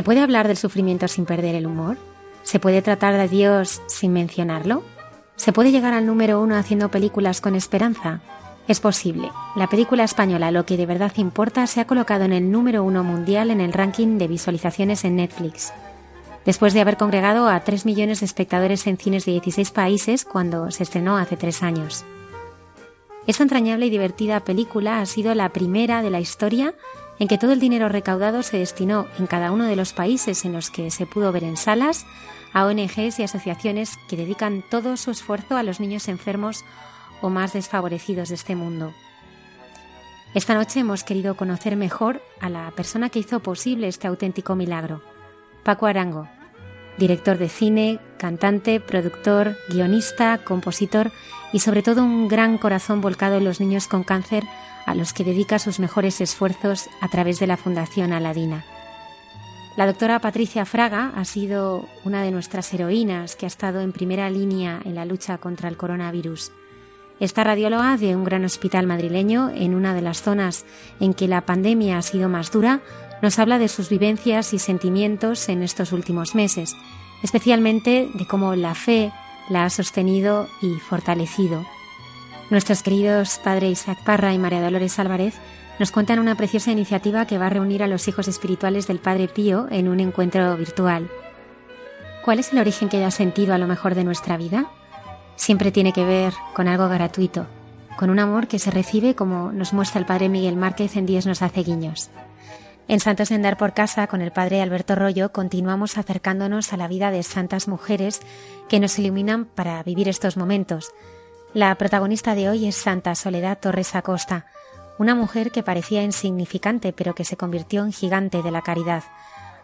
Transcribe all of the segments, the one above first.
¿Se puede hablar del sufrimiento sin perder el humor? ¿Se puede tratar de Dios sin mencionarlo? ¿Se puede llegar al número uno haciendo películas con esperanza? Es posible. La película española Lo que de verdad importa se ha colocado en el número uno mundial en el ranking de visualizaciones en Netflix. Después de haber congregado a 3 millones de espectadores en cines de 16 países cuando se estrenó hace tres años. Esta entrañable y divertida película ha sido la primera de la historia en que todo el dinero recaudado se destinó en cada uno de los países en los que se pudo ver en salas a ONGs y asociaciones que dedican todo su esfuerzo a los niños enfermos o más desfavorecidos de este mundo. Esta noche hemos querido conocer mejor a la persona que hizo posible este auténtico milagro, Paco Arango, director de cine, cantante, productor, guionista, compositor y sobre todo un gran corazón volcado en los niños con cáncer a los que dedica sus mejores esfuerzos a través de la Fundación Aladina. La doctora Patricia Fraga ha sido una de nuestras heroínas que ha estado en primera línea en la lucha contra el coronavirus. Esta radióloga de un gran hospital madrileño, en una de las zonas en que la pandemia ha sido más dura, nos habla de sus vivencias y sentimientos en estos últimos meses, especialmente de cómo la fe la ha sostenido y fortalecido. Nuestros queridos padre Isaac Parra y María Dolores Álvarez nos cuentan una preciosa iniciativa que va a reunir a los hijos espirituales del Padre Pío en un encuentro virtual. ¿Cuál es el origen que haya sentido a lo mejor de nuestra vida? Siempre tiene que ver con algo gratuito, con un amor que se recibe como nos muestra el Padre Miguel Márquez en Dios nos hace guiños. En Santos en Dar por Casa, con el Padre Alberto Rollo, continuamos acercándonos a la vida de santas mujeres que nos iluminan para vivir estos momentos, la protagonista de hoy es Santa Soledad Torres Acosta, una mujer que parecía insignificante pero que se convirtió en gigante de la caridad,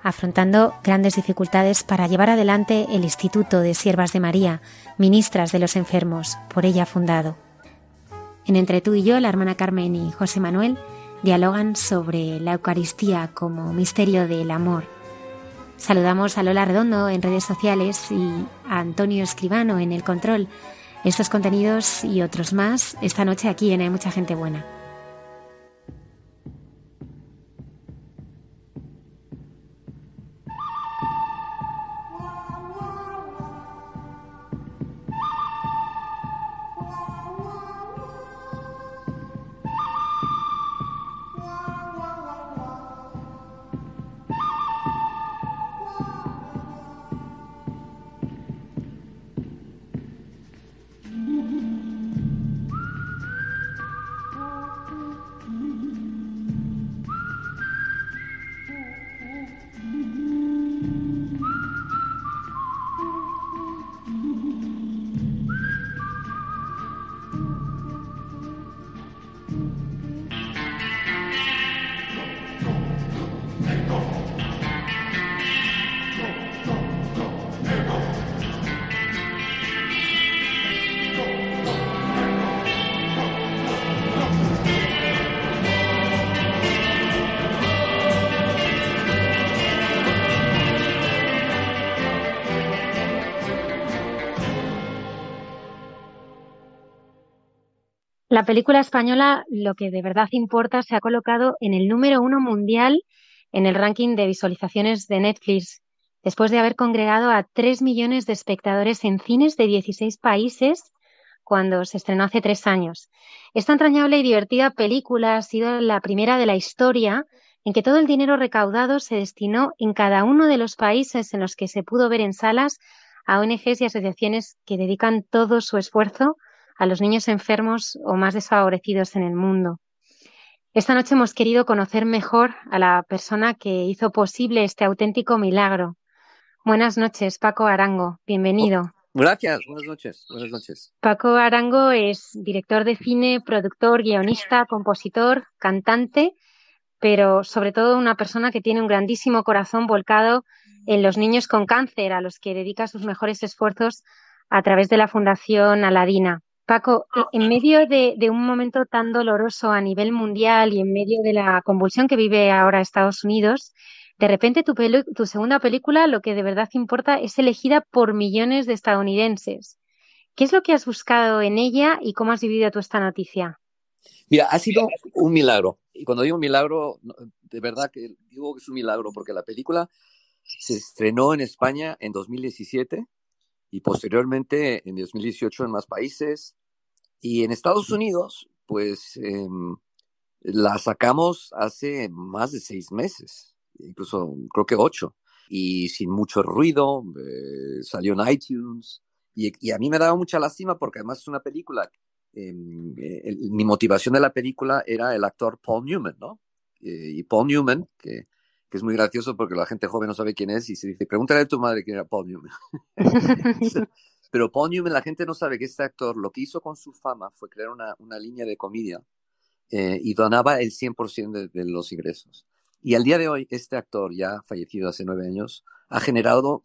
afrontando grandes dificultades para llevar adelante el Instituto de Siervas de María, ministras de los enfermos, por ella fundado. En Entre tú y yo, la hermana Carmen y José Manuel dialogan sobre la Eucaristía como misterio del amor. Saludamos a Lola Redondo en redes sociales y a Antonio Escribano en el control estos contenidos y otros más esta noche aquí en Hay mucha gente buena. Película española, lo que de verdad importa, se ha colocado en el número uno mundial en el ranking de visualizaciones de Netflix, después de haber congregado a tres millones de espectadores en cines de 16 países cuando se estrenó hace tres años. Esta entrañable y divertida película ha sido la primera de la historia en que todo el dinero recaudado se destinó en cada uno de los países en los que se pudo ver en salas a ONGs y asociaciones que dedican todo su esfuerzo a los niños enfermos o más desfavorecidos en el mundo. Esta noche hemos querido conocer mejor a la persona que hizo posible este auténtico milagro, Buenas noches, Paco Arango. Bienvenido. Gracias, buenas noches, buenas noches. Paco Arango es director de cine, productor, guionista, compositor, cantante, pero sobre todo una persona que tiene un grandísimo corazón volcado en los niños con cáncer, a los que dedica sus mejores esfuerzos a través de la Fundación Aladina. Paco, en medio de, un momento tan doloroso a nivel mundial y en medio de la convulsión que vive ahora Estados Unidos, de repente tu, tu segunda película, lo que de verdad importa, es elegida por millones de estadounidenses. ¿Qué es lo que has buscado en ella y cómo has vivido tú esta noticia? Mira, ha sido un milagro. Y cuando digo milagro, de verdad que digo que es un milagro, porque la película se estrenó en España en 2017 y posteriormente en 2018 en más países. Y en Estados Unidos, pues em, la sacamos hace más de seis meses, incluso creo que ocho, y sin mucho ruido, eh, salió en iTunes. Y, a mí me daba mucha lástima porque además es una película, em, eh, mi motivación de la película era el actor Paul Newman, ¿no? Eh, y Paul Newman, que que es muy gracioso porque la gente joven no sabe quién es y se dice, pregúntale a tu madre quién era Paul Newman. Pero Paul Newman, la gente no sabe que este actor lo que hizo con su fama fue crear una, una línea de comedia eh, y donaba el 100% de, de, los ingresos. Y al día de hoy, este actor, ya fallecido hace nueve años, ha generado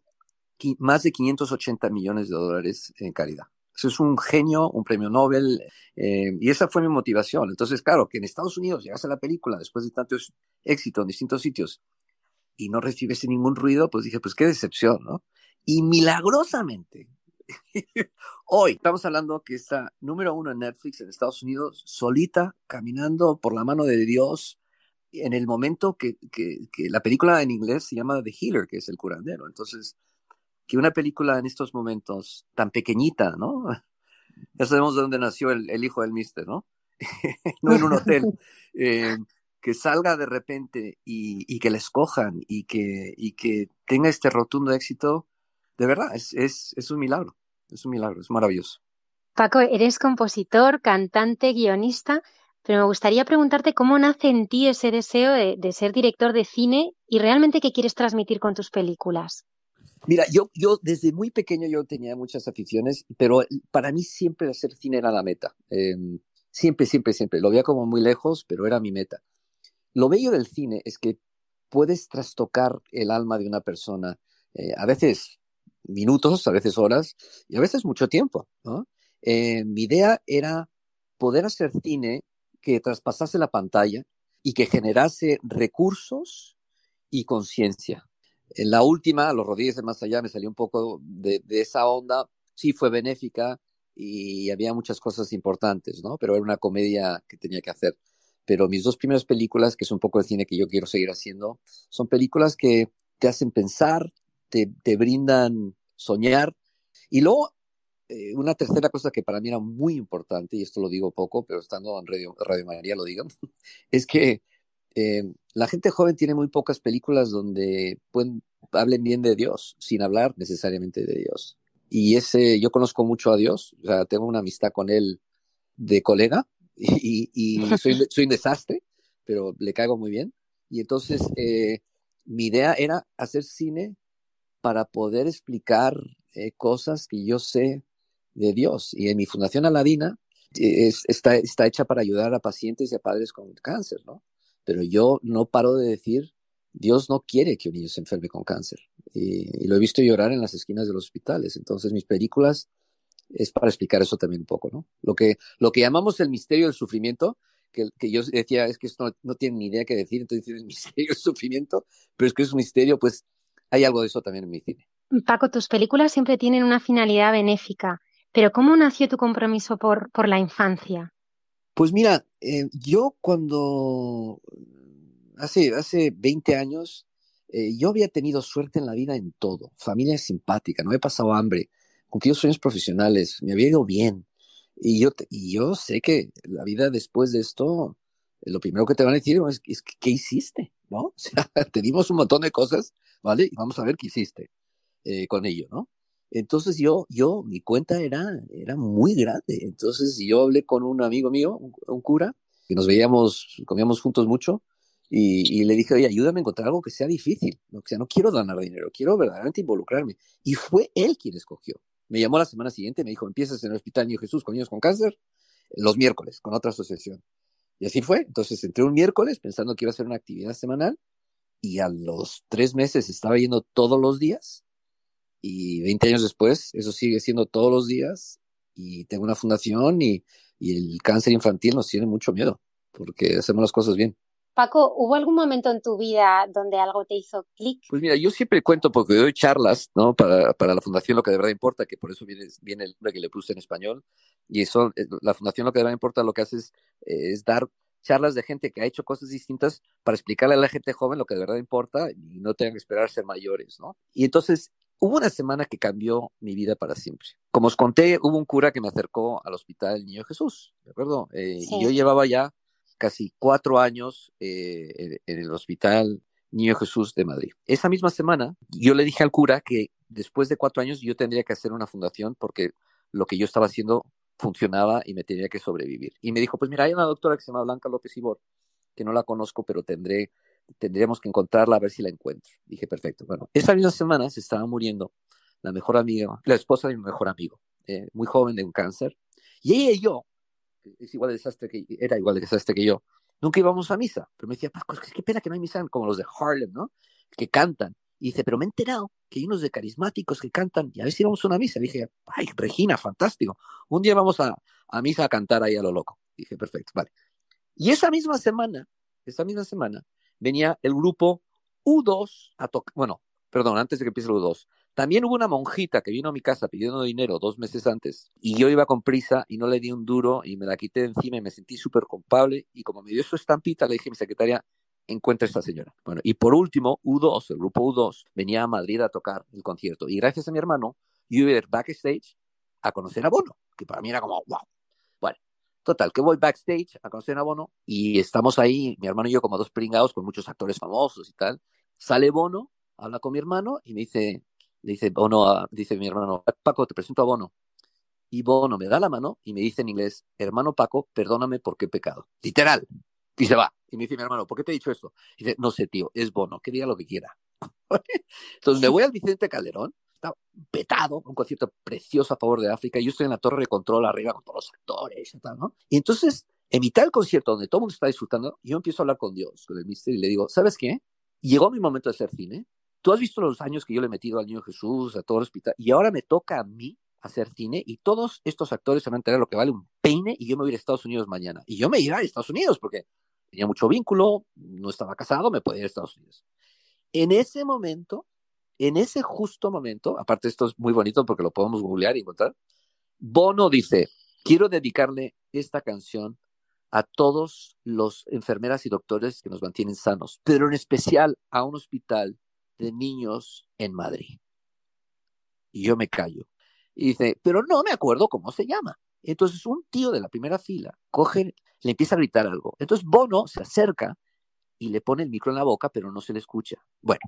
más de 580 millones de dólares en caridad. Eso es un genio, un premio Nobel, eh, y esa fue mi motivación. Entonces, claro, que en Estados Unidos llegase a la película después de tanto éxito en distintos sitios y no recibiese ningún ruido, pues dije, pues qué decepción, ¿no? Y milagrosamente, hoy estamos hablando que está número uno en Netflix en Estados Unidos, solita, caminando por la mano de Dios, en el momento que, que, que la película en inglés se llama The Healer, que es el curandero. Entonces, que una película en estos momentos tan pequeñita, ¿no? Ya sabemos de dónde nació el, hijo del mister, ¿no? no en un hotel. Eh, que salga de repente y, que la escojan y que, y que tenga este rotundo éxito, de verdad, es, es, es un milagro, es un milagro, es maravilloso. Paco, eres compositor, cantante, guionista, pero me gustaría preguntarte cómo nace en ti ese deseo de ser director de cine y realmente qué quieres transmitir con tus películas. Mira, yo, yo desde muy pequeño yo tenía muchas aficiones, pero para mí siempre hacer cine era la meta. Em, siempre, siempre, siempre. Lo veía como muy lejos, pero era mi meta. Lo bello del cine es que puedes trastocar el alma de una persona, eh, a veces minutos, a veces horas, y a veces mucho tiempo. Eh, mi idea era poder hacer cine que traspasase la pantalla y que generase recursos y conciencia. En la última, Los Rodríguez de Más Allá, me salió un poco de, esa onda. Sí, fue benéfica y había muchas cosas importantes, ¿no? Pero era una comedia que tenía que hacer. Pero mis dos primeras películas, que es un poco el cine que yo quiero seguir haciendo, son películas que te hacen pensar, te, brindan soñar. Y luego, eh, una tercera cosa que para mí era muy importante, y esto lo digo poco, pero estando en Radio, Radio María lo digo, es que eh, la gente joven tiene muy pocas películas donde hablen bien de Dios, sin hablar necesariamente de Dios. Y ese, yo conozco mucho a Dios, o sea, tengo una amistad con él de colega y, soy, un desastre, pero le caigo muy bien. Y entonces, eh, mi idea era hacer cine para poder explicar eh, cosas que yo sé de Dios. Y en mi Fundación Aladina está, está hecha para ayudar a pacientes y a padres con cáncer, ¿no? Pero yo no paro de decir, Dios no quiere que un niño se enferme con cáncer. Y, lo he visto llorar en las esquinas de los hospitales. Entonces, mis películas es para explicar eso también un poco, ¿no? Lo que, lo que llamamos el misterio del sufrimiento, que, que yo decía es que esto no, tiene ni idea qué decir, entonces el misterio del sufrimiento, pero es que es un misterio, pues hay algo de eso también en mi cine. Paco, tus películas siempre tienen una finalidad benéfica, pero ¿cómo nació tu compromiso por, por la infancia? Pues mira, eh, yo cuando hace, hace 20 años, eh, yo había tenido suerte en la vida en todo. Familia simpática, no he pasado hambre, cumplido sueños profesionales, me había ido bien. Y yo, y yo sé que la vida después de esto, lo primero que te van a decir es, ¿qué hiciste? ¿No? O sea, te dimos un montón de cosas, ¿vale? Y vamos a ver qué hiciste eh, con ello, ¿no? Entonces yo, yo, mi cuenta era, era muy grande. Entonces yo hablé con un amigo mío, un, cura, que nos veíamos, comíamos juntos mucho, Y, le dije, oye, ayúdame a encontrar algo que sea difícil. O sea, no quiero ganar dinero, quiero verdaderamente involucrarme. Y fue él quien escogió. Me llamó la semana siguiente me dijo, empiezas en el Hospital Niño Jesús con niños con cáncer los miércoles, con otra asociación. Y así fue. Entonces entré un miércoles pensando que iba a ser una actividad semanal y a los tres meses estaba yendo todos los días y 20 años después eso sigue siendo todos los días y tengo una fundación y, y el cáncer infantil nos tiene mucho miedo porque hacemos las cosas bien. Paco, ¿hubo algún momento en tu vida donde algo te hizo clic? Pues mira, yo siempre cuento porque doy charlas, ¿no? Para, para la Fundación Lo que de verdad importa, que por eso viene, viene el nombre que le puse en español. Y eso, eh, la Fundación Lo que de verdad importa lo que hace es, eh, es dar charlas de gente que ha hecho cosas distintas para explicarle a la gente joven lo que de verdad importa y no tengan que esperar a ser mayores, ¿no? Y entonces hubo una semana que cambió mi vida para siempre. Como os conté, hubo un cura que me acercó al hospital Niño Jesús, ¿de acuerdo? Eh, y yo llevaba ya casi cuatro años eh, en, el Hospital Niño Jesús de Madrid. Esa misma semana yo le dije al cura que después de cuatro años yo tendría que hacer una fundación porque lo que yo estaba haciendo funcionaba y me tenía que sobrevivir. Y me dijo, pues mira, hay una doctora que se llama Blanca López Ibor, que no la conozco, pero tendré, tendríamos que encontrarla a ver si la encuentro. Dije, perfecto. Bueno, esa misma semana se estaba muriendo la mejor amiga, la esposa de mi mejor amigo, eh, muy joven de un cáncer. Y ella y yo es igual de desastre que era igual de desastre que yo. Nunca íbamos a misa, pero me decía, Paco, es qué pena que no hay misa como los de Harlem, ¿no? Que cantan. Y dice, pero me he enterado que hay unos de carismáticos que cantan y a ver si vamos a una misa. Y dije, ay, Regina, fantástico. Un día vamos a, a misa a cantar ahí a lo loco. dije, perfecto, vale. Y esa misma semana, esa misma semana, venía el grupo U2 a tocar, bueno, perdón, antes de que empiece el U2, también hubo una monjita que vino a mi casa pidiendo dinero dos meses antes y yo iba con prisa y no le di un duro y me la quité de encima y me sentí súper culpable y como me dio su estampita le dije a mi secretaria, encuentra a esta señora. Bueno, y por último, U2, el grupo U2, venía a Madrid a tocar el concierto y gracias a mi hermano yo iba a ir backstage a conocer a Bono, que para mí era como, wow. Total, que voy backstage a conocer a Bono y estamos ahí, mi hermano y yo como dos pringados con muchos actores famosos y tal. Sale Bono, habla con mi hermano y me dice, dice Bono, dice mi hermano, Paco, te presento a Bono. Y Bono me da la mano y me dice en inglés, hermano Paco, perdóname porque he pecado. Literal. Y se va. Y me dice mi hermano, ¿por qué te he dicho esto? Y dice, no sé, tío, es Bono, que diga lo que quiera. Entonces me voy al Vicente Calderón, está petado, un concierto precioso a favor de África, y yo estoy en la torre de control arriba con todos los actores y tal, ¿no? Y entonces, en mitad del concierto donde todo el mundo está disfrutando, yo empiezo a hablar con Dios, con el mister, y le digo, ¿sabes qué? Llegó mi momento de hacer cine, Tú has visto los años que yo le he metido al niño Jesús, a todo el hospital, y ahora me toca a mí hacer cine y todos estos actores se van a enterar lo que vale un peine y yo me voy a ir a Estados Unidos mañana. Y yo me iré a Estados Unidos porque tenía mucho vínculo, no estaba casado, me podía ir a Estados Unidos. En ese momento, en ese justo momento, aparte esto es muy bonito porque lo podemos googlear y encontrar, Bono dice, quiero dedicarle esta canción a todos los enfermeras y doctores que nos mantienen sanos, pero en especial a un hospital de niños en Madrid. Y yo me callo. Y dice, pero no me acuerdo cómo se llama. Entonces un tío de la primera fila coge, le empieza a gritar algo. Entonces Bono se acerca y le pone el micro en la boca, pero no se le escucha. Bueno,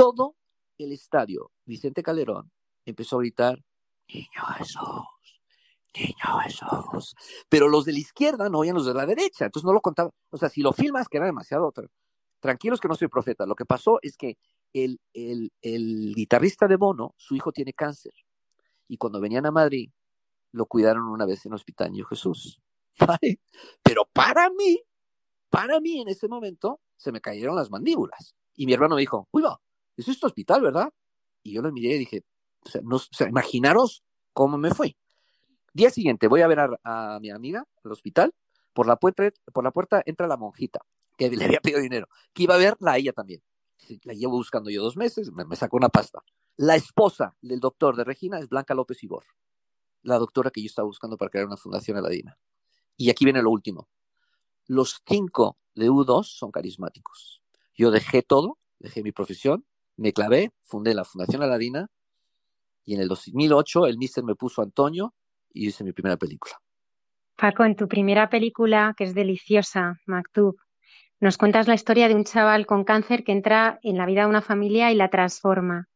todo el estadio, Vicente Calderón, empezó a gritar, Niño Jesús, Niño Jesús. Pero los de la izquierda no oían los de la derecha, entonces no lo contaba. O sea, si lo filmas, que era demasiado tranquilos que no soy profeta. Lo que pasó es que el, el, el guitarrista de Bono, su hijo tiene cáncer. Y cuando venían a Madrid, lo cuidaron una vez en el Hospital Niño Jesús. ¿Vale? Pero para mí, para mí en ese momento, se me cayeron las mandíbulas. Y mi hermano me dijo, uy, es este hospital, ¿verdad? Y yo lo miré y dije, o sea, no, o sea, imaginaros cómo me fue. Día siguiente voy a ver a, mi amiga al hospital. Por la, puerta, por la puerta entra la monjita que le había pedido dinero, que iba a verla a ella también. La llevo buscando yo dos meses, me, sacó una pasta. La esposa del doctor de Regina es Blanca López Ibor, la doctora que yo estaba buscando para crear una fundación aladina. Y aquí viene lo último. Los cinco de U2 son carismáticos. Yo dejé todo, dejé mi profesión, me clavé, fundé la Fundación Aladina y en el 2008 el mister me puso Antonio y hice mi primera película. Paco, en tu primera película, que es deliciosa, Maktub, nos cuentas la historia de un chaval con cáncer que entra en la vida de una familia y la transforma.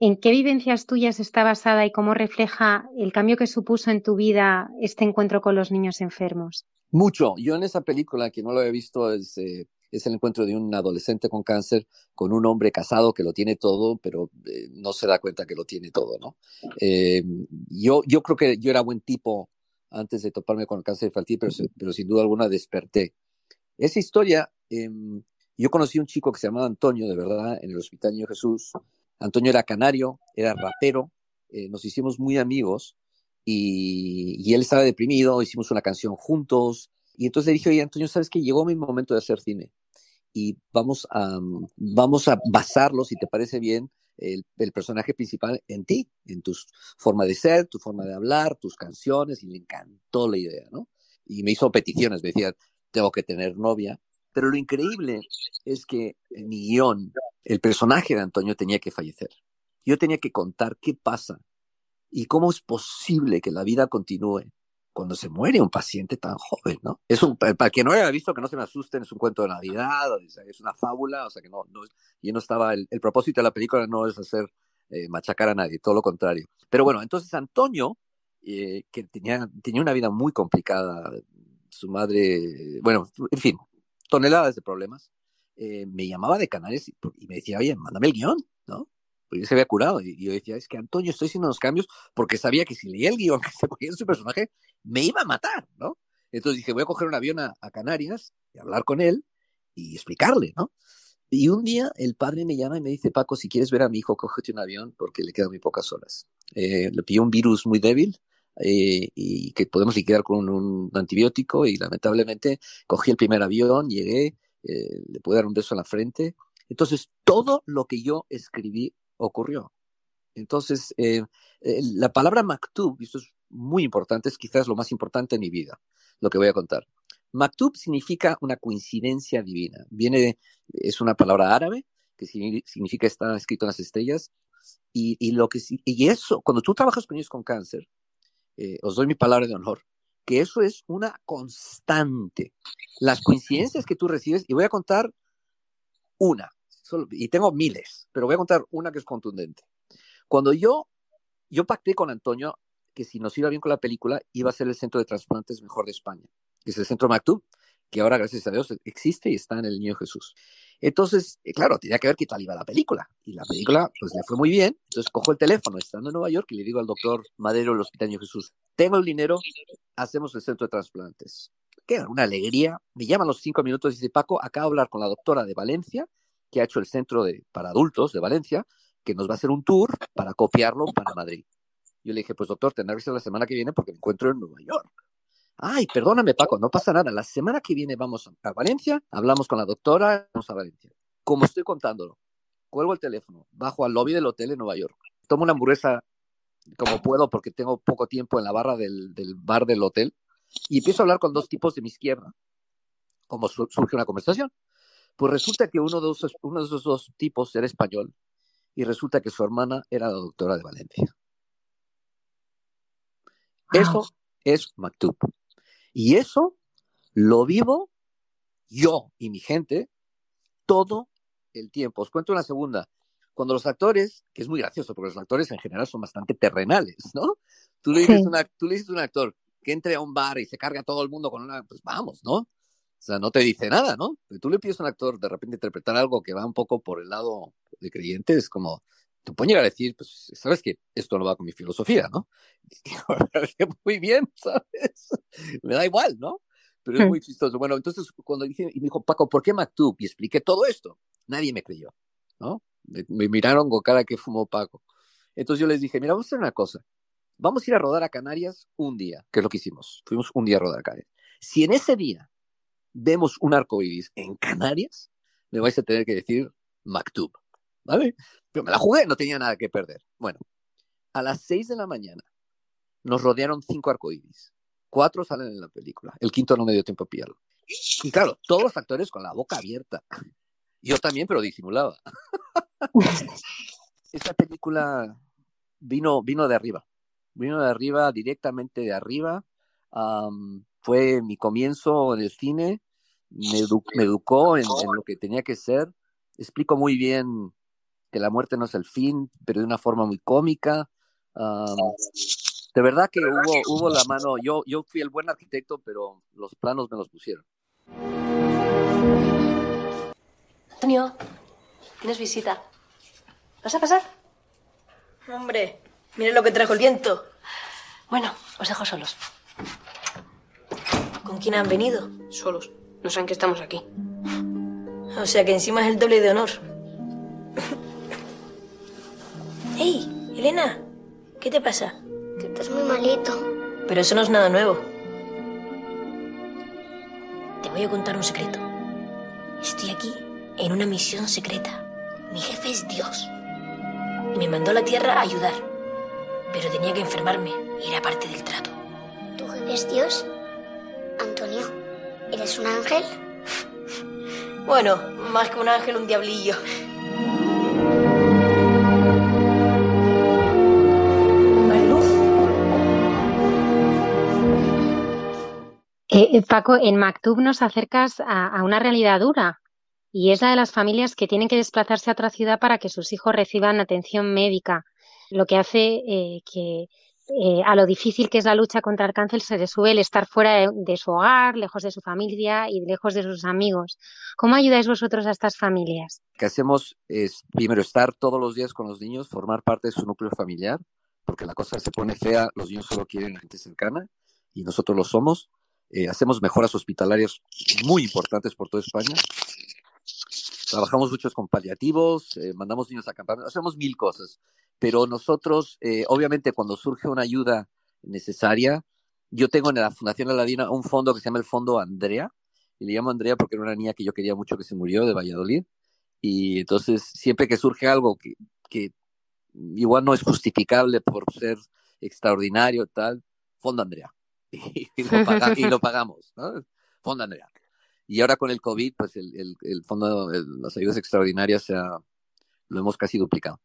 ¿En qué vivencias tuyas está basada y cómo refleja el cambio que supuso en tu vida este encuentro con los niños enfermos? Mucho. Yo en esa película, que no lo había visto, es, eh, es el encuentro de un adolescente con cáncer con un hombre casado que lo tiene todo, pero eh, no se da cuenta que lo tiene todo, ¿no? Eh, yo, yo creo que yo era buen tipo antes de toparme con el cáncer infantil, pero, pero sin duda alguna desperté. Esa historia, em, yo conocí a un chico que se llamaba Antonio, de verdad, en el Hospital Niño Jesús. Antonio era canario, era rapero, eh, nos hicimos muy amigos y, y, él estaba deprimido, hicimos una canción juntos. Y entonces le dije, oye, Antonio, ¿sabes que Llegó mi momento de hacer cine y vamos a, vamos a basarlo, si te parece bien, el, el, personaje principal en ti, en tu forma de ser, tu forma de hablar, tus canciones, y le encantó la idea, ¿no? Y me hizo peticiones, me decía, tengo que tener novia. Pero lo increíble es que en mi guion, el personaje de Antonio tenía que fallecer. Yo tenía que contar qué pasa y cómo es posible que la vida continúe cuando se muere un paciente tan joven, ¿no? Es un, para quien no haya visto, que no se me asusten, es un cuento de Navidad, es una fábula, o sea que no, no y no estaba, el, el, propósito de la película no es hacer eh, machacar a nadie, todo lo contrario. Pero bueno, entonces Antonio, eh, que tenía, tenía una vida muy complicada, su madre, bueno, en fin, toneladas de problemas, eh, me llamaba de Canales y, y me decía, oye, mándame el guion, ¿no? Porque se había curado. Y yo decía, es que Antonio, estoy haciendo unos cambios porque sabía que si leía el guion que se ponía en su personaje, me iba a matar, ¿no? Entonces dije, voy a coger un avión a, a, Canarias y hablar con él y explicarle, ¿no? Y un día el padre me llama y me dice, Paco, si quieres ver a mi hijo, cógete un avión porque le quedan muy pocas horas. Eh, le pilló un virus muy débil eh, y que podemos liquidar con un, antibiótico y lamentablemente cogí el primer avión, llegué, eh, le pude dar un beso en la frente. Entonces, todo lo que yo escribí ocurrió. Entonces, eh, eh, la palabra maktub, y esto es muy importante, es quizás lo más importante en mi vida, lo que voy a contar. Maktub significa una coincidencia divina. Viene, es una palabra árabe que significa está escrito en las estrellas. Y, y lo que, y eso, cuando tú trabajas con ellos con cáncer, eh, os doy mi palabra de honor, que eso es una constante. Las coincidencias que tú recibes, y voy a contar una, solo, y tengo miles, pero voy a contar una que es contundente. Cuando yo, yo pacté con Antonio que si nos iba bien con la película, iba a ser el centro de trasplantes mejor de España, que es el centro Mactub, que ahora, gracias a Dios, existe y está en el Niño Jesús. Entonces, eh, claro, tenía que ver qué tal iba la película. Y la película, pues le fue muy bien. Entonces cojo el teléfono estando en Nueva York y le digo al doctor Madero del Hospital Niño Jesús, tengo el dinero, hacemos el centro de trasplantes. Qué una alegría. Me llaman los cinco minutos y dice, Paco, acabo de hablar con la doctora de Valencia, que ha hecho el centro de, para adultos de Valencia, que nos va a hacer un tour para copiarlo para Madrid. Yo le dije, pues doctor, tendrá que ser la semana que viene porque me encuentro en Nueva York. Ay, perdóname Paco, no pasa nada. La semana que viene vamos a Valencia, hablamos con la doctora, vamos a Valencia. Como estoy contándolo, cuelgo el teléfono, bajo al lobby del hotel en Nueva York, tomo una hamburguesa como puedo porque tengo poco tiempo en la barra del, del bar del hotel y empiezo a hablar con dos tipos de mi izquierda. Como surge una conversación. Pues resulta que uno de, esos, uno de esos dos tipos era español y resulta que su hermana era la doctora de Valencia. Eso es Maktub. Y eso lo vivo yo y mi gente todo el tiempo. Os cuento una segunda. Cuando los actores, que es muy gracioso, porque los actores en general son bastante terrenales, ¿no? Tú le dices, sí. una, tú le dices a un actor que entre a un bar y se carga a todo el mundo con una, pues vamos, ¿no? O sea, no te dice nada, ¿no? Tú le pides a un actor de repente interpretar algo que va un poco por el lado de creyente, es como, te pueden llegar a decir, pues, sabes que esto no va con mi filosofía, ¿no? muy bien, ¿sabes? Me da igual, ¿no? Pero es muy chistoso. Bueno, entonces cuando dije, y me dijo, Paco, ¿por qué Maktub? Y expliqué todo esto. Nadie me creyó, ¿no? Me, me miraron con cara que fumó Paco. Entonces yo les dije, mira, vamos a hacer una cosa. Vamos a ir a rodar a Canarias un día, que es lo que hicimos. Fuimos un día a rodar a Canarias. Si en ese día vemos un arco iris en Canarias, me vais a tener que decir Maktub, ¿vale? Pero me la jugué, no tenía nada que perder. Bueno, a las seis de la mañana nos rodearon cinco arcoíris. Cuatro salen en la película. El quinto no me dio tiempo a pillarlo. Y claro, todos los actores con la boca abierta. Yo también, pero disimulaba. Esa película vino, vino de arriba. Vino de arriba, directamente de arriba. Um, fue mi comienzo en el cine. Me, edu me educó en, en lo que tenía que ser. Explico muy bien que la muerte no es el fin, pero de una forma muy cómica. Um, De verdad que hubo, hubo la mano, yo, yo fui el buen arquitecto, pero los planos me los pusieron. Antonio, tienes visita. ¿Vas a pasar? Hombre, mire lo que trajo el viento. Bueno, os dejo solos. ¿Con quién han venido? Solos. No saben que estamos aquí. O sea que encima es el doble de honor. ¡Hey, Elena! ¿Qué te pasa? Que estás muy malito. Pero eso no es nada nuevo. Te voy a contar un secreto. Estoy aquí en una misión secreta. Mi jefe es Dios. Y me mandó a la Tierra a ayudar. Pero tenía que enfermarme y era parte del trato. ¿Tu jefe es Dios? Antonio, ¿eres un ángel? Bueno, más que un ángel, un diablillo. Eh, eh, Paco, en Maktub nos acercas a, a una realidad dura y es la de las familias que tienen que desplazarse a otra ciudad para que sus hijos reciban atención médica, lo que hace eh, que eh, a lo difícil que es la lucha contra el cáncer se le sube el estar fuera de, su hogar, lejos de su familia y lejos de sus amigos. ¿Cómo ayudáis vosotros a estas familias? Lo que hacemos es, primero, estar todos los días con los niños, formar parte de su núcleo familiar, porque la cosa se pone fea, los niños solo quieren gente cercana y nosotros lo somos. Eh, hacemos mejoras hospitalarias muy importantes por toda España. Trabajamos muchos con paliativos, eh, mandamos niños a campamentos, hacemos mil cosas. Pero nosotros, eh, obviamente, cuando surge una ayuda necesaria, yo tengo en la Fundación Aladina un fondo que se llama el Fondo Andrea, y le llamo Andrea porque era una niña que yo quería mucho que se murió de Valladolid. Y entonces, siempre que surge algo que, que igual no es justificable por ser extraordinario, tal, Fondo Andrea. Y, lo, paga- y lo pagamos, ¿no? Fondo Andrea. Y ahora con el COVID, pues el, el, fondo, las ayudas extraordinarias se ha- lo hemos casi duplicado.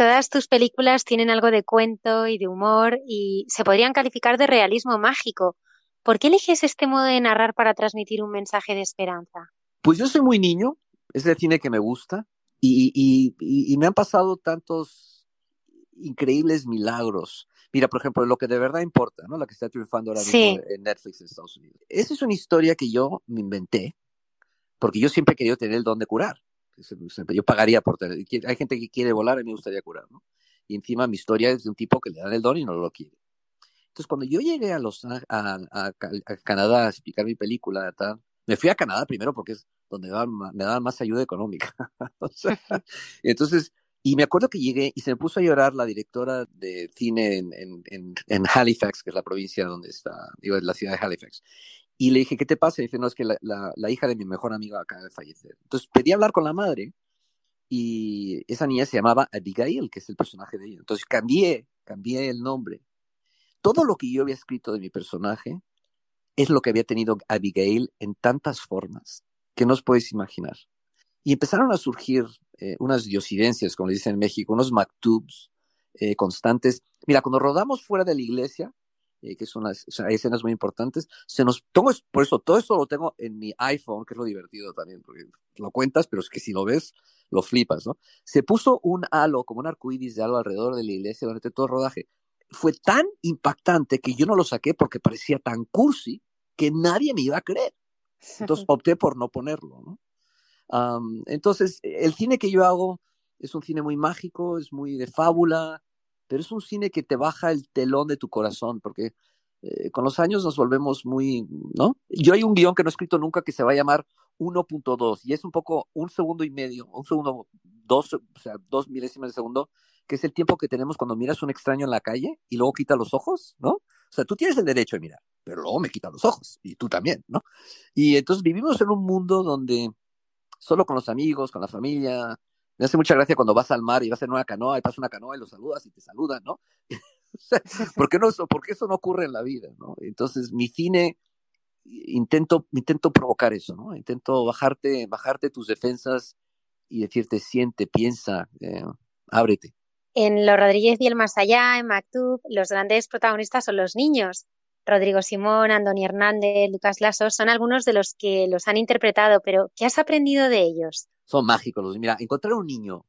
Todas tus películas tienen algo de cuento y de humor y se podrían calificar de realismo mágico. ¿Por qué eliges este modo de narrar para transmitir un mensaje de esperanza? Pues yo soy muy niño, es el cine que me gusta, y, y, y, y me han pasado tantos increíbles milagros. Mira, por ejemplo, lo que de verdad importa, ¿no? La que está triunfando ahora Sí. mismo en Netflix en Estados Unidos. Esa es una historia que yo me inventé, porque yo siempre he querido tener el don de curar. Yo pagaría por tener. Hay gente que quiere volar, a mí me gustaría curar, ¿no? Y encima mi historia es de un tipo que le dan el don y no lo quiere. Entonces, cuando yo llegué a, Los, a, a a Canadá a explicar mi película, tal, me fui a Canadá primero porque es donde me daban, me daban más ayuda económica. O sea, entonces, y me acuerdo que llegué y se me puso a llorar la directora de cine en, en, en, en Halifax, que es la provincia donde está, digo, es la ciudad de Halifax. Y le dije, ¿qué te pasa? Y dice, no, es que la, la, la hija de mi mejor amigo acaba de fallecer. Entonces pedí hablar con la madre y esa niña se llamaba Abigail, que es el personaje de ella. Entonces cambié, cambié el nombre. Todo lo que yo había escrito de mi personaje es lo que había tenido Abigail en tantas formas que no os podéis imaginar. Y empezaron a surgir eh, unas diosidencias, como le dicen en México, unos maktubs eh, constantes. Mira, cuando rodamos fuera de la iglesia, eh, que son unas, o sea, hay escenas muy importantes, se nos, tengo, por eso, todo esto lo tengo en mi iPhone, que es lo divertido también, porque lo cuentas, pero es que si lo ves, lo flipas, ¿no? Se puso un halo, como un arcoíris de halo alrededor de la iglesia durante todo el rodaje. Fue tan impactante que yo no lo saqué porque parecía tan cursi que nadie me iba a creer. Entonces opté por no ponerlo, ¿no? Um, entonces, el cine que yo hago es un cine muy mágico, es muy de fábula, pero es un cine que te baja el telón de tu corazón, porque eh, con los años nos volvemos muy, ¿no? Yo hay un guion que no he escrito nunca que se va a llamar 1.2 y es un poco un segundo y medio, un segundo, dos, o dos milésimas de segundo, que es el tiempo que tenemos cuando miras a un extraño en la calle y luego quita los ojos, ¿no? O sea, tú tienes el derecho de mirar, pero luego me quitan los ojos y tú también, ¿no? Y entonces vivimos en un mundo donde solo con los amigos, con la familia. Me hace mucha gracia cuando vas al mar y vas en una canoa y pasas una canoa y los saludas y te saludan, ¿no? O sea, ¿Por qué, no eso, ¿Por qué eso no ocurre en la vida, no? Entonces, mi cine, intento, intento provocar eso, ¿no? Intento bajarte, bajarte tus defensas y decirte, siente, piensa, eh, ábrete. En Los Rodríguez y el Más Allá, en Maktub, los grandes protagonistas son los niños. Rodrigo Simón, Andoni Hernández, Lucas Lasso son algunos de los que los han interpretado, pero ¿qué has aprendido de ellos? Son mágicos. Los, mira, encontrar un niño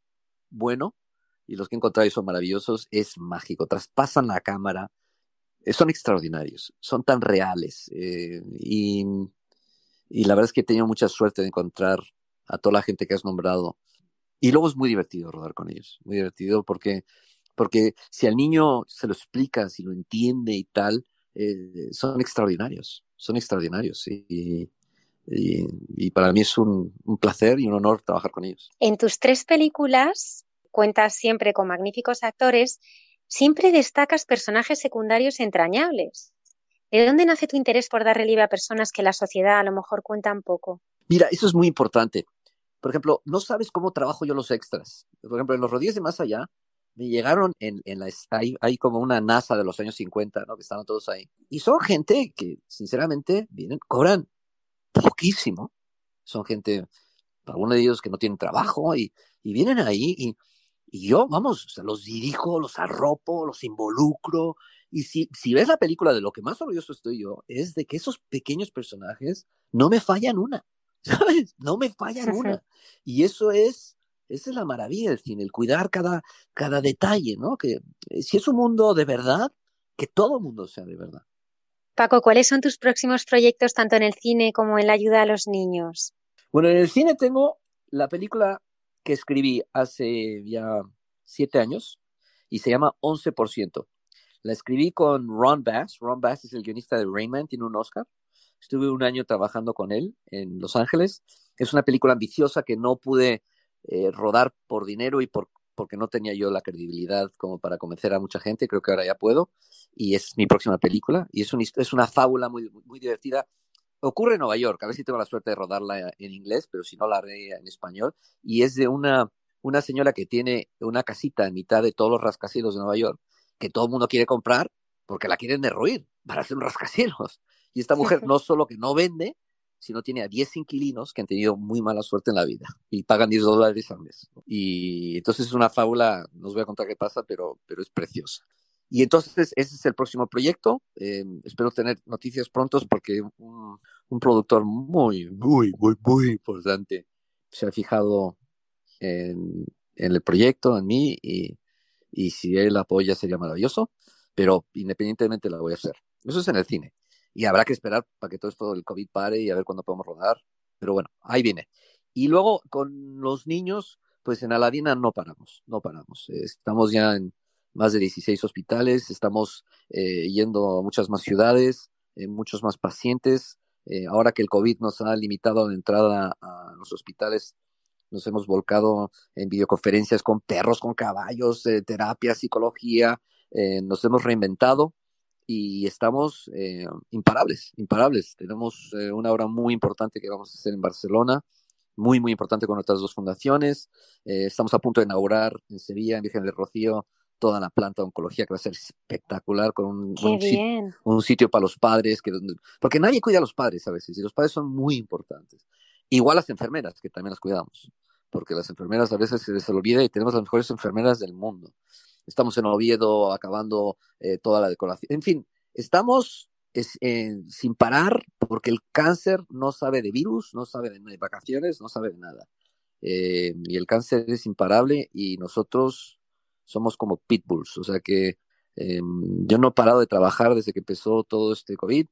bueno, y los que ahí son maravillosos, es mágico. Traspasan la cámara, eh, son extraordinarios, son tan reales. Eh, y, la verdad es que he tenido mucha suerte de encontrar a toda la gente que has nombrado. Y luego es muy divertido rodar con ellos, muy divertido porque, porque si al niño se lo explica, si lo entiende y tal, eh, son extraordinarios, son extraordinarios. Y, y, y para mí es un, un placer y un honor trabajar con ellos. En tus tres películas cuentas siempre con magníficos actores siempre destacas personajes secundarios entrañables. ¿De dónde nace tu interés por dar relieve a personas que la sociedad a lo mejor cuentan poco? Mira, eso es muy importante. Por ejemplo, no sabes cómo trabajo yo los extras. Por ejemplo, en los rodillos de más allá, me llegaron en, en la, hay, hay, como una NASA de los años 50, ¿no? Que estaban todos ahí. Y son gente que, sinceramente, vienen, cobran poquísimo. Son gente, algunos de ellos que no tienen trabajo y, y vienen ahí y, y yo, vamos, o sea, los dirijo, los arropo, los involucro. Y si, si ves la película, de lo que más orgulloso estoy yo, es de que esos pequeños personajes no me fallan una, ¿sabes? No me fallan una. Y eso es, esa es la maravilla del cine, el cuidar cada, cada detalle, ¿no? Que eh, si es un mundo de verdad, que todo mundo sea de verdad. Paco, ¿cuáles son tus próximos proyectos tanto en el cine como en la ayuda a los niños? Bueno, en el cine tengo la película que escribí hace ya siete años y se llama 11%. La escribí con Ron Bass. Ron Bass es el guionista de Rayman, tiene un Oscar. Estuve un año trabajando con él en Los Ángeles. Es una película ambiciosa que no pude eh, rodar por dinero y por, porque no tenía yo la credibilidad como para convencer a mucha gente. Creo que ahora ya puedo. Y es mi próxima película. Y es, un, es una fábula muy, muy divertida ocurre en Nueva York, a ver si tengo la suerte de rodarla en inglés, pero si no la haré en español, y es de una, una señora que tiene una casita en mitad de todos los rascacielos de Nueva York, que todo el mundo quiere comprar porque la quieren derruir para hacer un rascacielos. Y esta mujer no solo que no vende, sino tiene a 10 inquilinos que han tenido muy mala suerte en la vida y pagan 10 dólares al mes. Y entonces es una fábula, no os voy a contar qué pasa, pero, pero es preciosa. Y entonces ese es el próximo proyecto. Eh, espero tener noticias prontos porque un, un, productor muy, muy, muy, muy importante se ha fijado en, en el proyecto, en mí, y, y, si él apoya sería maravilloso, pero independientemente la voy a hacer. Eso es en el cine. Y habrá que esperar para que todo esto del COVID pare y a ver cuándo podemos rodar. Pero bueno, ahí viene. Y luego con los niños, pues en Aladina no paramos, no paramos. Estamos ya en más de 16 hospitales, estamos eh, yendo a muchas más ciudades, eh, muchos más pacientes. Eh, ahora que el COVID nos ha limitado la entrada a los hospitales, nos hemos volcado en videoconferencias con perros, con caballos, terapia, psicología, nos hemos reinventado y estamos imparables, imparables. Tenemos una obra muy importante que vamos a hacer en Barcelona, muy, muy importante con nuestras dos fundaciones. estamos a punto de inaugurar en Sevilla, en Virgen del Rocío, toda la planta de oncología que va a ser espectacular con un, un, sitio, un sitio, para los padres, que, porque nadie cuida a los padres a veces y los padres son muy importantes. Igual las enfermeras, que también las cuidamos, porque las enfermeras a veces se les olvida y tenemos las mejores enfermeras del mundo. Estamos en Oviedo acabando eh, toda la decoración. En fin, estamos es, sin parar porque el cáncer no sabe de virus, no sabe de vacaciones, no sabe de nada. Eh, y el cáncer es imparable y nosotros somos como pitbulls, o sea que eh, yo no he parado de trabajar desde que empezó todo este COVID.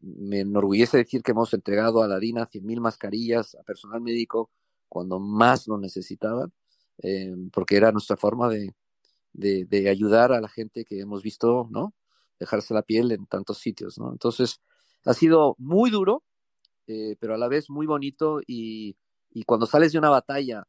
Me enorgullece decir que hemos entregado a la DINA 100.000 mascarillas a personal médico cuando más lo necesitaban, eh, porque era nuestra forma de, de, de, ayudar a la gente que hemos visto, ¿no? Dejarse la piel en tantos sitios, ¿no? Entonces, ha sido muy duro, eh, pero a la vez muy bonito y, y cuando sales de una batalla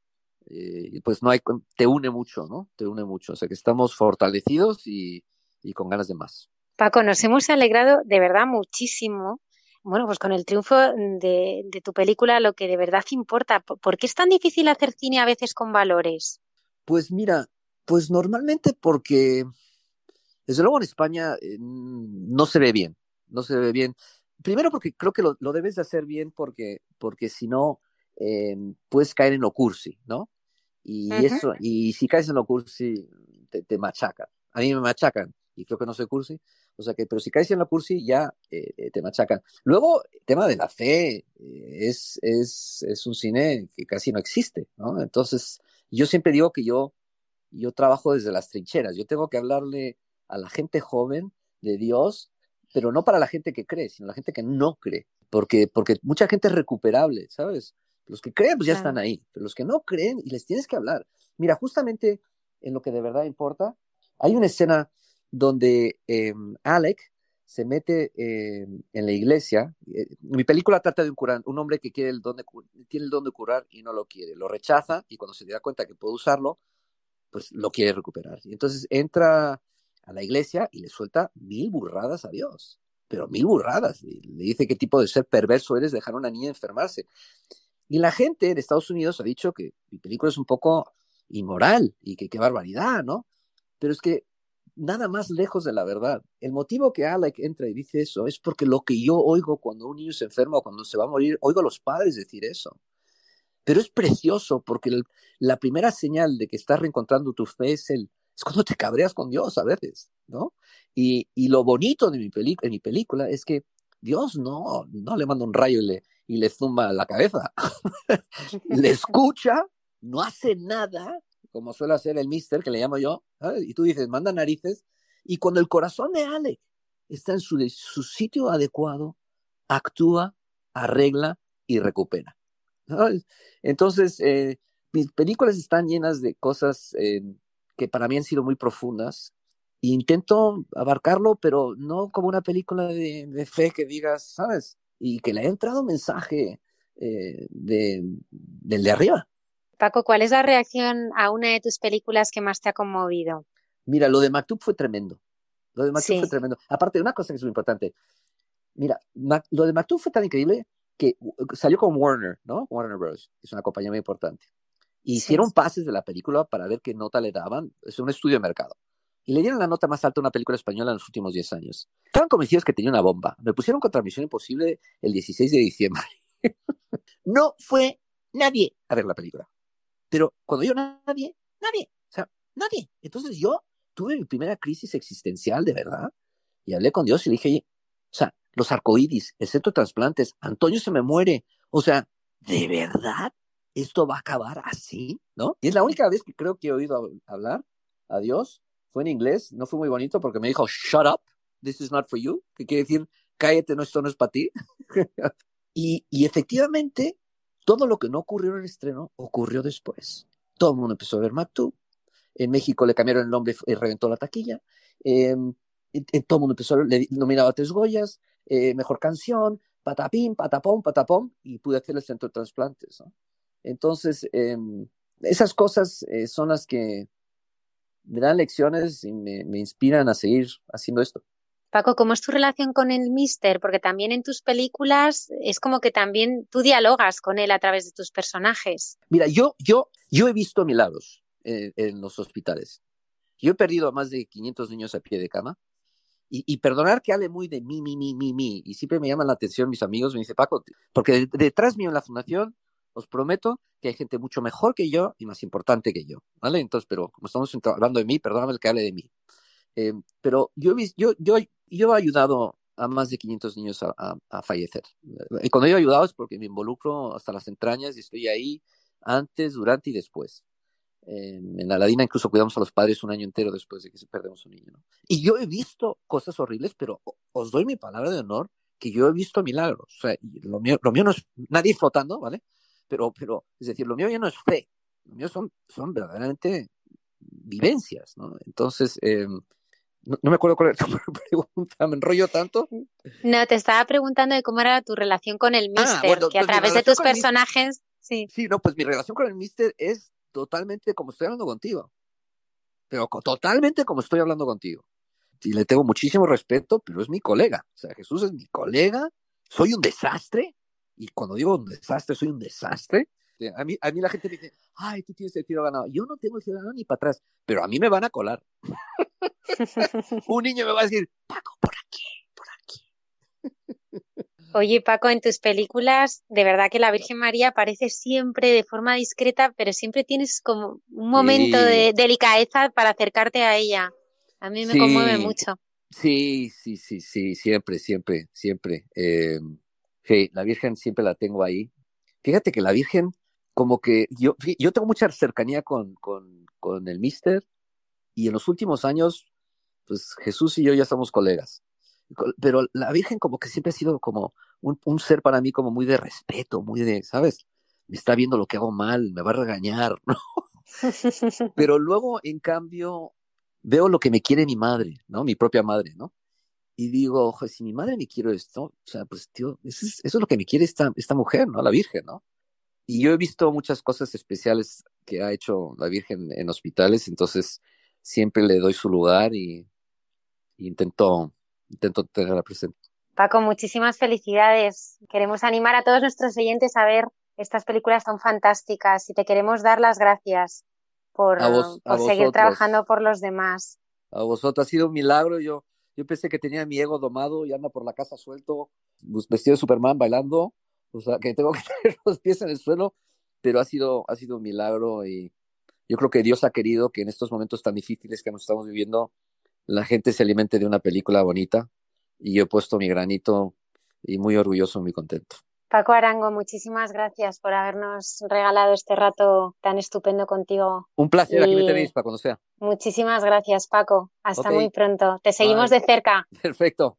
eh, pues no hay, te une mucho, ¿no? Te une mucho. O sea que estamos fortalecidos y, y con ganas de más. Paco, nos hemos alegrado de verdad muchísimo. Bueno, pues con el triunfo de, de tu película, lo que de verdad importa. ¿Por qué es tan difícil hacer cine a veces con valores? Pues mira, pues normalmente porque, desde luego en España eh, no se ve bien, no se ve bien. Primero porque creo que lo, lo debes de hacer bien porque, porque si no, eh, puedes caer en lo cursi, ¿no? Y uh -huh. eso, y si caes en lo cursi, te, te, machacan. A mí me machacan, y creo que no soy cursi. O sea que, pero si caes en lo cursi, ya eh, te machacan. Luego, el tema de la fe eh, es, es, es un cine que casi no existe, ¿no? Entonces, yo siempre digo que yo, yo trabajo desde las trincheras. Yo tengo que hablarle a la gente joven de Dios, pero no para la gente que cree, sino la gente que no cree, porque, porque mucha gente es recuperable, ¿sabes? Los que creen, pues ya están ahí, pero los que no creen, y les tienes que hablar. Mira, justamente en lo que de verdad importa, hay una escena donde eh, Alec se mete eh, en la iglesia. Eh, mi película trata de un, curan, un hombre que quiere el don de, tiene el don de curar y no lo quiere. Lo rechaza y cuando se da cuenta que puede usarlo, pues lo quiere recuperar. Y entonces entra a la iglesia y le suelta mil burradas a Dios, pero mil burradas. Le dice qué tipo de ser perverso eres dejar a una niña enfermarse. Y la gente de Estados Unidos ha dicho que mi película es un poco inmoral y que qué barbaridad, ¿no? Pero es que nada más lejos de la verdad. El motivo que Alec entra y dice eso es porque lo que yo oigo cuando un niño se enferma o cuando se va a morir, oigo a los padres decir eso. Pero es precioso porque la primera señal de que estás reencontrando tu fe es, el, es cuando te cabreas con Dios a veces, ¿no? Y, y lo bonito de mi, en mi película es que Dios no, no le manda un rayo y le, y le zumba la cabeza. le escucha, no hace nada, como suele hacer el mister, que le llamo yo, y tú dices, manda narices, y cuando el corazón de Alec está en su, su sitio adecuado, actúa, arregla y recupera. Entonces, eh, mis películas están llenas de cosas eh, que para mí han sido muy profundas. E intento abarcarlo, pero no como una película de, de, fe que digas, ¿sabes? Y que le haya entrado mensaje eh, de, del de arriba. Paco, ¿cuál es la reacción a una de tus películas que más te ha conmovido? Mira, lo de Maktub fue tremendo. Lo de Maktub fue tremendo. Aparte, de una cosa que es muy importante. Mira, lo de Maktub fue tan increíble que salió con Warner, ¿no? Warner Bros. Es una compañía muy importante. Hicieron pases de la película para ver qué nota le daban. Es un estudio de mercado. Y le dieron la nota más alta a una película española en los últimos 10 años. Estaban convencidos que tenía una bomba. Me pusieron contra Misión Imposible el 16 de diciembre. no fue nadie a ver la película. Pero cuando yo nadie, nadie, o sea, nadie. Entonces yo tuve mi primera crisis existencial de verdad y hablé con Dios y le dije, los arcoíris, de trasplantes, Antonio se me muere. O sea, ¿de verdad esto va a acabar así? ¿No? Y es la única vez que creo que he oído hablar a Dios. Fue en inglés, no fue muy bonito porque me dijo, shut up, this is not for you, que quiere decir, cállate, no, esto no es para ti. y, y efectivamente, todo lo que no ocurrió en el estreno ocurrió después. Todo el mundo empezó a ver Maktub. En México le cambiaron el nombre y reventó la taquilla. Eh, todo el mundo empezó, le nominaba a tres Goyas, eh, mejor canción, patapín, patapón, patapón, y pude hacer el centro de trasplantes. ¿no? Entonces, eh, esas cosas eh, son las que me dan lecciones y me, me inspiran a seguir haciendo esto. Paco, ¿cómo es tu relación con el Mister? Porque también en tus películas es como que también tú dialogas con él a través de tus personajes. Mira, yo, yo, yo he visto milagros en, en los hospitales. Yo he perdido a más de 500 niños a pie de cama. Y, y, perdonar que hable muy de mí, mí, mí, mí, mí. Y siempre me llaman la atención mis amigos, me dice Paco, porque detrás mío en la fundación os prometo que hay gente mucho mejor que yo y más importante que yo, ¿vale? Entonces, pero como estamos hablando de mí, perdóname el que hable de mí. Eh, pero yo, yo, yo, yo he ayudado a más de 500 niños a, a, a, fallecer. Y cuando he ayudado es porque me involucro hasta las entrañas y estoy ahí antes, durante y después. Eh, en la Ladina incluso cuidamos a los padres un año entero después de que se perdemos un niño. ¿no? Y yo he visto cosas horribles, pero os doy mi palabra de honor que yo he visto milagros. O sea, lo mío, lo mío no es nadie flotando, ¿vale? Pero, pero, es decir, lo mío ya no es fe. Lo mío son, son verdaderamente vivencias, ¿no? Entonces, eh, no, no, me acuerdo cuál era tu pregunta, me enrollo tanto. No, te estaba preguntando de cómo era tu relación con el Mister, ah, bueno, que a pues través de tus personajes, sí. Sí, no, pues mi relación con el Mister es totalmente como estoy hablando contigo. Pero totalmente como estoy hablando contigo. Y le tengo muchísimo respeto, pero es mi colega. O sea, Jesús es mi colega, soy un desastre. Y cuando digo un desastre, soy un desastre. A mí, a mí la gente me dice, ay, tú tienes el tiro ganado. Yo no tengo el tiro ganado ni para atrás, pero a mí me van a colar. Un niño me va a decir, Paco, por aquí, por aquí. Oye, Paco, en tus películas, de verdad que la Virgen María aparece siempre de forma discreta, pero siempre tienes como un momento sí. de delicadeza para acercarte a ella. A mí me sí. conmueve mucho. Sí, sí, sí, sí, siempre, siempre, siempre. Eh, la Virgen siempre la tengo ahí. Fíjate que la Virgen, como que yo, yo tengo mucha cercanía con, con, con el Mister y en los últimos años pues Jesús y yo ya somos colegas. Pero la Virgen como que siempre ha sido como un, un ser para mí como muy de respeto, muy de, ¿sabes? Me está viendo lo que hago mal, me va a regañar, ¿no? Pero luego, en cambio, veo lo que me quiere mi madre, ¿no? Mi propia madre, ¿no? Y digo, ojo, si mi madre me quiere esto, o sea, pues tío, eso es, eso es lo que me quiere esta, esta mujer, ¿no? La Virgen, ¿no? Y yo he visto muchas cosas especiales que ha hecho la Virgen en hospitales, entonces siempre le doy su lugar y, y intento, intento tenerla presente. Paco, muchísimas felicidades. Queremos animar a todos nuestros oyentes a ver estas películas tan fantásticas y te queremos dar las gracias por, vos, por seguir trabajando por los demás. A vosotros ha sido un milagro. Yo, yo pensé que tenía mi ego domado y anda por la casa suelto, pues, vestido de Superman bailando. O sea, que tengo que tener los pies en el suelo, pero ha sido, ha sido un milagro y yo creo que Dios ha querido que en estos momentos tan difíciles que nos estamos viviendo, la gente se alimente de una película bonita y yo he puesto mi granito y muy orgulloso, muy contento. Paco Arango, muchísimas gracias por habernos regalado este rato tan estupendo contigo. Un placer, aquí me Y- tenéis para cuando sea. Muchísimas gracias, Paco. Hasta muy pronto. Te seguimos Bye. de cerca. Perfecto.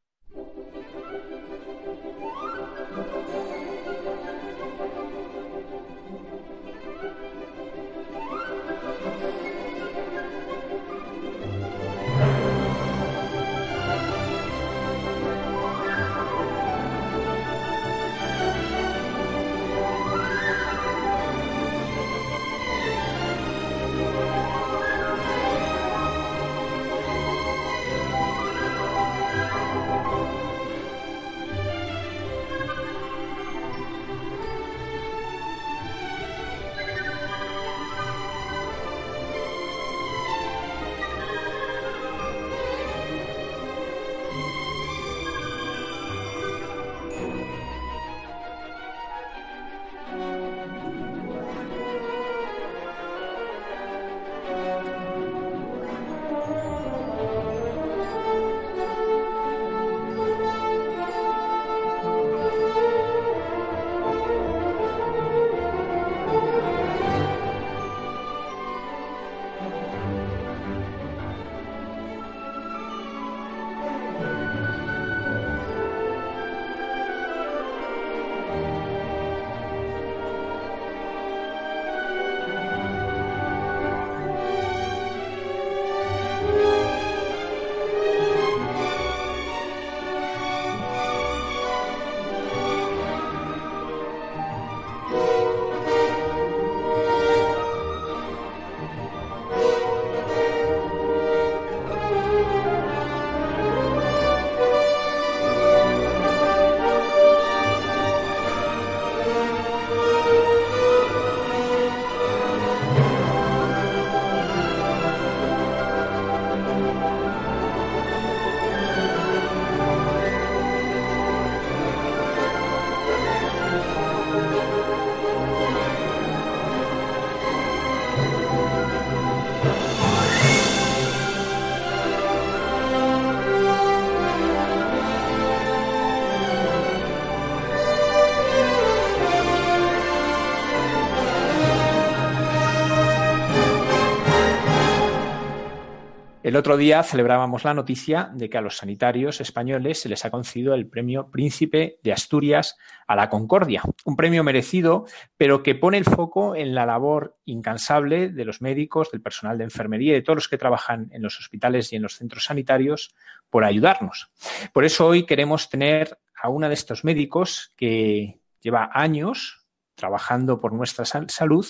El otro día celebrábamos la noticia de que a los sanitarios españoles se les ha concedido el premio Príncipe de Asturias a la Concordia, un premio merecido, pero que pone el foco en la labor incansable de los médicos, del personal de enfermería y de todos los que trabajan en los hospitales y en los centros sanitarios por ayudarnos. Por eso hoy queremos tener a una de estos médicos que lleva años trabajando por nuestra sal salud,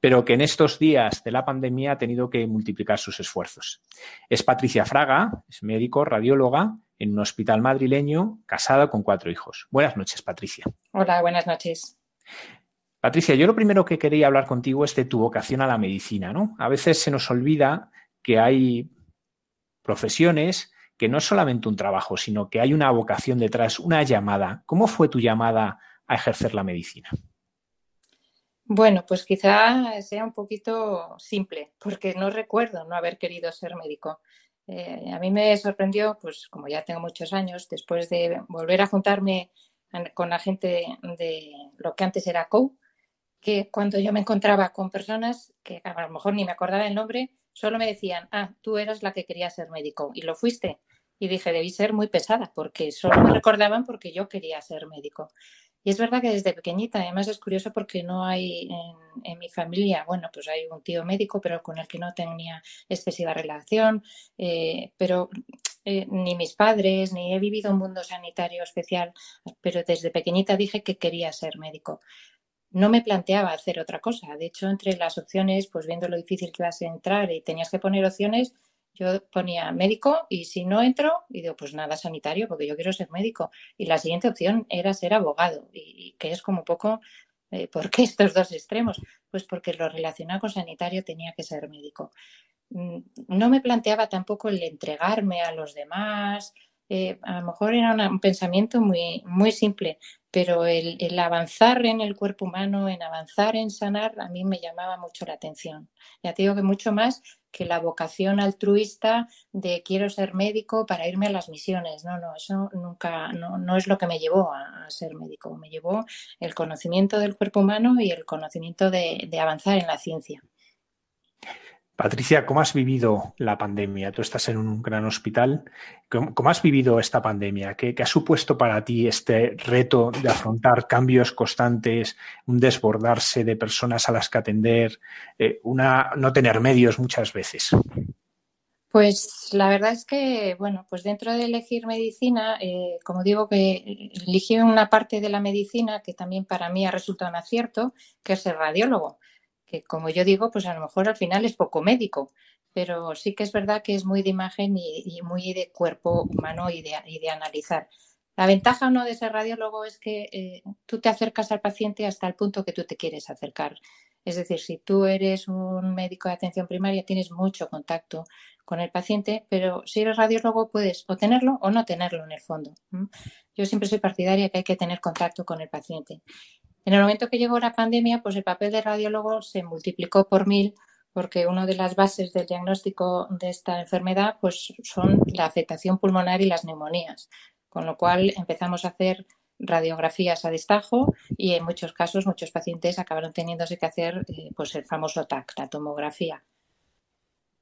pero que en estos días de la pandemia ha tenido que multiplicar sus esfuerzos. Es Patricia Fraga, es médico, radióloga en un hospital madrileño, casada con cuatro hijos. Buenas noches, Patricia. Hola, buenas noches. Patricia, yo lo primero que quería hablar contigo es de tu vocación a la medicina, ¿no? A veces se nos olvida que hay profesiones que no es solamente un trabajo, sino que hay una vocación detrás, una llamada. ¿Cómo fue tu llamada a ejercer la medicina? Bueno, pues quizá sea un poquito simple, porque no recuerdo no haber querido ser médico. Eh, a mí me sorprendió, pues como ya tengo muchos años, después de volver a juntarme con la gente de lo que antes era COU, que cuando yo me encontraba con personas que a lo mejor ni me acordaba el nombre, Solo me decían, ah, tú eras la que quería ser médico y lo fuiste. Y dije, debí ser muy pesada porque solo me recordaban porque yo quería ser médico. Y es verdad que desde pequeñita, además es curioso porque no hay en, mi familia, bueno, pues hay un tío médico, pero con el que no tenía excesiva relación, eh, pero eh, ni mis padres, ni he vivido un mundo sanitario especial, pero desde pequeñita dije que quería ser médico. No me planteaba hacer otra cosa. De hecho, entre las opciones, pues viendo lo difícil que ibas a entrar y tenías que poner opciones, yo ponía médico y si no entro, y digo, pues nada, sanitario, porque yo quiero ser médico. Y la siguiente opción era ser abogado, y, que es como poco, eh, ¿por qué estos dos extremos? Pues porque lo relacionado con sanitario tenía que ser médico. Mm, no me planteaba tampoco el entregarme a los demás, eh, a lo mejor era un pensamiento muy, muy simple, pero el, el, avanzar en el cuerpo humano, en avanzar en sanar, a mí me llamaba mucho la atención. Ya te digo que mucho más que la vocación altruista de quiero ser médico para irme a las misiones. No, no, eso nunca, no, no es lo que me llevó a, ser médico. Me llevó el conocimiento del cuerpo humano y el conocimiento de, de avanzar en la ciencia. Patricia, ¿cómo has vivido la pandemia? Tú estás en un gran hospital. ¿Cómo, has vivido esta pandemia? ¿Qué, ha supuesto para ti este reto de afrontar cambios constantes, un desbordarse de personas a las que atender, eh, una, no tener medios muchas veces? Pues la verdad es que, bueno, pues dentro de elegir medicina, eh, como digo que elegí una parte de la medicina que también para mí ha resultado un acierto, que es el radiólogo que como yo digo, pues a lo mejor al final es poco médico, pero sí que es verdad que es muy de imagen y, muy de cuerpo humano y de, analizar. La ventaja no de ser radiólogo es que eh, tú te acercas al paciente hasta el punto que tú te quieres acercar. Es decir, si tú eres un médico de atención primaria, tienes mucho contacto con el paciente, pero si eres radiólogo puedes o tenerlo o no tenerlo en el fondo. Yo siempre soy partidaria que hay que tener contacto con el paciente. En el momento que llegó la pandemia, pues el papel de radiólogo se multiplicó por mil porque una de las bases del diagnóstico de esta enfermedad pues son la afectación pulmonar y las neumonías, con lo cual empezamos a hacer radiografías a destajo y en muchos casos muchos pacientes acabaron teniéndose que hacer eh, pues el famoso TAC, la tomografía.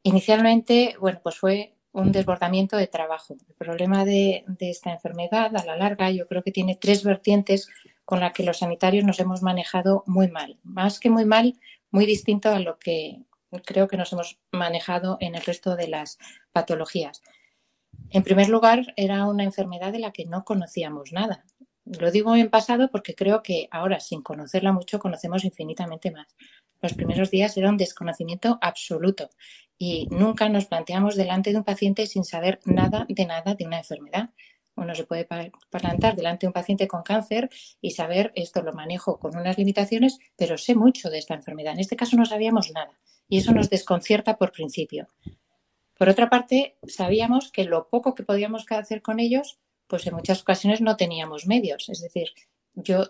Inicialmente, bueno, pues fue un desbordamiento de trabajo. El problema de, esta enfermedad a la larga yo creo que tiene tres vertientes con la que los sanitarios nos hemos manejado muy mal. Más que muy mal, muy distinto a lo que creo que nos hemos manejado en el resto de las patologías. En primer lugar, era una enfermedad de la que no conocíamos nada. Lo digo en pasado porque creo que ahora, sin conocerla mucho, conocemos infinitamente más. Los primeros días era un desconocimiento absoluto y nunca nos planteamos delante de un paciente sin saber nada de nada de una enfermedad. Uno se puede plantar delante de un paciente con cáncer y saber esto lo manejo con unas limitaciones, pero sé mucho de esta enfermedad. En este caso no sabíamos nada y eso nos desconcierta por principio. Por otra parte, sabíamos que lo poco que podíamos hacer con ellos, pues en muchas ocasiones no teníamos medios. Es decir, yo,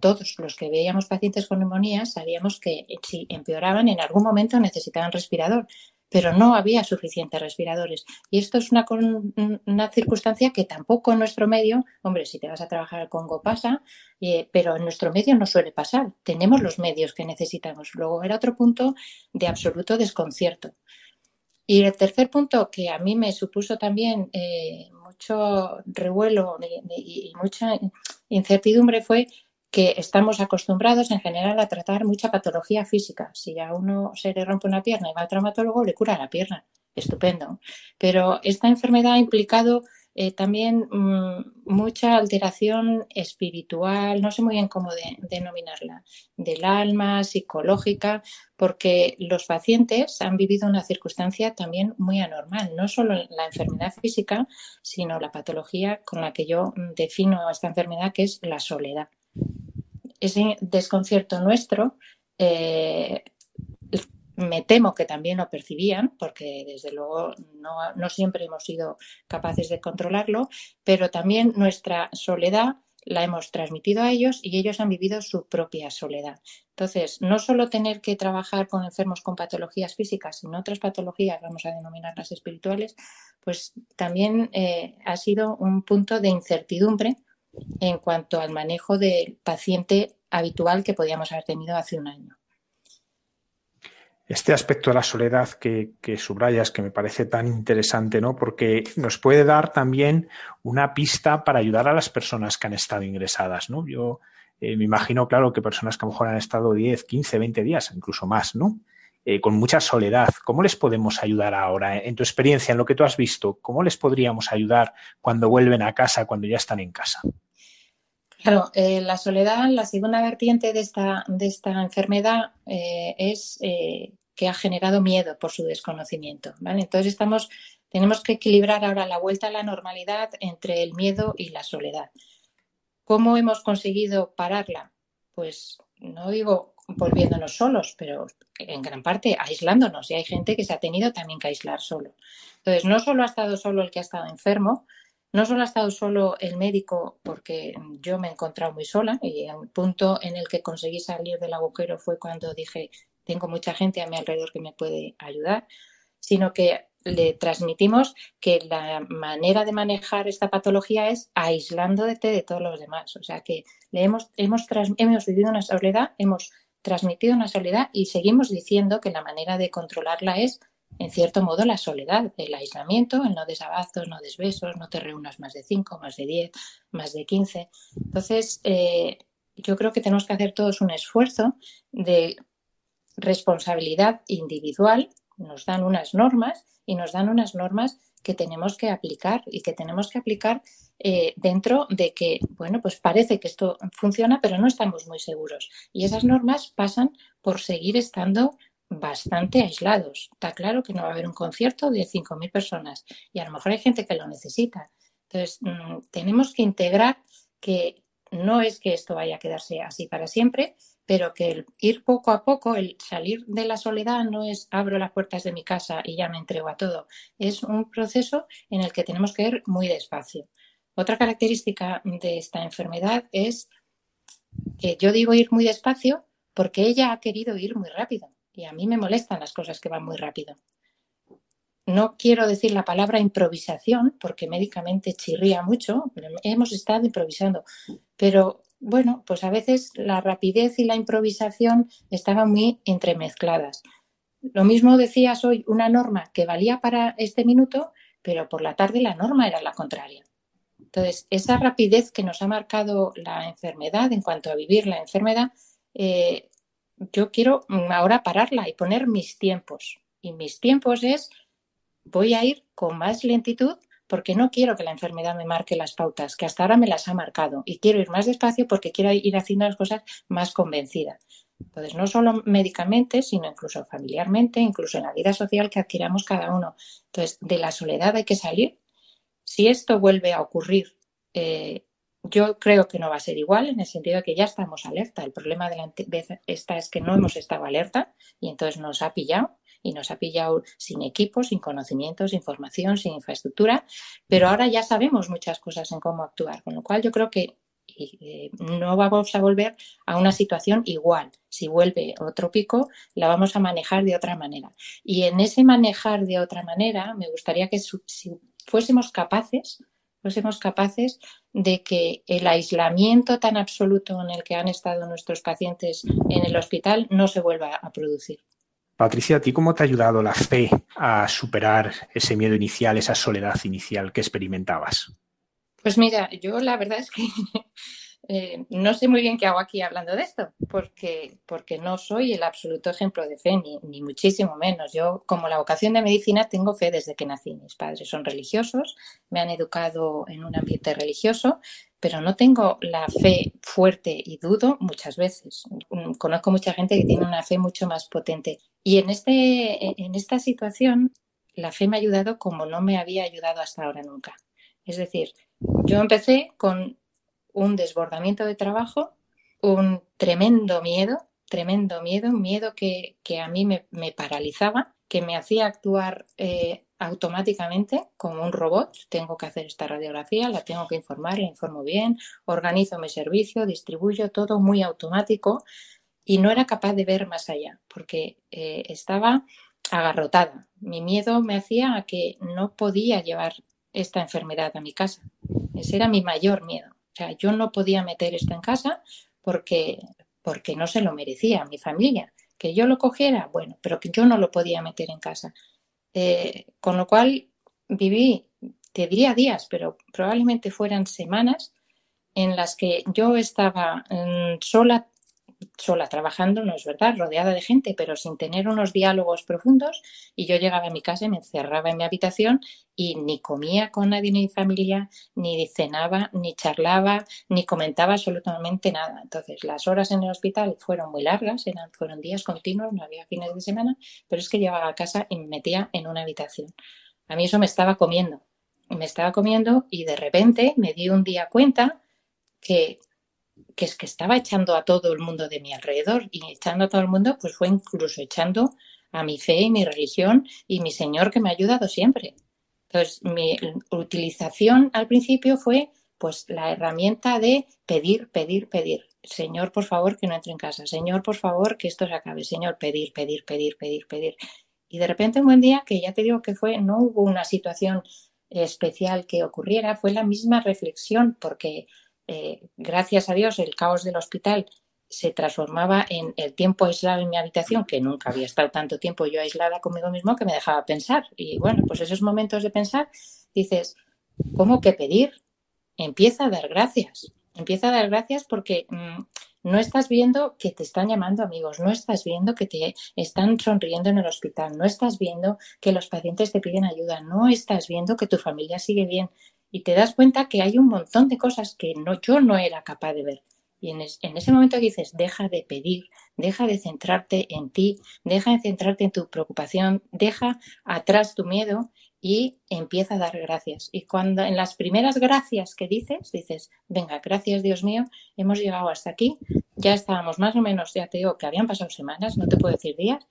todos los que veíamos pacientes con neumonía, sabíamos que si empeoraban, en algún momento necesitaban respirador pero no había suficientes respiradores. Y esto es una, una, circunstancia que tampoco en nuestro medio, hombre, si te vas a trabajar al Congo pasa, eh, pero en nuestro medio no suele pasar. Tenemos los medios que necesitamos. Luego era otro punto de absoluto desconcierto. Y el tercer punto que a mí me supuso también eh, mucho revuelo y mucha incertidumbre fue que estamos acostumbrados en general a tratar mucha patología física. Si a uno se le rompe una pierna y va al traumatólogo, le cura la pierna. Estupendo. Pero esta enfermedad ha implicado eh, también mm, mucha alteración espiritual, no sé muy bien cómo denominarla, del alma, psicológica, porque los pacientes han vivido una circunstancia también muy anormal, no solo la enfermedad física, sino la patología con la que yo defino esta enfermedad, que es la soledad ese desconcierto nuestro, eh, me temo que también lo percibían, porque desde luego no, siempre hemos sido capaces de controlarlo, pero también nuestra soledad la hemos transmitido a ellos y ellos han vivido su propia soledad. Entonces, no solo tener que trabajar con enfermos con patologías físicas, sino otras patologías, vamos a denominarlas espirituales, pues también eh, ha sido un punto de incertidumbre en cuanto al manejo del paciente habitual que podíamos haber tenido hace un año. Este aspecto de la soledad que, subrayas, que me parece tan interesante, ¿no? Porque nos puede dar también una pista para ayudar a las personas que han estado ingresadas, ¿no? Yo eh, me imagino, claro, que personas que a lo mejor han estado 10, 15, 20 días, incluso más, ¿no? Eh, con mucha soledad. ¿Cómo les podemos ayudar ahora? En tu experiencia, en lo que tú has visto, ¿cómo les podríamos ayudar cuando vuelven a casa, cuando ya están en casa? Claro, eh, la soledad, la segunda vertiente de esta, de esta enfermedad eh, es eh, que ha generado miedo por su desconocimiento. Entonces estamos, tenemos que equilibrar ahora la vuelta a la normalidad entre el miedo y la soledad. ¿Cómo hemos conseguido pararla? Pues no digo volviéndonos solos, pero en gran parte aislándonos. Y hay gente que se ha tenido también que aislar solo. Entonces, no solo ha estado solo el que ha estado enfermo, no solo ha estado solo el médico, porque yo me he encontrado muy sola y el punto en el que conseguí salir del agujero fue cuando dije, tengo mucha gente a mi alrededor que me puede ayudar, sino que le transmitimos que la manera de manejar esta patología es aislándote de todos los demás. O sea que le hemos, hemos, hemos vivido una soledad, hemos transmitido una soledad y seguimos diciendo que la manera de controlarla es en cierto modo, la soledad, el aislamiento, el no desabazos, no desbesos, no te reúnas más de cinco, más de diez, más de quince. Entonces, eh, yo creo que tenemos que hacer todos un esfuerzo de responsabilidad individual. Nos dan unas normas y nos dan unas normas que tenemos que aplicar y que tenemos que aplicar eh, dentro de que, bueno, pues parece que esto funciona, pero no estamos muy seguros. Y esas normas pasan por seguir estando bastante aislados. Está claro que no va a haber un concierto de 5.000 personas y a lo mejor hay gente que lo necesita. Entonces, mm, tenemos que integrar que no es que esto vaya a quedarse así para siempre, pero que el ir poco a poco, el salir de la soledad no es abro las puertas de mi casa y ya me entrego a todo. Es un proceso en el que tenemos que ir muy despacio. Otra característica de esta enfermedad es que yo digo ir muy despacio porque ella ha querido ir muy rápido. Y a mí me molestan las cosas que van muy rápido. No quiero decir la palabra improvisación porque médicamente chirría mucho, hemos estado improvisando, pero bueno, pues a veces la rapidez y la improvisación estaban muy entremezcladas. Lo mismo decías hoy, una norma que valía para este minuto, pero por la tarde la norma era la contraria. Entonces, esa rapidez que nos ha marcado la enfermedad en cuanto a vivir la enfermedad, eh, yo quiero mm, ahora pararla y poner mis tiempos. Y mis tiempos es, voy a ir con más lentitud porque no quiero que la enfermedad me marque las pautas, que hasta ahora me las ha marcado. Y quiero ir más despacio porque quiero ir haciendo las cosas más convencida. Entonces, no solo médicamente, sino incluso familiarmente, incluso en la vida social que adquiramos cada uno. Entonces, de la soledad hay que salir. Si esto vuelve a ocurrir eh, yo creo que no va a ser igual en el sentido de que ya estamos alerta. El problema de la esta es que no hemos estado alerta y entonces nos ha pillado y nos ha pillado sin equipo, sin conocimientos, sin información, sin infraestructura, pero ahora ya sabemos muchas cosas en cómo actuar, con lo cual yo creo que eh, no vamos a volver a una situación igual. Si vuelve otro pico, la vamos a manejar de otra manera. Y en ese manejar de otra manera, me gustaría que si fuésemos capaces fuésemos capaces de que el aislamiento tan absoluto en el que han estado nuestros pacientes en el hospital no se vuelva a producir. Patricia, ¿a ti cómo te ha ayudado la fe a superar ese miedo inicial, esa soledad inicial que experimentabas? Pues mira, yo la verdad es que eh, no sé muy bien qué hago aquí hablando de esto, porque, porque no soy el absoluto ejemplo de fe, ni, ni, muchísimo menos. Yo, como la vocación de medicina, tengo fe desde que nací. Mis padres son religiosos, me han educado en un ambiente religioso, pero no tengo la fe fuerte y dudo muchas veces. Conozco mucha gente que tiene una fe mucho más potente. Y en, este, en esta situación, la fe me ha ayudado como no me había ayudado hasta ahora nunca. Es decir, yo empecé con un desbordamiento de trabajo, un tremendo miedo, tremendo miedo, un miedo que, a mí me, paralizaba, que me hacía actuar eh, automáticamente como un robot. Tengo que hacer esta radiografía, la tengo que informar, la informo bien, organizo mi servicio, distribuyo todo muy automático y no era capaz de ver más allá porque eh, estaba agarrotada. Mi miedo me hacía que no podía llevar esta enfermedad a mi casa. Ese era mi mayor miedo. Sea, yo no podía meter esto en casa porque, porque no se lo merecía mi familia. Que yo lo cogiera, bueno, pero que yo no lo podía meter en casa. Eh, con lo cual viví, te diría días, pero probablemente fueran semanas en las que yo estaba mm, sola sola trabajando, no es verdad, rodeada de gente, pero sin tener unos diálogos profundos. Y yo llegaba a mi casa y me encerraba en mi habitación y ni comía con nadie ni familia, ni cenaba, ni charlaba, ni comentaba absolutamente nada. Entonces, las horas en el hospital fueron muy largas, eran, fueron días continuos, no había fines de semana, pero es que llegaba a casa y me metía en una habitación. A mí eso me estaba comiendo. Me estaba comiendo y de repente me di un día cuenta que que es que estaba echando a todo el mundo de mi alrededor y echando a todo el mundo, pues fue incluso echando a mi fe y mi religión y mi Señor que me ha ayudado siempre. Entonces, mi utilización al principio fue pues la herramienta de pedir, pedir, pedir. Señor, por favor, que no entre en casa. Señor, por favor, que esto se acabe. Señor, pedir, pedir, pedir, pedir, pedir. Y de repente un buen día, que ya te digo que fue, no hubo una situación especial que ocurriera, fue la misma reflexión, porque eh, gracias a Dios, el caos del hospital se transformaba en el tiempo aislado en mi habitación, que nunca había estado tanto tiempo yo aislada conmigo mismo que me dejaba pensar. Y bueno, pues esos momentos de pensar, dices, ¿cómo que pedir? Empieza a dar gracias. Empieza a dar gracias porque mm, no estás viendo que te están llamando amigos, no estás viendo que te están sonriendo en el hospital, no estás viendo que los pacientes te piden ayuda, no estás viendo que tu familia sigue bien, y te das cuenta que hay un montón de cosas que no, yo no era capaz de ver. Y en, en, ese momento dices, deja de pedir, deja de centrarte en ti, deja de centrarte en tu preocupación, deja atrás tu miedo y empieza a dar gracias. Y cuando en las primeras gracias que dices, dices, venga, gracias Dios mío, hemos llegado hasta aquí, ya estábamos más o menos, ya te digo que habían pasado semanas, no te puedo decir días,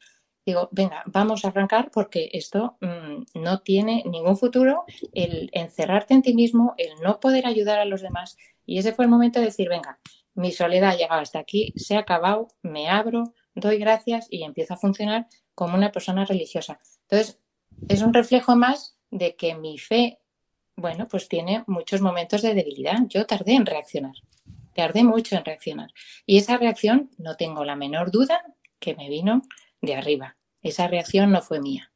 digo, venga, vamos a arrancar porque esto mm, no tiene ningún futuro, el encerrarte en ti mismo, el no poder ayudar a los demás. Y ese fue el momento de decir, venga, mi soledad ha llegado hasta aquí, se ha acabado, me abro, doy gracias y empiezo a funcionar como una persona religiosa. Entonces, es un reflejo más de que mi fe, bueno, pues tiene muchos momentos de debilidad. Yo tardé en reaccionar, tardé mucho en reaccionar. Y esa reacción, no tengo la menor duda, que me vino de arriba. Esa reacción no fue mía.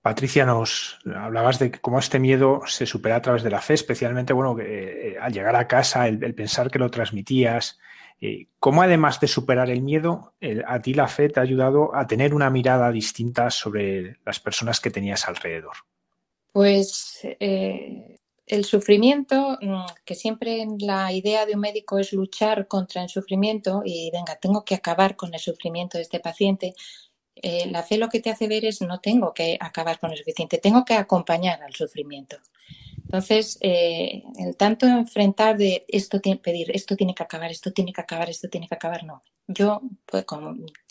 Patricia, nos hablabas de cómo este miedo se supera a través de la fe, especialmente bueno, eh, al llegar a casa, el, pensar que lo transmitías. Eh, ¿Cómo además de superar el miedo, a ti la fe te ha ayudado a tener una mirada distinta sobre las personas que tenías alrededor? Pues eh, el sufrimiento, mm, que siempre la idea de un médico es luchar contra el sufrimiento y venga, tengo que acabar con el sufrimiento de este paciente, eh, la fe lo que te hace ver es no tengo que acabar con el suficiente, tengo que acompañar al sufrimiento. Entonces, eh, el tanto enfrentar de esto tiene pedir, esto tiene que acabar, esto tiene que acabar, esto tiene que acabar, no. Yo, pues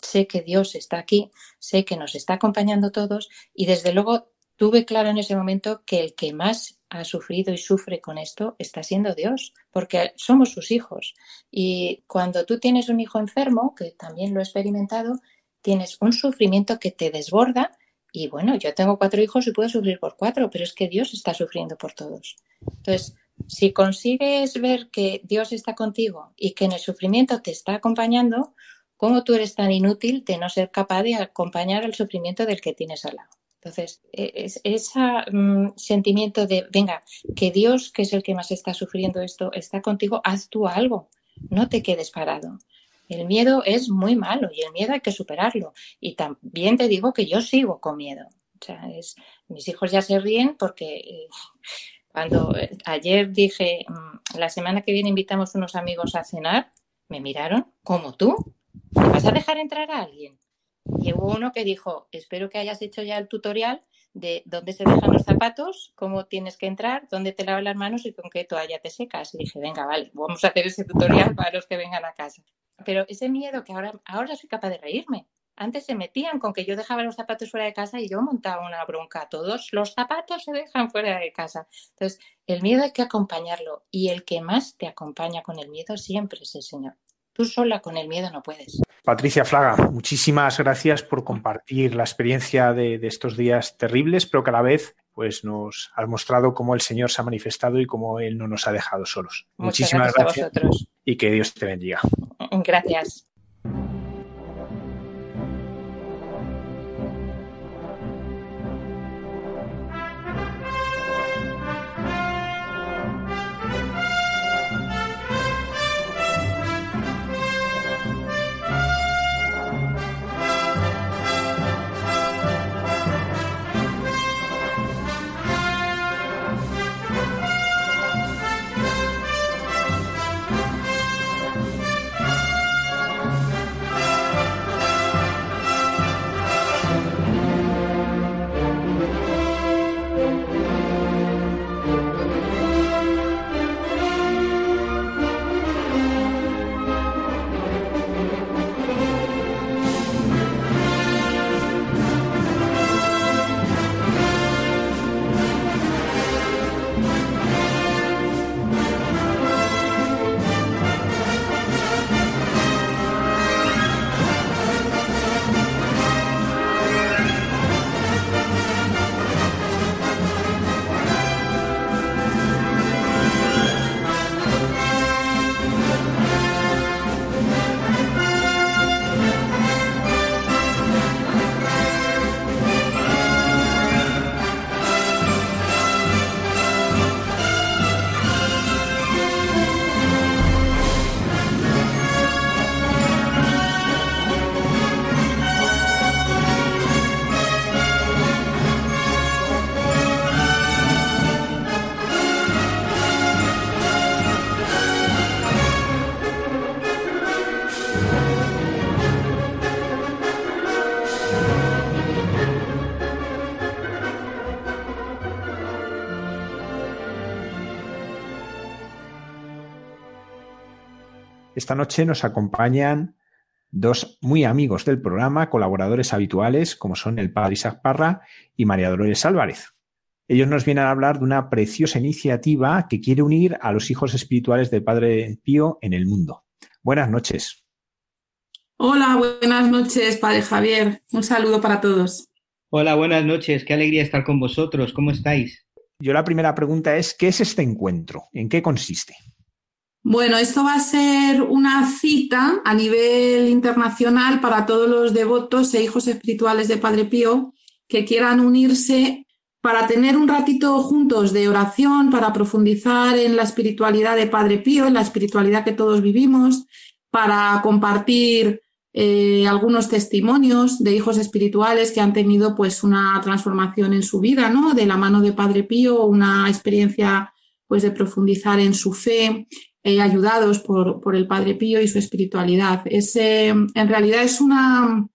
sé que Dios está aquí, sé que nos está acompañando todos y desde luego tuve claro en ese momento que el que más ha sufrido y sufre con esto está siendo Dios, porque somos sus hijos. Y cuando tú tienes un hijo enfermo, que también lo he experimentado, tienes un sufrimiento que te desborda y bueno, yo tengo cuatro hijos y puedo sufrir por cuatro, pero es que Dios está sufriendo por todos. Entonces, si consigues ver que Dios está contigo y que en el sufrimiento te está acompañando, ¿cómo tú eres tan inútil de no ser capaz de acompañar el sufrimiento del que tienes al lado? Entonces, e, es, ese mm, sentimiento de, venga, que Dios, que es el que más está sufriendo esto, está contigo, haz tú algo, no te quedes parado. El miedo es muy malo y el miedo hay que superarlo. Y también te digo que yo sigo con miedo. O sea, es, mis hijos ya se ríen porque eh, cuando eh, ayer dije, mm, la semana que viene invitamos unos amigos a cenar, me miraron, como tú, ¿te vas a dejar entrar a alguien? Y hubo uno que dijo, espero que hayas hecho ya el tutorial de dónde se dejan los zapatos, cómo tienes que entrar, dónde te lavas las manos y con qué toalla te secas. Y dije, venga, vale, vamos a hacer ese tutorial para los que vengan a casa. Pero ese miedo que ahora, ahora soy capaz de reírme. Antes se metían con que yo dejaba los zapatos fuera de casa y yo montaba una bronca. Todos los zapatos se dejan fuera de casa. Entonces, el miedo hay que acompañarlo y el que más te acompaña con el miedo siempre es el Señor. Tú sola con el miedo no puedes. Patricia Flaga, muchísimas gracias por compartir la experiencia de, estos días terribles, pero que a la vez pues nos has mostrado cómo el Señor se ha manifestado y cómo Él no nos ha dejado solos. Muchísimas gracias, y que Dios te bendiga. Gracias. Esta noche nos acompañan dos muy amigos del programa, colaboradores habituales, como son el padre Isaac Parra y María Dolores Álvarez. Ellos nos vienen a hablar de una preciosa iniciativa que quiere unir a los hijos espirituales del Padre Pío en el mundo. Buenas noches. Hola, buenas noches, Padre Javier. Un saludo para todos. Hola, buenas noches. Qué alegría estar con vosotros. ¿Cómo estáis? Yo la primera pregunta es, ¿qué es este encuentro? ¿En qué consiste? Bueno, esto va a ser una cita a nivel internacional para todos los devotos e hijos espirituales de Padre Pío que quieran unirse para tener un ratito juntos de oración, para profundizar en la espiritualidad de Padre Pío, en la espiritualidad que todos vivimos, para compartir eh, algunos testimonios de hijos espirituales que han tenido pues una transformación en su vida, ¿no? De la mano de Padre Pío, una experiencia pues de profundizar en su fe, eh, ayudados por, por, el Padre Pío y su espiritualidad. Es, en realidad es una,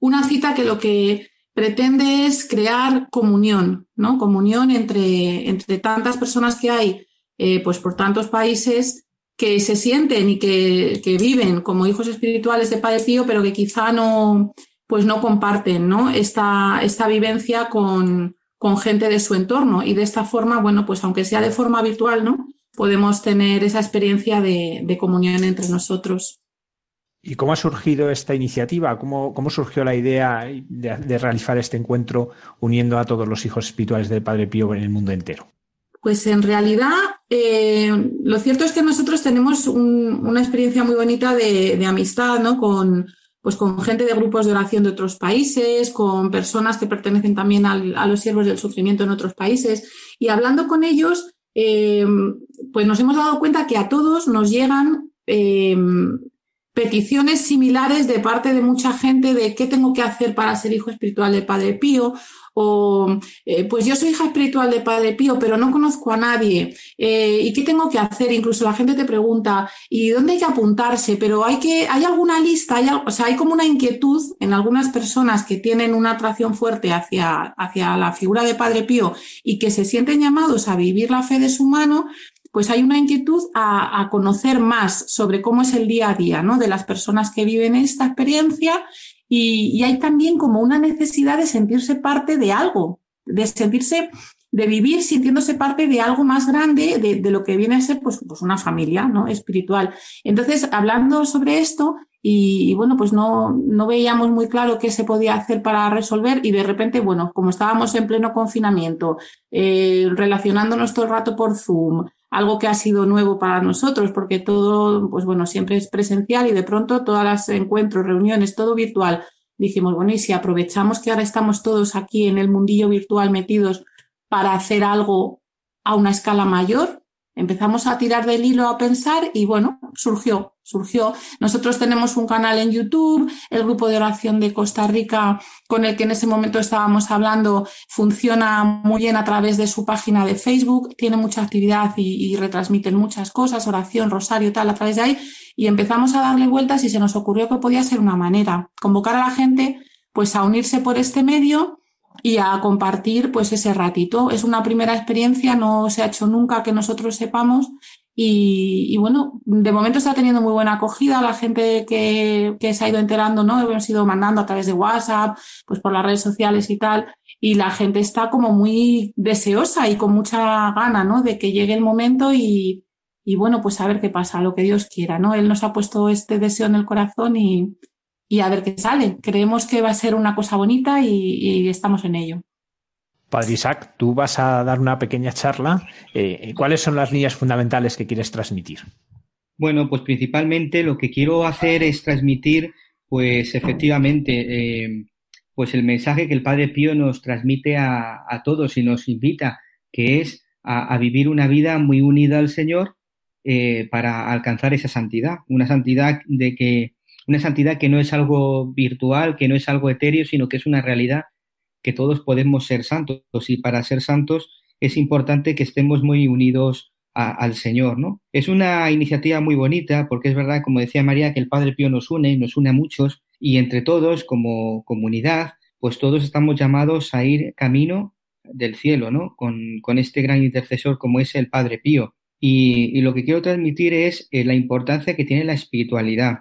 una cita que lo que pretende es crear comunión, ¿no? Comunión entre, entre tantas personas que hay, eh, pues por tantos países que se sienten y que, viven como hijos espirituales de Padre Pío, pero que quizá no, pues no comparten, ¿no? Esta, esta vivencia con, con gente de su entorno. Y de esta forma, bueno, pues aunque sea de forma virtual, ¿no? Podemos tener esa experiencia de, de comunión entre nosotros. ¿Y cómo ha surgido esta iniciativa? ¿Cómo, cómo surgió la idea de, realizar este encuentro uniendo a todos los hijos espirituales del Padre Pío en el mundo entero? Pues en realidad, eh, lo cierto es que nosotros tenemos una experiencia muy bonita de, amistad, ¿no? Con, pues con gente de grupos de oración de otros países, con personas que pertenecen también a los siervos del sufrimiento en otros países. Y hablando con ellos, eh, pues nos hemos dado cuenta que a todos nos llegan eh, peticiones similares de parte de mucha gente de qué tengo que hacer para ser hijo espiritual de Padre Pío o eh, pues yo soy hija espiritual de Padre Pío, pero no conozco a nadie. Eh, ¿Y qué tengo que hacer? Incluso la gente te pregunta, ¿y dónde hay que apuntarse? Pero hay que, hay alguna lista, hay, o sea, hay como una inquietud en algunas personas que tienen una atracción fuerte hacia, hacia la figura de Padre Pío y que se sienten llamados a vivir la fe de su mano, pues hay una inquietud a, conocer más sobre cómo es el día a día ¿no? de las personas que viven esta experiencia y, hay también como una necesidad de sentirse parte de algo, de sentirse, de vivir sintiéndose parte de algo más grande de, lo que viene a ser pues, pues, una familia ¿no? espiritual. Entonces, hablando sobre esto, y, bueno, pues no, no veíamos muy claro qué se podía hacer para resolver y de repente, bueno, como estábamos en pleno confinamiento, eh, relacionándonos todo el rato por Zoom, algo que ha sido nuevo para nosotros, porque todo, pues bueno, siempre es presencial y de pronto todas las encuentros, reuniones, todo virtual. Dijimos, bueno, y si aprovechamos que ahora estamos todos aquí en el mundillo virtual metidos para hacer algo a una escala mayor, empezamos a tirar del hilo a pensar y bueno, surgió, surgió. Nosotros tenemos un canal en YouTube, el grupo de oración de Costa Rica con el que en ese momento estábamos hablando funciona muy bien a través de su página de Facebook, tiene mucha actividad y, retransmiten muchas cosas, oración, rosario, tal, a través de ahí y empezamos a darle vueltas y se nos ocurrió que podía ser una manera, convocar a la gente pues a unirse por este medio y a compartir pues ese ratito. Es una primera experiencia, no se ha hecho nunca que nosotros sepamos y, bueno, de momento está teniendo muy buena acogida. La gente que, se ha ido enterando, ¿no? Hemos ido mandando a través de WhatsApp, pues por las redes sociales y tal. Y la gente está como muy deseosa y con mucha gana, ¿no? De que llegue el momento y, y bueno, pues a ver qué pasa, lo que Dios quiera, ¿no? Él nos ha puesto este deseo en el corazón y, y a ver qué sale. Creemos que va a ser una cosa bonita y, estamos en ello. Padre Isaac, tú vas a dar una pequeña charla. Eh, ¿Cuáles son las líneas fundamentales que quieres transmitir? Bueno, pues principalmente lo que quiero hacer es transmitir, pues efectivamente, eh, pues el mensaje que el Padre Pío nos transmite a, todos y nos invita, que es a, vivir una vida muy unida al Señor eh, para alcanzar esa santidad, una santidad de que una santidad que no es algo virtual, que no es algo etéreo, sino que es una realidad que todos podemos ser santos y para ser santos es importante que estemos muy unidos al Señor, ¿no? Es una iniciativa muy bonita porque es verdad, como decía María, que el Padre Pío nos une, nos une a muchos y entre todos, como comunidad, pues todos estamos llamados a ir camino del cielo, ¿no? Con, con este gran intercesor como es el Padre Pío. Y, lo que quiero transmitir es eh, la importancia que tiene la espiritualidad,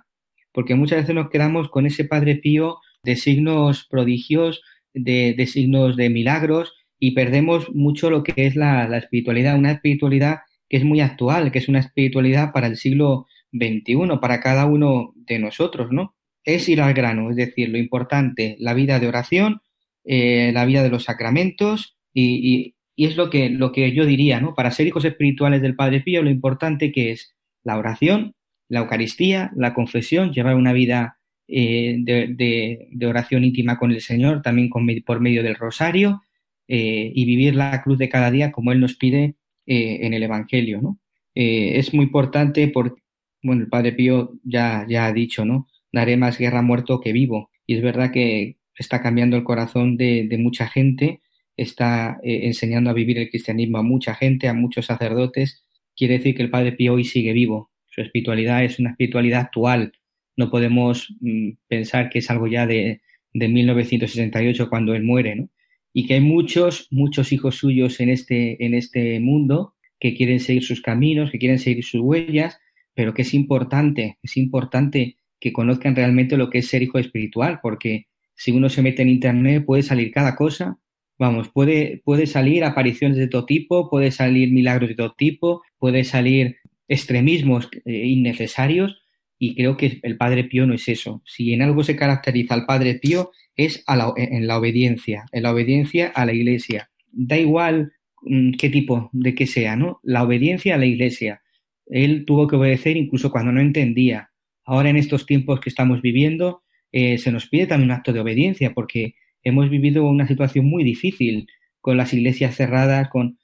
porque muchas veces nos quedamos con ese Padre Pío de signos prodigios, de, signos de milagros, y perdemos mucho lo que es la, espiritualidad, una espiritualidad que es muy actual, que es una espiritualidad para el siglo XXI, para cada uno de nosotros, ¿no? Es ir al grano, es decir, lo importante, la vida de oración, eh, la vida de los sacramentos y, y es lo que, lo que yo diría, ¿no? Para ser hijos espirituales del Padre Pío, lo importante que es la oración, la Eucaristía, la confesión, llevar una vida eh, de, oración íntima con el Señor, también por medio del rosario, eh, y vivir la cruz de cada día como Él nos pide eh, en el Evangelio, ¿no? es muy importante porque, bueno, el Padre Pío ya, ya ha dicho, ¿no? Daré más guerra muerto que vivo. Y es verdad que está cambiando el corazón de, de mucha gente está enseñando a vivir el cristianismo a mucha gente, a muchos sacerdotes, quiere decir que el Padre Pío hoy sigue vivo. Su espiritualidad es una espiritualidad actual. No podemos mm, pensar que es algo ya de, de 1968 cuando él muere, ¿no? Y que hay muchos, muchos hijos suyos en este, en este mundo que quieren seguir sus caminos, que quieren seguir sus huellas, pero que es importante, es importante que conozcan realmente lo que es ser hijo espiritual, porque si uno se mete en Internet puede salir cada cosa Vamos, puede, puede salir apariciones de todo tipo, puede salir milagros de todo tipo, puede salir extremismos eh, innecesarios y creo que el Padre Pío no es eso. Si en algo se caracteriza al Padre Pío es en la obediencia, en la obediencia a la Iglesia. Da igual mm, qué tipo de que sea, ¿no? La obediencia a la Iglesia. Él tuvo que obedecer incluso cuando no entendía. Ahora en estos tiempos que estamos viviendo eh, se nos pide también un acto de obediencia porque hemos vivido una situación muy difícil con las iglesias cerradas, con...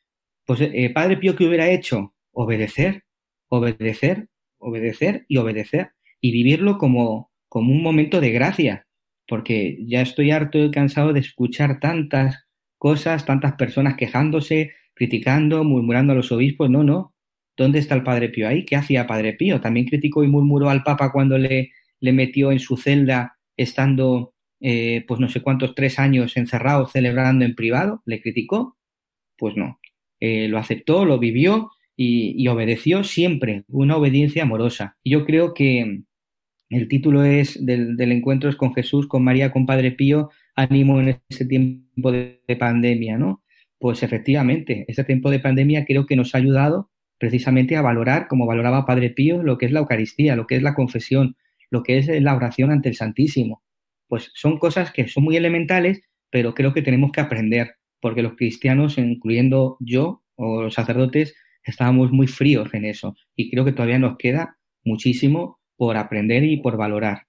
Pues, eh, Padre Pío, ¿qué hubiera hecho? Obedecer, obedecer, obedecer y obedecer y vivirlo como, como un momento de gracia, porque ya estoy harto y cansado de escuchar tantas cosas, tantas personas quejándose, criticando, murmurando a los obispos. No, no. ¿Dónde está el Padre Pío ahí? ¿Qué hacía Padre Pío? También criticó y murmuró al Papa cuando le, le metió en su celda estando eh, pues no sé cuántos, tres años encerrado celebrando en privado, le criticó, pues no. Eh, lo aceptó, lo vivió y, obedeció siempre, una obediencia amorosa. Yo creo que el título es del, encuentro es con Jesús, con María, con Padre Pío, ánimo en este tiempo de, de pandemia, ¿no? Pues efectivamente, este tiempo de pandemia creo que nos ha ayudado precisamente a valorar, como valoraba Padre Pío, lo que es la Eucaristía, lo que es la confesión, lo que es la oración ante el Santísimo pues son cosas que son muy elementales, pero creo que tenemos que aprender, porque los cristianos, incluyendo yo o los sacerdotes, estábamos muy fríos en eso y creo que todavía nos queda muchísimo por aprender y por valorar.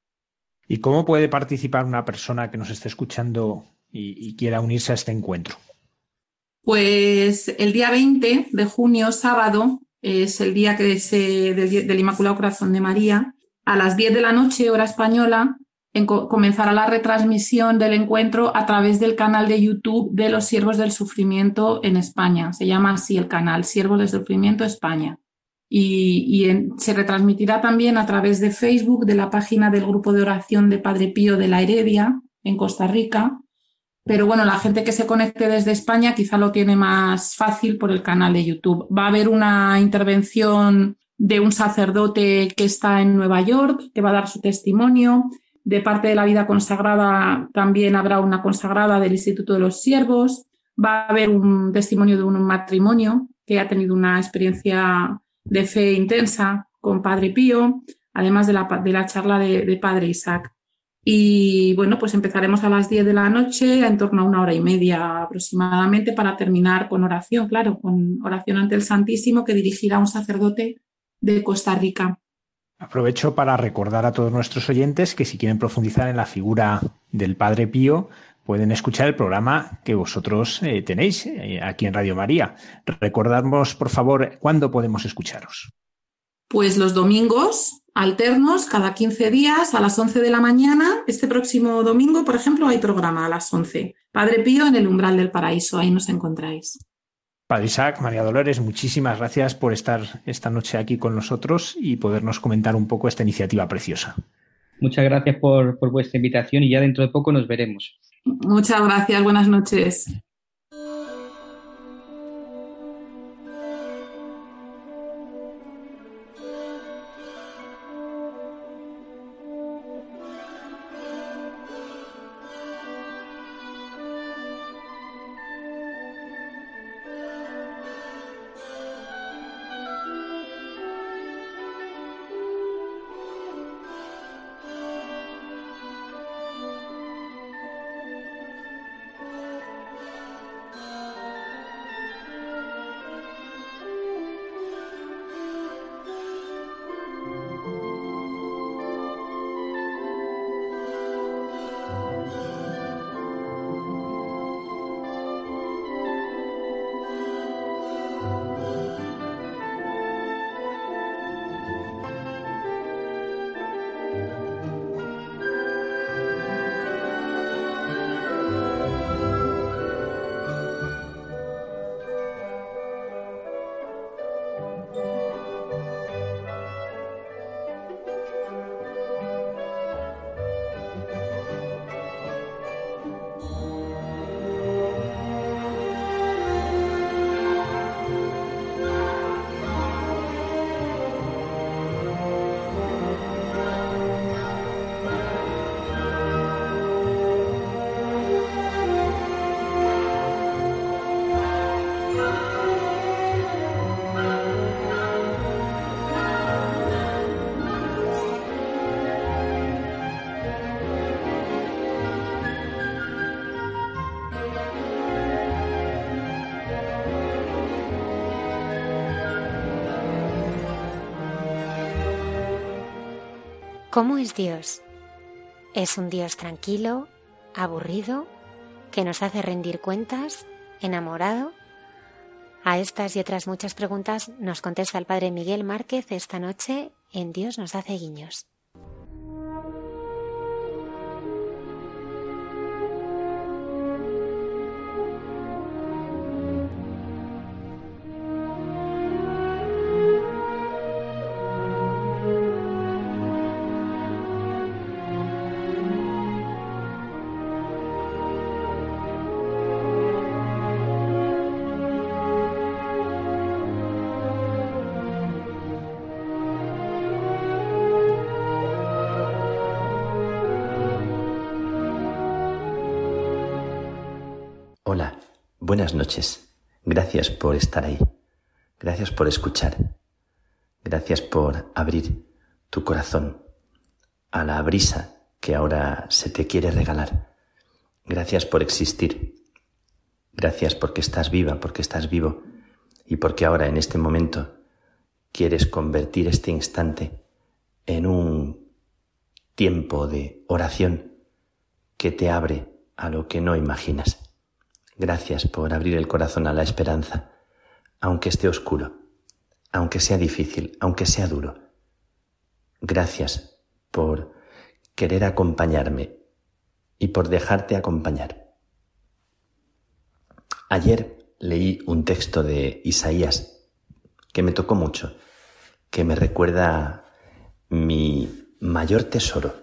¿Y cómo puede participar una persona que nos esté escuchando y, quiera unirse a este encuentro? Pues el día 20 de junio, sábado, es el día que se, del, del Inmaculado Corazón de María. A las 10 de la noche, hora española, comenzará la retransmisión del encuentro a través del canal de YouTube de los Siervos del Sufrimiento en España. Se llama así el canal, Siervos del Sufrimiento España. Y, se retransmitirá también a través de Facebook de la página del grupo de oración de Padre Pío de la Heredia en Costa Rica. Pero bueno, la gente que se conecte desde España quizá lo tiene más fácil por el canal de YouTube. Va a haber una intervención de un sacerdote que está en Nueva York, que va a dar su testimonio de parte de la vida consagrada también habrá una consagrada del Instituto de los Siervos. Va a haber un testimonio de un matrimonio que ha tenido una experiencia de fe intensa con Padre Pío, además de la, de la charla de, Padre Isaac. Y bueno, pues empezaremos a las 10 de la noche, en torno a una hora y media aproximadamente, para terminar con oración, claro, con oración ante el Santísimo que dirigirá un sacerdote de Costa Rica. Aprovecho para recordar a todos nuestros oyentes que si quieren profundizar en la figura del Padre Pío, pueden escuchar el programa que vosotros eh, tenéis eh, aquí en Radio María. Recordadnos, por favor, cuándo podemos escucharos. Pues los domingos alternos, cada 15 días, a las 11 de la mañana. Este próximo domingo, por ejemplo, hay programa a las 11. Padre Pío en el umbral del paraíso, ahí nos encontráis. Padre Isaac, María Dolores, muchísimas gracias por estar esta noche aquí con nosotros y podernos comentar un poco esta iniciativa preciosa. Muchas gracias por, por vuestra invitación y ya dentro de poco nos veremos. Muchas gracias, buenas noches. ¿Cómo es Dios? ¿Es un Dios tranquilo, aburrido, que nos hace rendir cuentas, enamorado? A estas y otras muchas preguntas nos contesta el Padre Miguel Márquez esta noche en Dios nos hace guiños. Buenas noches. Gracias por estar ahí. Gracias por escuchar. Gracias por abrir tu corazón a la brisa que ahora se te quiere regalar. Gracias por existir. Gracias porque estás viva, porque estás vivo y porque ahora en este momento quieres convertir este instante en un tiempo de oración que te abre a lo que no imaginas. Gracias por abrir el corazón a la esperanza, aunque esté oscuro, aunque sea difícil, aunque sea duro. Gracias por querer acompañarme y por dejarte acompañar. Ayer leí un texto de Isaías que me tocó mucho, que me recuerda mi mayor tesoro.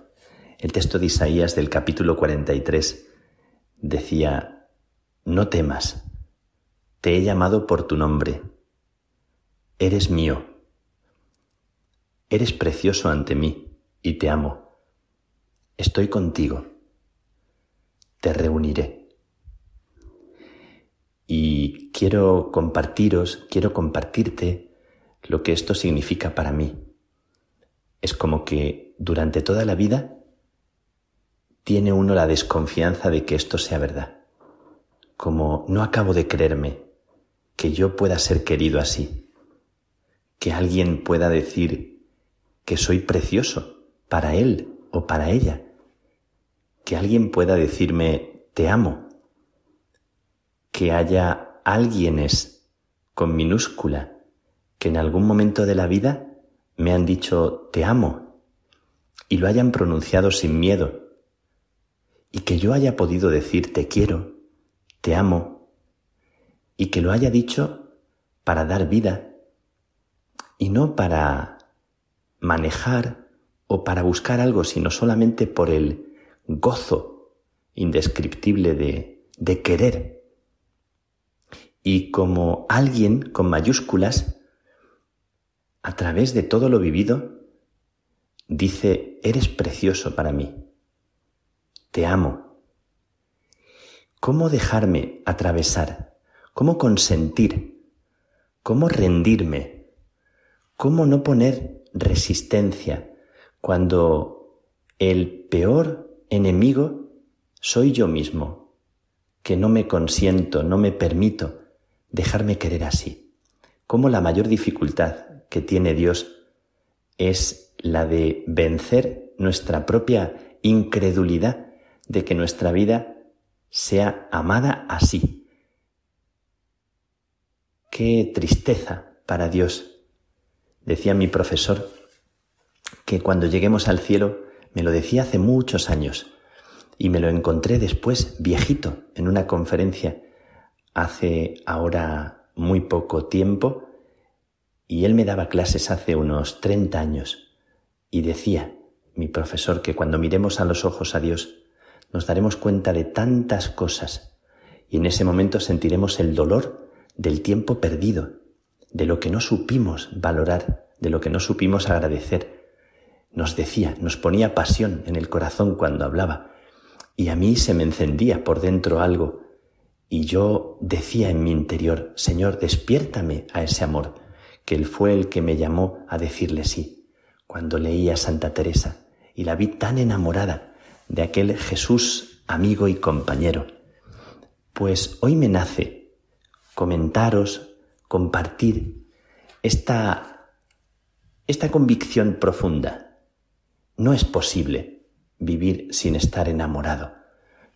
El texto de Isaías del capítulo 43 decía, no temas, te he llamado por tu nombre, eres mío, eres precioso ante mí y te amo, estoy contigo, te reuniré. Y quiero compartiros, quiero compartirte lo que esto significa para mí. Es como que durante toda la vida tiene uno la desconfianza de que esto sea verdad como no acabo de creerme que yo pueda ser querido así, que alguien pueda decir que soy precioso para él o para ella, que alguien pueda decirme te amo, que haya alguienes con minúscula que en algún momento de la vida me han dicho te amo y lo hayan pronunciado sin miedo. Y que yo haya podido decir te quiero te amo, y que lo haya dicho para dar vida y no para manejar o para buscar algo, sino solamente por el gozo indescriptible de, de querer. Y como alguien con mayúsculas, a través de todo lo vivido, dice, eres precioso para mí, te amo ¿Cómo dejarme atravesar? ¿Cómo consentir? ¿Cómo rendirme? ¿Cómo no poner resistencia cuando el peor enemigo soy yo mismo, que no me consiento, no me permito dejarme querer así? ¿Cómo la mayor dificultad que tiene Dios es la de vencer nuestra propia incredulidad de que nuestra vida sea amada así. Qué tristeza para Dios. Decía mi profesor que cuando lleguemos al cielo, me lo decía hace muchos años, y me lo encontré después viejito en una conferencia hace ahora muy poco tiempo, y él me daba clases hace unos 30 años, y decía mi profesor que cuando miremos a los ojos a Dios, nos daremos cuenta de tantas cosas y en ese momento sentiremos el dolor del tiempo perdido, de lo que no supimos valorar, de lo que no supimos agradecer. Nos decía, nos ponía pasión en el corazón cuando hablaba y a mí se me encendía por dentro algo y yo decía en mi interior, Señor, despiértame a ese amor, que Él fue el que me llamó a decirle sí, cuando leía a Santa Teresa y la vi tan enamorada de aquel Jesús amigo y compañero. Pues hoy me nace comentaros, compartir esta, esta convicción profunda. no es posible vivir sin estar enamorado.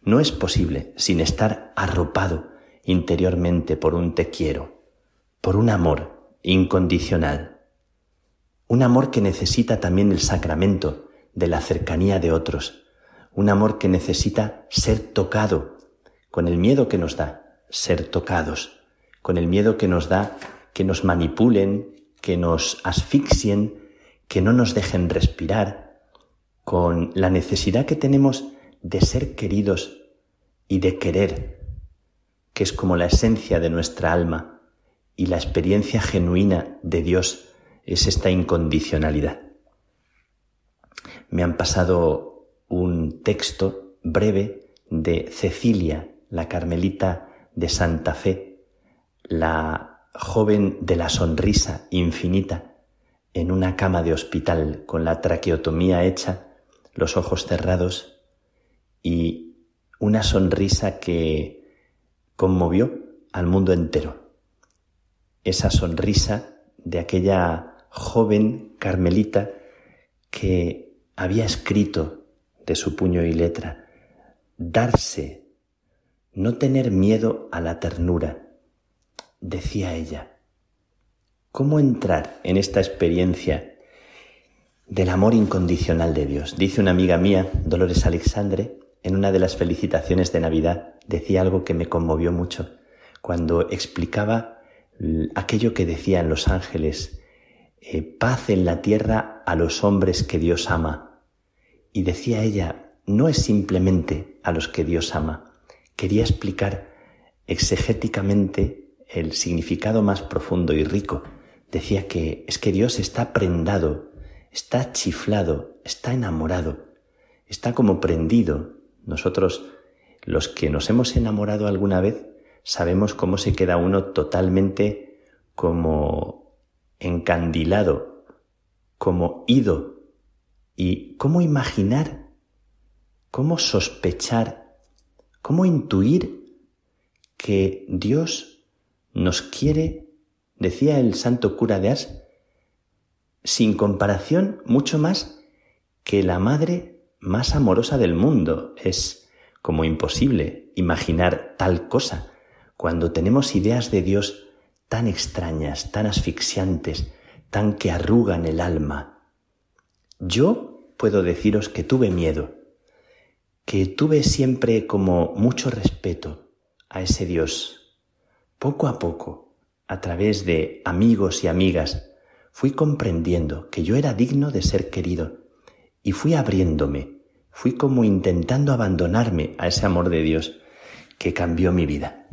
No es posible sin estar arropado interiormente por un te quiero, por un amor incondicional. Un amor que necesita también el sacramento de la cercanía de otros. Un amor que necesita ser tocado con el miedo que nos da ser tocados, con el miedo que nos da que nos manipulen, que nos asfixien, que no nos dejen respirar, con la necesidad que tenemos de ser queridos y de querer, que es como la esencia de nuestra alma y la experiencia genuina de Dios es esta incondicionalidad. Me han pasado un texto breve de Cecilia, la carmelita de Santa Fe, la joven de la sonrisa infinita, en una cama de hospital con la traqueotomía hecha, los ojos cerrados y una sonrisa que conmovió al mundo entero. Esa sonrisa de aquella joven carmelita que había escrito de su puño y letra, darse no tener miedo a la ternura. Decía ella, ¿cómo entrar en esta experiencia del amor incondicional de Dios? Dice una amiga mía, Dolores Alexandre, en una de las felicitaciones de Navidad, decía algo que me conmovió mucho, cuando explicaba aquello que decían los ángeles, eh, paz en la tierra a los hombres que Dios ama. Y decía ella, no es simplemente a los que Dios ama, quería explicar exegéticamente el significado más profundo y rico. Decía que es que Dios está prendado, está chiflado, está enamorado, está como prendido. Nosotros, los que nos hemos enamorado alguna vez, sabemos cómo se queda uno totalmente como encandilado, como ido, y cómo imaginar, cómo sospechar ¿Cómo intuir que Dios nos quiere, decía el santo cura de Ars, sin comparación mucho más que la madre más amorosa del mundo? Es como imposible imaginar tal cosa cuando tenemos ideas de Dios tan extrañas, tan asfixiantes, tan que arrugan el alma. Yo puedo deciros que tuve miedo que tuve siempre como mucho respeto a ese Dios. Poco a poco, a través de amigos y amigas, fui comprendiendo que yo era digno de ser querido y fui abriéndome, fui como intentando abandonarme a ese amor de Dios que cambió mi vida.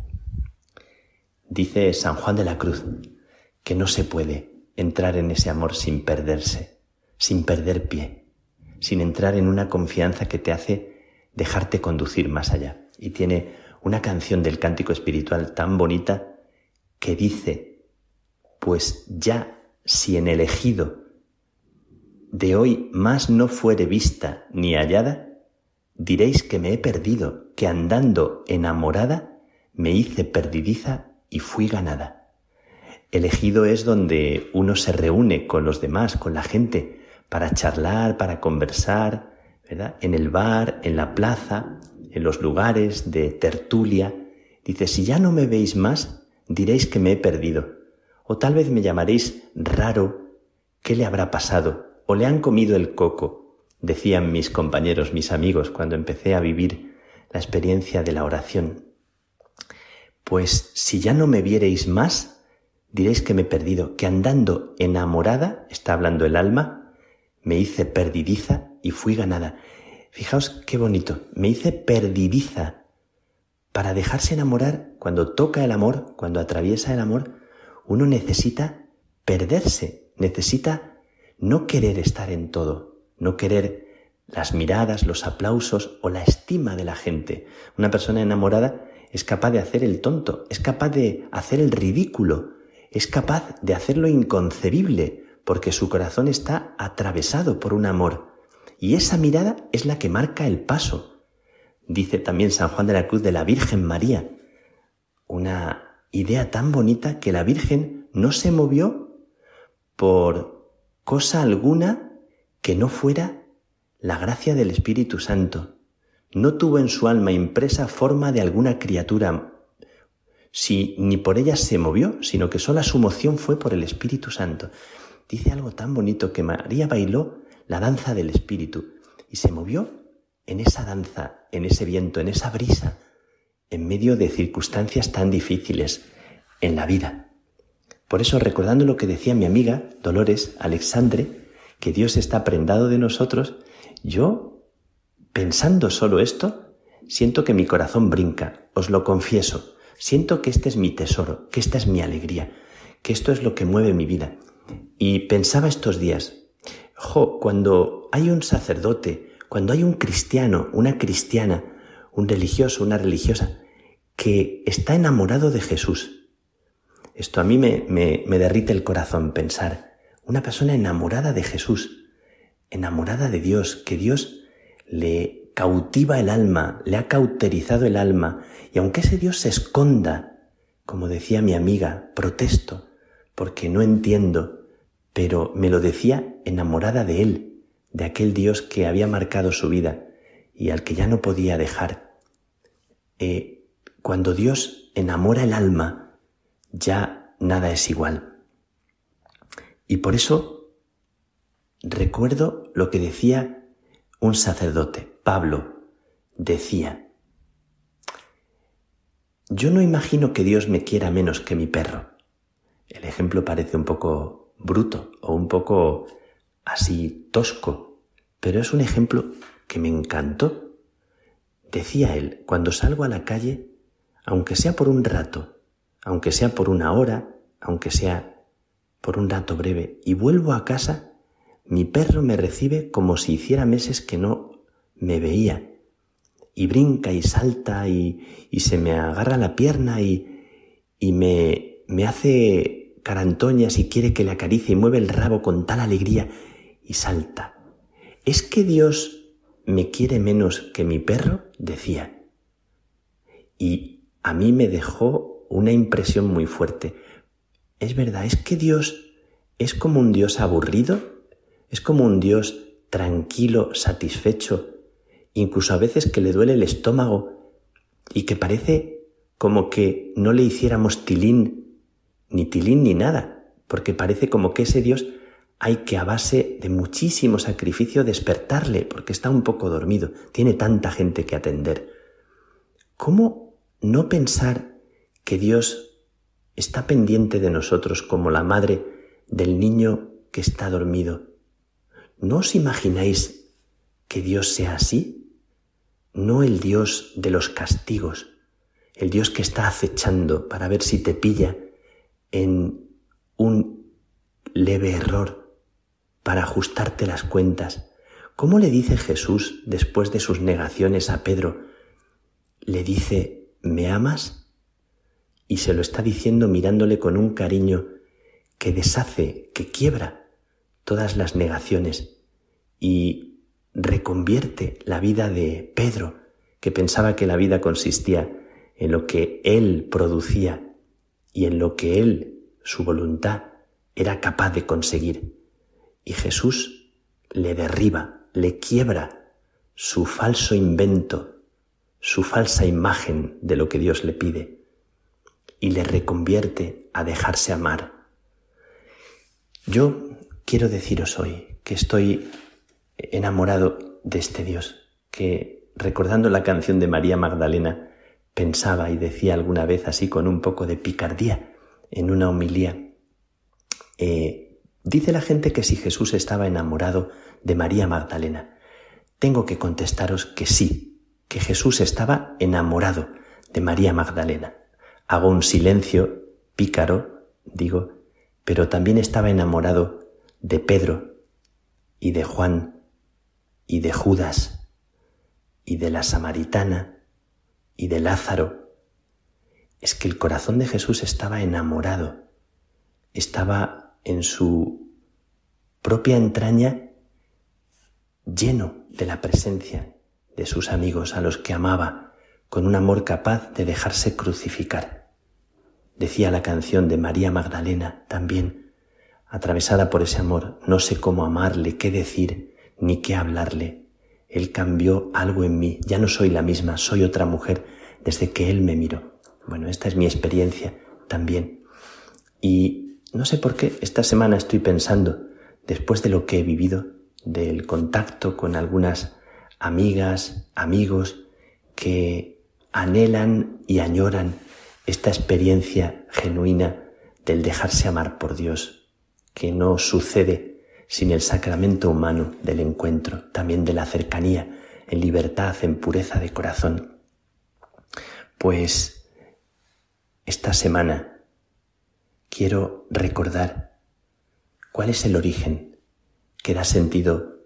Dice San Juan de la Cruz que no se puede entrar en ese amor sin perderse, sin perder pie, sin entrar en una confianza que te hace dejarte conducir más allá. Y tiene una canción del cántico espiritual tan bonita que dice, pues ya si en elegido de hoy más no fuere vista ni hallada, diréis que me he perdido, que andando enamorada me hice perdidiza y fui ganada. Elegido es donde uno se reúne con los demás, con la gente, para charlar, para conversar, en el bar, en la plaza, en los lugares de tertulia. Dice, si ya no me veis más, diréis que me he perdido. O tal vez me llamaréis raro. ¿Qué le habrá pasado? O le han comido el coco, decían mis compañeros, mis amigos, cuando empecé a vivir la experiencia de la oración. Pues si ya no me viereis más, diréis que me he perdido, que andando enamorada, está hablando el alma, me hice perdidiza y fui ganada. Fijaos qué bonito. Me hice perdidiza para dejarse enamorar. Cuando toca el amor, cuando atraviesa el amor, uno necesita perderse, necesita no querer estar en todo, no querer las miradas, los aplausos o la estima de la gente. Una persona enamorada es capaz de hacer el tonto, es capaz de hacer el ridículo, es capaz de hacer lo inconcebible, porque su corazón está atravesado por un amor. Y esa mirada es la que marca el paso. Dice también San Juan de la Cruz de la Virgen María. Una idea tan bonita que la Virgen no se movió por cosa alguna que no fuera la gracia del Espíritu Santo. No tuvo en su alma impresa forma de alguna criatura, si ni por ella se movió, sino que sola su moción fue por el Espíritu Santo. Dice algo tan bonito que María bailó la danza del Espíritu y se movió en esa danza, en ese viento, en esa brisa, en medio de circunstancias tan difíciles en la vida. Por eso, recordando lo que decía mi amiga Dolores Alexandre, que Dios está prendado de nosotros, yo, pensando solo esto, siento que mi corazón brinca, os lo confieso, siento que este es mi tesoro, que esta es mi alegría, que esto es lo que mueve mi vida. Y pensaba estos días, jo, cuando hay un sacerdote, cuando hay un cristiano, una cristiana, un religioso, una religiosa, que está enamorado de Jesús. Esto a mí me, me, me derrite el corazón pensar, una persona enamorada de Jesús, enamorada de Dios, que Dios le cautiva el alma, le ha cauterizado el alma, y aunque ese Dios se esconda, como decía mi amiga, protesto, porque no entiendo, pero me lo decía enamorada de Él, de aquel Dios que había marcado su vida y al que ya no podía dejar. Eh, cuando Dios enamora el alma, ya nada es igual. Y por eso recuerdo lo que decía un sacerdote, Pablo, decía, yo no imagino que Dios me quiera menos que mi perro. El ejemplo parece un poco bruto o un poco así tosco, pero es un ejemplo que me encantó. Decía él, cuando salgo a la calle, aunque sea por un rato, aunque sea por una hora, aunque sea por un rato breve, y vuelvo a casa, mi perro me recibe como si hiciera meses que no me veía, y brinca y salta y, se me agarra la pierna y, y me, me hace carantoñas y quiere que le acaricie y mueve el rabo con tal alegría y salta. ¿Es que Dios me quiere menos que mi perro? decía. Y a mí me dejó una impresión muy fuerte. Es verdad, es que Dios es como un Dios aburrido, es como un Dios tranquilo, satisfecho, incluso a veces que le duele el estómago y que parece como que no le hiciéramos tilín, ni tilín ni nada, porque parece como que ese Dios hay que a base de muchísimo sacrificio despertarle, porque está un poco dormido, tiene tanta gente que atender. ¿Cómo no pensar que Dios está pendiente de nosotros como la madre del niño que está dormido? ¿No os imagináis que Dios sea así? no el Dios de los castigos, el Dios que está acechando para ver si te pilla en un leve error, para ajustarte las cuentas. ¿Cómo le dice Jesús después de sus negaciones a Pedro? Le dice, ¿me amas? Y se lo está diciendo mirándole con un cariño que deshace, que quiebra todas las negaciones y reconvierte la vida de Pedro, que pensaba que la vida consistía en lo que él producía y en lo que él, su voluntad, era capaz de conseguir. Y Jesús le derriba, le quiebra su falso invento, su falsa imagen de lo que Dios le pide, y le reconvierte a dejarse amar. Yo quiero deciros hoy que estoy enamorado de este Dios, que recordando la canción de María Magdalena, pensaba y decía alguna vez así con un poco de picardía en una homilía, eh, dice la gente que si Jesús estaba enamorado de María Magdalena, tengo que contestaros que sí, que Jesús estaba enamorado de María Magdalena. Hago un silencio pícaro, digo, pero también estaba enamorado de Pedro y de Juan y de Judas y de la samaritana y de Lázaro, es que el corazón de Jesús estaba enamorado, estaba en su propia entraña lleno de la presencia de sus amigos a los que amaba con un amor capaz de dejarse crucificar. Decía la canción de María Magdalena también, atravesada por ese amor, no sé cómo amarle, qué decir, ni qué hablarle. Él cambió algo en mí. Ya no soy la misma, soy otra mujer desde que Él me miró. Bueno, esta es mi experiencia también. Y no sé por qué esta semana estoy pensando, después de lo que he vivido, del contacto con algunas amigas, amigos que anhelan y añoran esta experiencia genuina del dejarse amar por Dios, que no sucede sin el sacramento humano del encuentro, también de la cercanía, en libertad, en pureza de corazón. Pues esta semana quiero recordar cuál es el origen que da sentido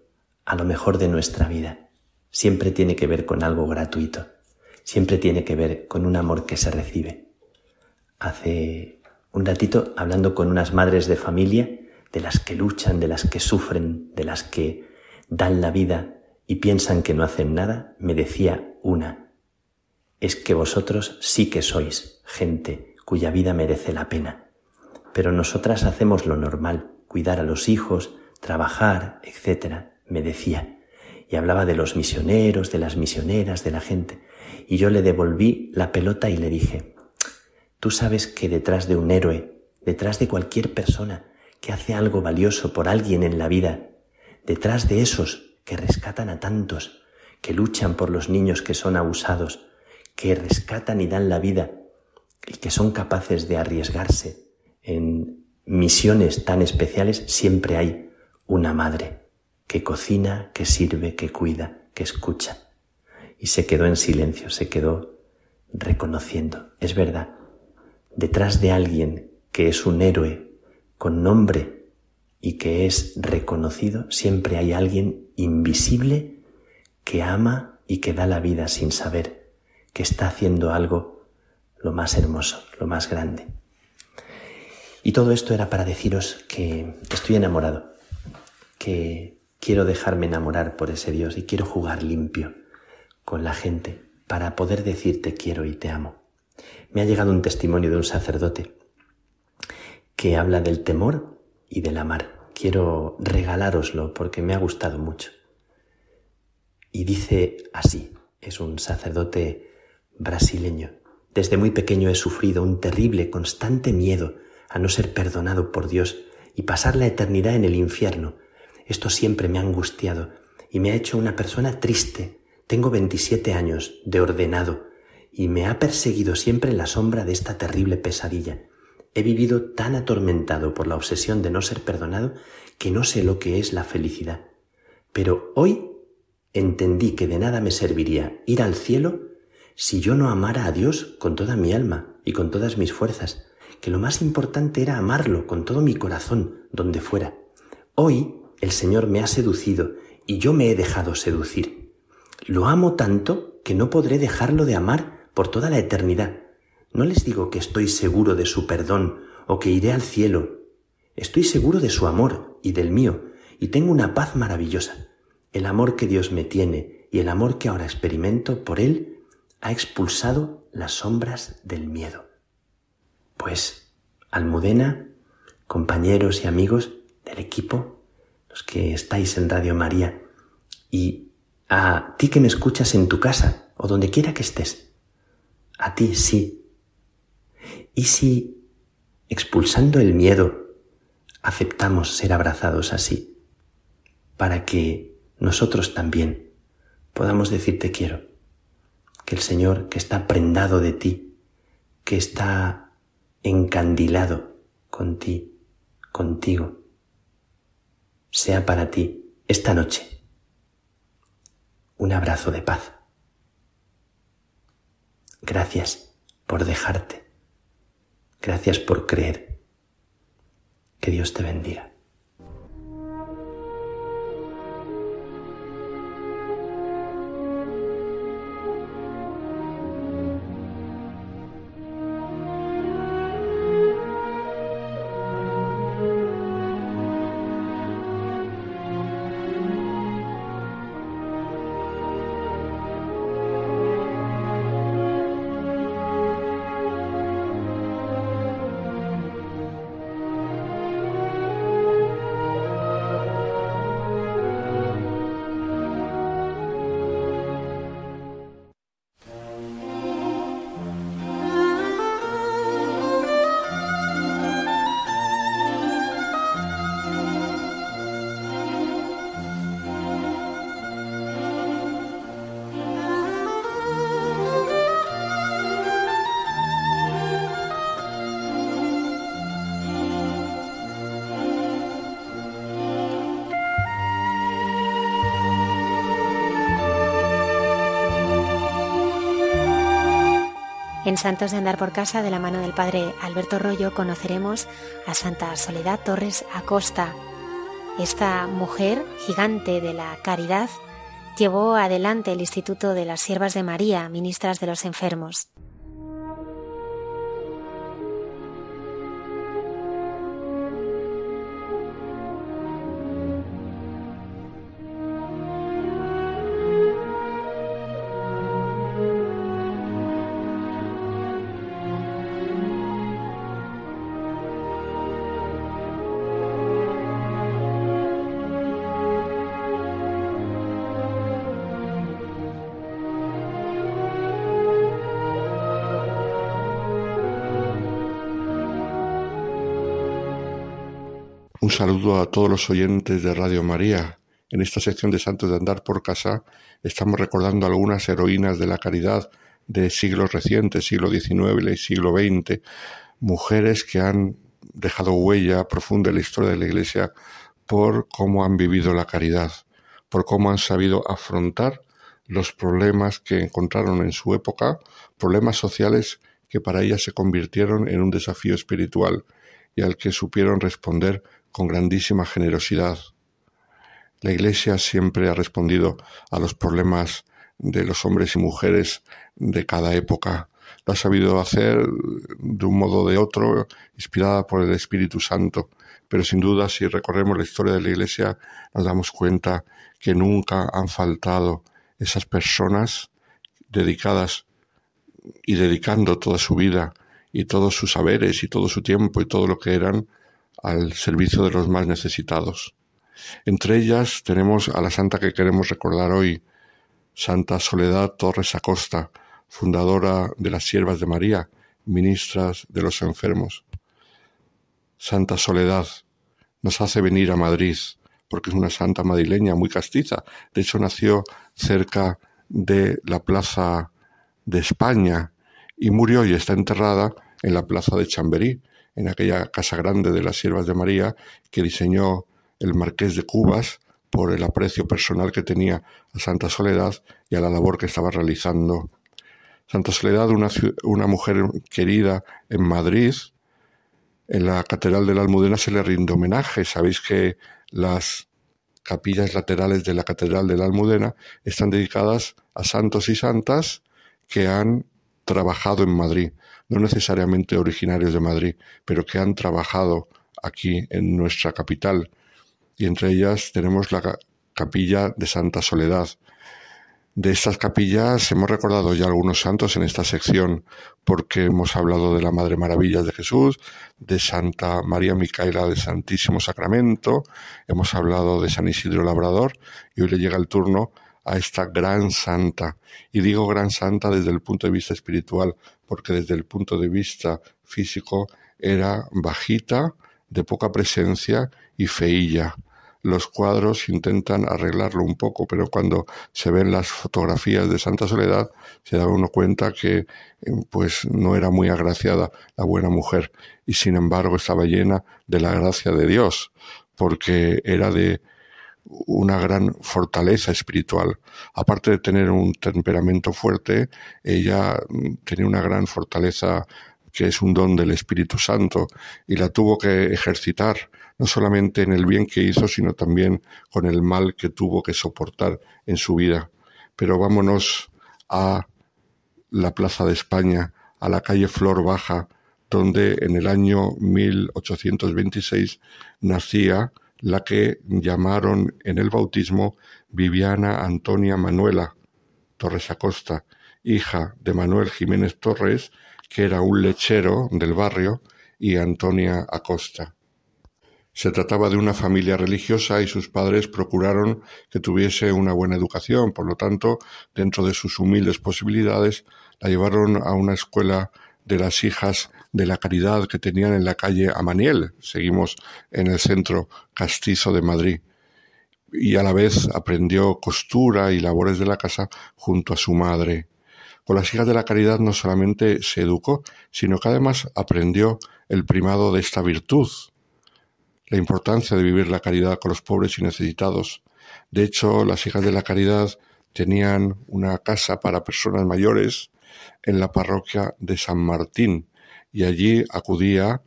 a lo mejor de nuestra vida. Siempre tiene que ver con algo gratuito, siempre tiene que ver con un amor que se recibe. Hace un ratito hablando con unas madres de familia, de las que luchan, de las que sufren, de las que dan la vida y piensan que no hacen nada, me decía una, es que vosotros sí que sois gente cuya vida merece la pena. Pero nosotras hacemos lo normal, cuidar a los hijos, trabajar, etc., me decía. Y hablaba de los misioneros, de las misioneras, de la gente. Y yo le devolví la pelota y le dije, Tú sabes que detrás de un héroe, detrás de cualquier persona que hace algo valioso por alguien en la vida, detrás de esos que rescatan a tantos, que luchan por los niños que son abusados, que rescatan y dan la vida y que son capaces de arriesgarse en misiones tan especiales, siempre hay una madre que cocina, que sirve, que cuida, que escucha. Y se quedó en silencio, se quedó reconociendo. Es verdad, detrás de alguien que es un héroe con nombre y que es reconocido, siempre hay alguien invisible que ama y que da la vida sin saber que está haciendo algo lo más hermoso, lo más grande. Y todo esto era para deciros que estoy enamorado, que quiero dejarme enamorar por ese Dios y quiero jugar limpio con la gente para poder decirte quiero y te amo. Me ha llegado un testimonio de un sacerdote que habla del temor y del amar. Quiero regalároslo porque me ha gustado mucho. Y dice así, es un sacerdote brasileño. Desde muy pequeño he sufrido un terrible, constante miedo a no ser perdonado por Dios y pasar la eternidad en el infierno. Esto siempre me ha angustiado y me ha hecho una persona triste. Tengo 27 años de ordenado y me ha perseguido siempre la sombra de esta terrible pesadilla. He vivido tan atormentado por la obsesión de no ser perdonado que no sé lo que es la felicidad. Pero hoy entendí que de nada me serviría ir al cielo si yo no amara a Dios con toda mi alma y con todas mis fuerzas, que lo más importante era amarlo con todo mi corazón, donde fuera. Hoy el Señor me ha seducido y yo me he dejado seducir. Lo amo tanto que no podré dejarlo de amar por toda la eternidad. No les digo que estoy seguro de su perdón o que iré al cielo. Estoy seguro de su amor y del mío, y tengo una paz maravillosa. El amor que Dios me tiene y el amor que ahora experimento por Él ha expulsado las sombras del miedo. Pues, Almudena, compañeros y amigos del equipo, los que estáis en Radio María, y a ti que me escuchas en tu casa o donde quiera que estés, a ti sí. ¿Y si, expulsando el miedo, aceptamos ser abrazados así? Para que nosotros también podamos decir te quiero. Que el Señor que está prendado de ti, que está encandilado con ti, contigo, sea para ti esta noche un abrazo de paz. Gracias por dejarte. Gracias por creer. Que Dios te bendiga. En Santos de Andar por Casa, de la mano del Padre Alberto Rollo, conoceremos a Santa Soledad Torres Acosta. Esta mujer gigante de la caridad llevó adelante el Instituto de las Siervas de María, ministras de los enfermos. A todos los oyentes de Radio María. En esta sección de Santos de Andar por Casa estamos recordando algunas heroínas de la caridad de siglos recientes, siglo XIX y siglo XX, mujeres que han dejado huella profunda en la historia de la Iglesia por cómo han vivido la caridad, por cómo han sabido afrontar los problemas que encontraron en su época, problemas sociales que para ellas se convirtieron en un desafío espiritual y al que supieron responder con grandísima generosidad. La Iglesia siempre ha respondido a los problemas de los hombres y mujeres de cada época. Lo ha sabido hacer de un modo o de otro, inspirada por el Espíritu Santo. Pero sin duda, si recorremos la historia de la Iglesia, nos damos cuenta que nunca han faltado esas personas dedicadas y dedicando toda su vida y todos sus saberes y todo su tiempo y todo lo que eran al servicio de los más necesitados. Entre ellas tenemos a la santa que queremos recordar hoy, Santa Soledad Torres Acosta, fundadora de las Siervas de María, ministras de los enfermos. Santa Soledad nos hace venir a Madrid, porque es una santa madrileña muy castiza. De hecho, nació cerca de la Plaza de España y murió y está enterrada en la Plaza de Chamberí, en aquella casa grande de las Siervas de María que diseñó el Marqués de Cubas por el aprecio personal que tenía a Santa Soledad y a la labor que estaba realizando. Santa Soledad, una, una mujer querida en Madrid, en la Catedral de la Almudena se le rinde homenaje. Sabéis que las capillas laterales de la Catedral de la Almudena están dedicadas a santos y santas que han trabajado en Madrid no necesariamente originarios de Madrid, pero que han trabajado aquí en nuestra capital. Y entre ellas tenemos la capilla de Santa Soledad. De estas capillas hemos recordado ya algunos santos en esta sección, porque hemos hablado de la Madre Maravillas de Jesús, de Santa María Micaela del Santísimo Sacramento, hemos hablado de San Isidro Labrador, y hoy le llega el turno a esta gran santa. Y digo gran santa desde el punto de vista espiritual, porque desde el punto de vista físico era bajita, de poca presencia y feilla. Los cuadros intentan arreglarlo un poco, pero cuando se ven las fotografías de Santa Soledad, se da uno cuenta que eh, pues no era muy agraciada la buena mujer y sin embargo estaba llena de la gracia de Dios, porque era de una gran fortaleza espiritual. Aparte de tener un temperamento fuerte, ella mm, tenía una gran fortaleza que es un don del Espíritu Santo y la tuvo que ejercitar no solamente en el bien que hizo, sino también con el mal que tuvo que soportar en su vida. Pero vámonos a la Plaza de España, a la calle Flor Baja, donde en el año 1826 nacía la que llamaron en el bautismo Viviana Antonia Manuela Torres Acosta, hija de Manuel Jiménez Torres, que era un lechero del barrio, y Antonia Acosta. Se trataba de una familia religiosa y sus padres procuraron que tuviese una buena educación, por lo tanto, dentro de sus humildes posibilidades, la llevaron a una escuela de las hijas de la caridad que tenían en la calle Amaniel. Seguimos en el centro castizo de Madrid. Y a la vez aprendió costura y labores de la casa junto a su madre. Con las hijas de la caridad no solamente se educó, sino que además aprendió el primado de esta virtud, la importancia de vivir la caridad con los pobres y necesitados. De hecho, las hijas de la caridad tenían una casa para personas mayores en la parroquia de San Martín y allí acudía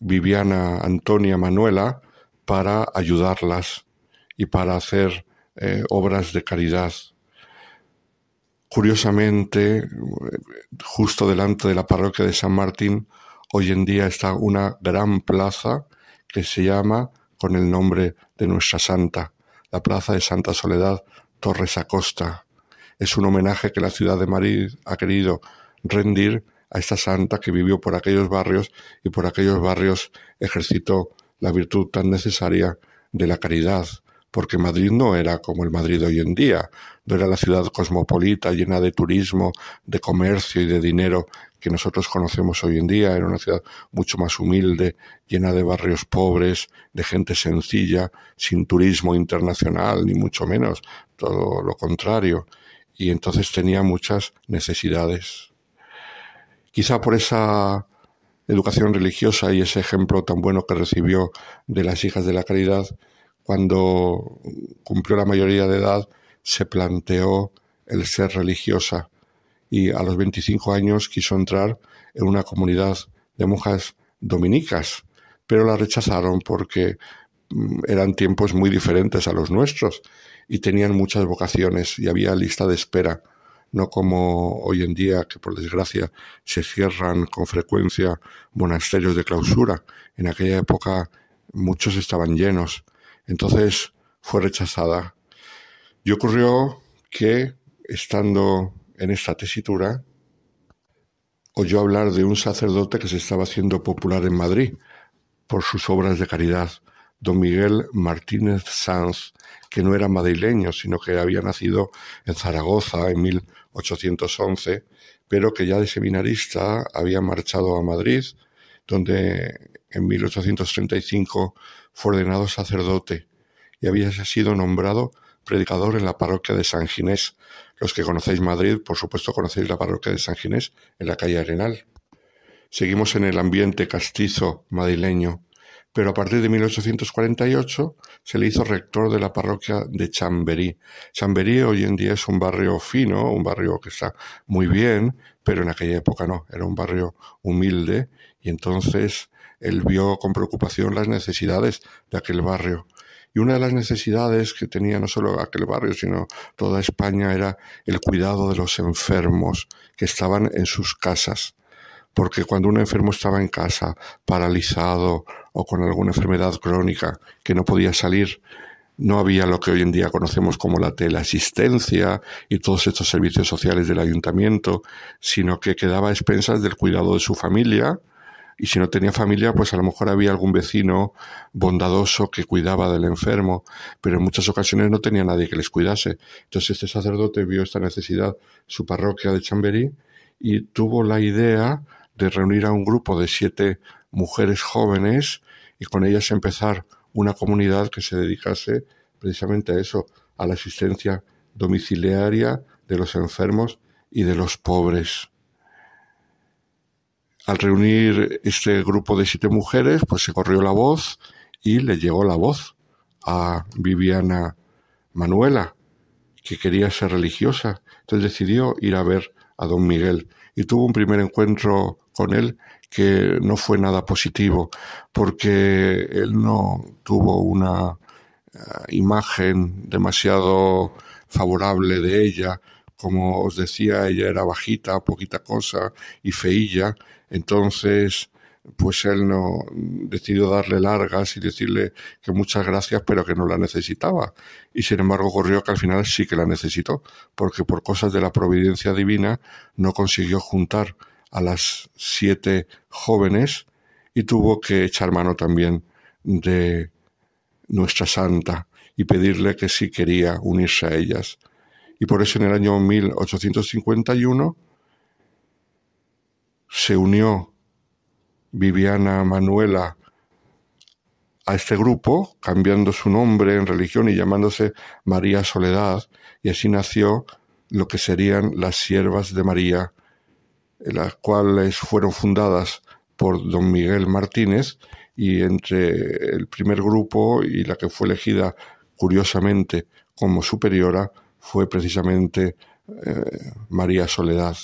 Viviana Antonia Manuela para ayudarlas y para hacer eh, obras de caridad. Curiosamente, justo delante de la parroquia de San Martín, hoy en día está una gran plaza que se llama con el nombre de nuestra santa, la plaza de Santa Soledad Torres Acosta. Es un homenaje que la ciudad de Madrid ha querido rendir a esta santa que vivió por aquellos barrios y por aquellos barrios ejercitó la virtud tan necesaria de la caridad, porque Madrid no era como el Madrid hoy en día, no era la ciudad cosmopolita llena de turismo, de comercio y de dinero que nosotros conocemos hoy en día, era una ciudad mucho más humilde, llena de barrios pobres, de gente sencilla, sin turismo internacional, ni mucho menos, todo lo contrario, y entonces tenía muchas necesidades. Quizá por esa educación religiosa y ese ejemplo tan bueno que recibió de las hijas de la caridad, cuando cumplió la mayoría de edad, se planteó el ser religiosa y a los 25 años quiso entrar en una comunidad de monjas dominicas, pero la rechazaron porque mm, eran tiempos muy diferentes a los nuestros y tenían muchas vocaciones y había lista de espera, no como hoy en día que por desgracia se cierran con frecuencia monasterios de clausura. En aquella época muchos estaban llenos entonces fue rechazada. Y ocurrió que, estando en esta tesitura, oyó hablar de un sacerdote que se estaba haciendo popular en Madrid por sus obras de caridad, don Miguel Martínez Sanz, que no era madrileño, sino que había nacido en Zaragoza en 1811, pero que ya de seminarista había marchado a Madrid, donde en 1835 fue ordenado sacerdote y había sido nombrado predicador en la parroquia de San Ginés. Los que conocéis Madrid, por supuesto conocéis la parroquia de San Ginés en la calle Arenal. Seguimos en el ambiente castizo madrileño, pero a partir de 1848 se le hizo rector de la parroquia de Chamberí. Chamberí hoy en día es un barrio fino, un barrio que está muy bien, pero en aquella época no, era un barrio humilde y entonces él vio con preocupación las necesidades de aquel barrio. Y una de las necesidades que tenía no solo aquel barrio, sino toda España era el cuidado de los enfermos que estaban en sus casas. Porque cuando un enfermo estaba en casa, paralizado o con alguna enfermedad crónica que no podía salir, no había lo que hoy en día conocemos como la teleasistencia y todos estos servicios sociales del ayuntamiento, sino que quedaba a expensas del cuidado de su familia, y si no tenía familia, pues a lo mejor había algún vecino bondadoso que cuidaba del enfermo, pero en muchas ocasiones no tenía nadie que les cuidase. Entonces este sacerdote vio esta necesidad, su parroquia de Chamberí, y tuvo la idea de reunir a un grupo de siete mujeres jóvenes y con ellas empezar una comunidad que se dedicase precisamente a eso, a la asistencia domiciliaria de los enfermos y de los pobres. Al reunir este grupo de siete mujeres, pues se corrió la voz y le llegó la voz a Viviana Manuela, que quería ser religiosa. Entonces decidió ir a ver a don Miguel y tuvo un primer encuentro con él que no fue nada positivo porque él no tuvo una eh, imagen demasiado favorable de ella. Como os decía, ella era bajita, poquita cosa y feilla, entonces, pues él no decidió darle largas y decirle que muchas gracias, pero que no la necesitaba. Y sin embargo ocurrió que al final sí que la necesitó, porque por cosas de la providencia divina no consiguió juntar a las siete jóvenes y tuvo que echar mano también de nuestra santa y pedirle que sí quería unirse a ellas. Y por eso en el año 1851 se unió Viviana Manuela a este grupo, cambiando su nombre en religión y llamándose María Soledad, y así nació lo que serían las siervas de María, las cuales fueron fundadas por don Miguel Martínez, y entre el primer grupo y la que fue elegida curiosamente como superiora fue precisamente eh, María Soledad.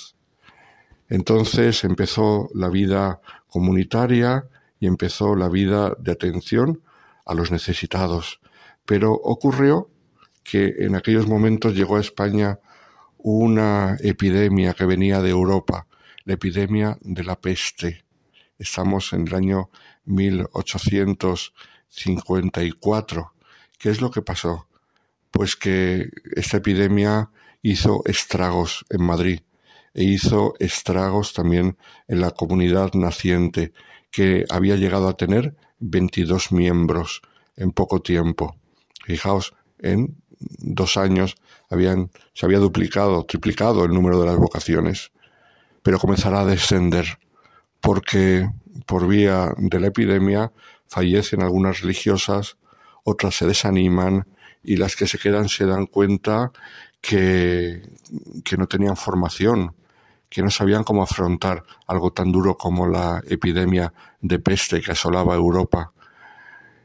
Entonces empezó la vida comunitaria y empezó la vida de atención a los necesitados. Pero ocurrió que en aquellos momentos llegó a España una epidemia que venía de Europa, la epidemia de la peste. Estamos en el año 1854. ¿Qué es lo que pasó? Pues que esta epidemia hizo estragos en Madrid e hizo estragos también en la comunidad naciente, que había llegado a tener 22 miembros en poco tiempo. Fijaos, en dos años habían, se había duplicado, triplicado el número de las vocaciones, pero comenzará a descender porque por vía de la epidemia fallecen algunas religiosas, otras se desaniman y las que se quedan se dan cuenta que, que no tenían formación, que no sabían cómo afrontar algo tan duro como la epidemia de peste que asolaba Europa.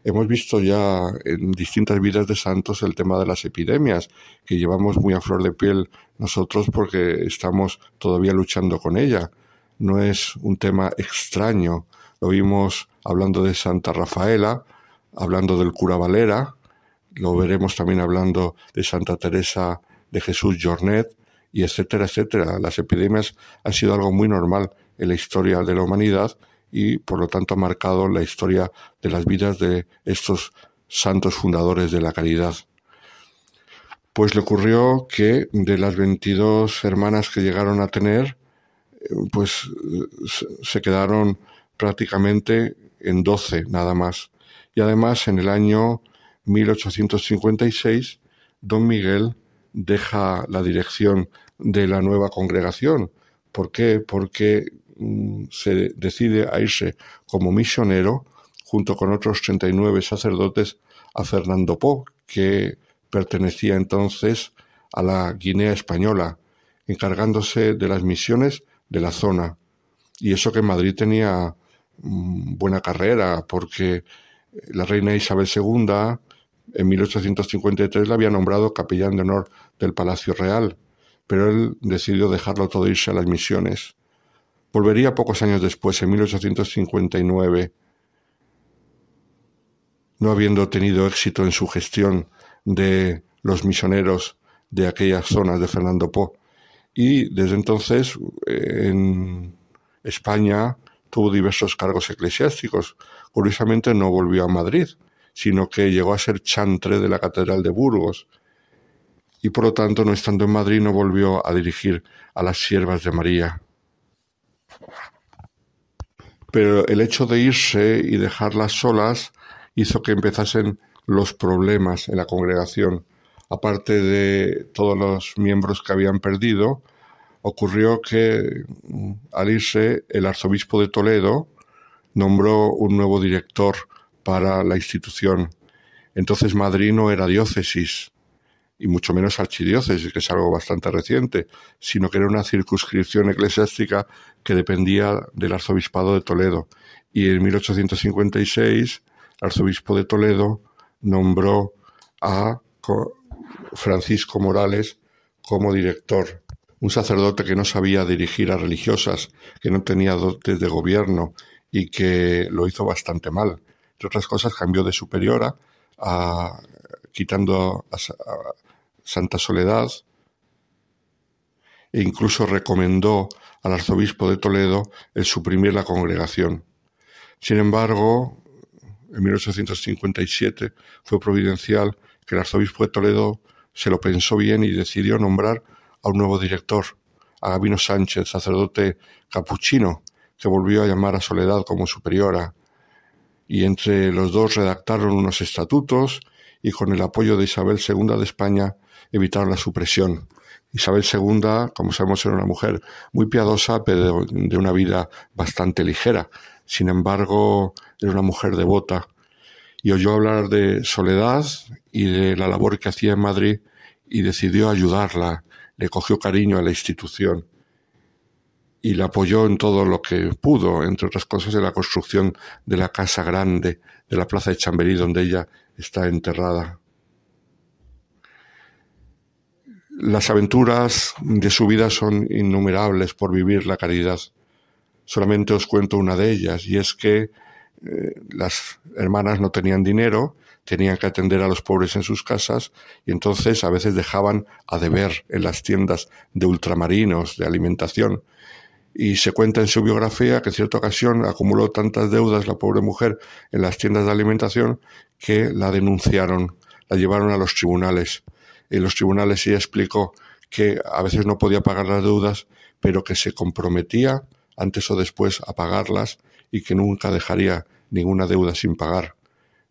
Hemos visto ya en distintas vidas de santos el tema de las epidemias, que llevamos muy a flor de piel nosotros porque estamos todavía luchando con ella. No es un tema extraño. Lo vimos hablando de Santa Rafaela, hablando del cura Valera, lo veremos también hablando de Santa Teresa de Jesús Jornet, y etcétera, etcétera. Las epidemias han sido algo muy normal en la historia de la humanidad y por lo tanto ha marcado la historia de las vidas de estos santos fundadores de la caridad. Pues le ocurrió que de las 22 hermanas que llegaron a tener, eh, pues se quedaron prácticamente en 12 nada más. Y además en el año 1856, don Miguel deja la dirección de la nueva congregación. ¿Por qué? Porque se decide a irse como misionero junto con otros 39 sacerdotes a Fernando Po, que pertenecía entonces a la Guinea española, encargándose de las misiones de la zona. Y eso que Madrid tenía mm, buena carrera, porque la reina Isabel II en 1853 la había nombrado capellán de honor del Palacio Real pero él decidió dejarlo todo irse a las misiones. Volvería pocos años después, en 1859, no habiendo tenido éxito en su gestión de los misioneros de aquellas zonas de Fernando Po. Y desde entonces en España tuvo diversos cargos eclesiásticos. Curiosamente no volvió a Madrid, sino que llegó a ser chantre de la Catedral de Burgos y por lo tanto, no estando en Madrid, no volvió a dirigir a las siervas de María. Pero el hecho de irse y dejarlas solas hizo que empezasen los problemas en la congregación. Aparte de todos los miembros que habían perdido, ocurrió que mm, al irse el arzobispo de Toledo nombró un nuevo director para la institución. Entonces Madrid no era diócesis, y mucho menos archidiócesis, que es algo bastante reciente, sino que era una circunscripción eclesiástica que dependía del arzobispado de Toledo. Y en 1856, el arzobispo de Toledo nombró a Francisco Morales como director, un sacerdote que no sabía dirigir a religiosas, que no tenía dotes de gobierno y que lo hizo bastante mal. Entre otras cosas, cambió de superiora a, quitando a, Santa Soledad e incluso recomendó al arzobispo de Toledo el suprimir la congregación. Sin embargo, en 1857 fue providencial que el arzobispo de Toledo se lo pensó bien y decidió nombrar a un nuevo director, a Gabino Sánchez, sacerdote capuchino, que volvió a llamar a Soledad como superiora. Y entre los dos redactaron unos estatutos y con el apoyo de Isabel II de España evitar la supresión. Isabel II, como sabemos, era una mujer muy piadosa, pero de una vida bastante ligera. Sin embargo, era una mujer devota y oyó hablar de Soledad y de la labor que hacía en Madrid y decidió ayudarla, le cogió cariño a la institución y la apoyó en todo lo que pudo, entre otras cosas en la construcción de la casa grande de la plaza de Chamberí donde ella está enterrada. Las aventuras de su vida son innumerables por vivir la caridad. Solamente os cuento una de ellas, y es que eh, las hermanas no tenían dinero, tenían que atender a los pobres en sus casas, y entonces a veces dejaban a deber en las tiendas de ultramarinos, de alimentación. Y se cuenta en su biografía que en cierta ocasión acumuló tantas deudas la pobre mujer en las tiendas de alimentación que la denunciaron, la llevaron a los tribunales. En los tribunales ella explicó que a veces no podía pagar las deudas, pero que se comprometía antes o después a pagarlas y que nunca dejaría ninguna deuda sin pagar.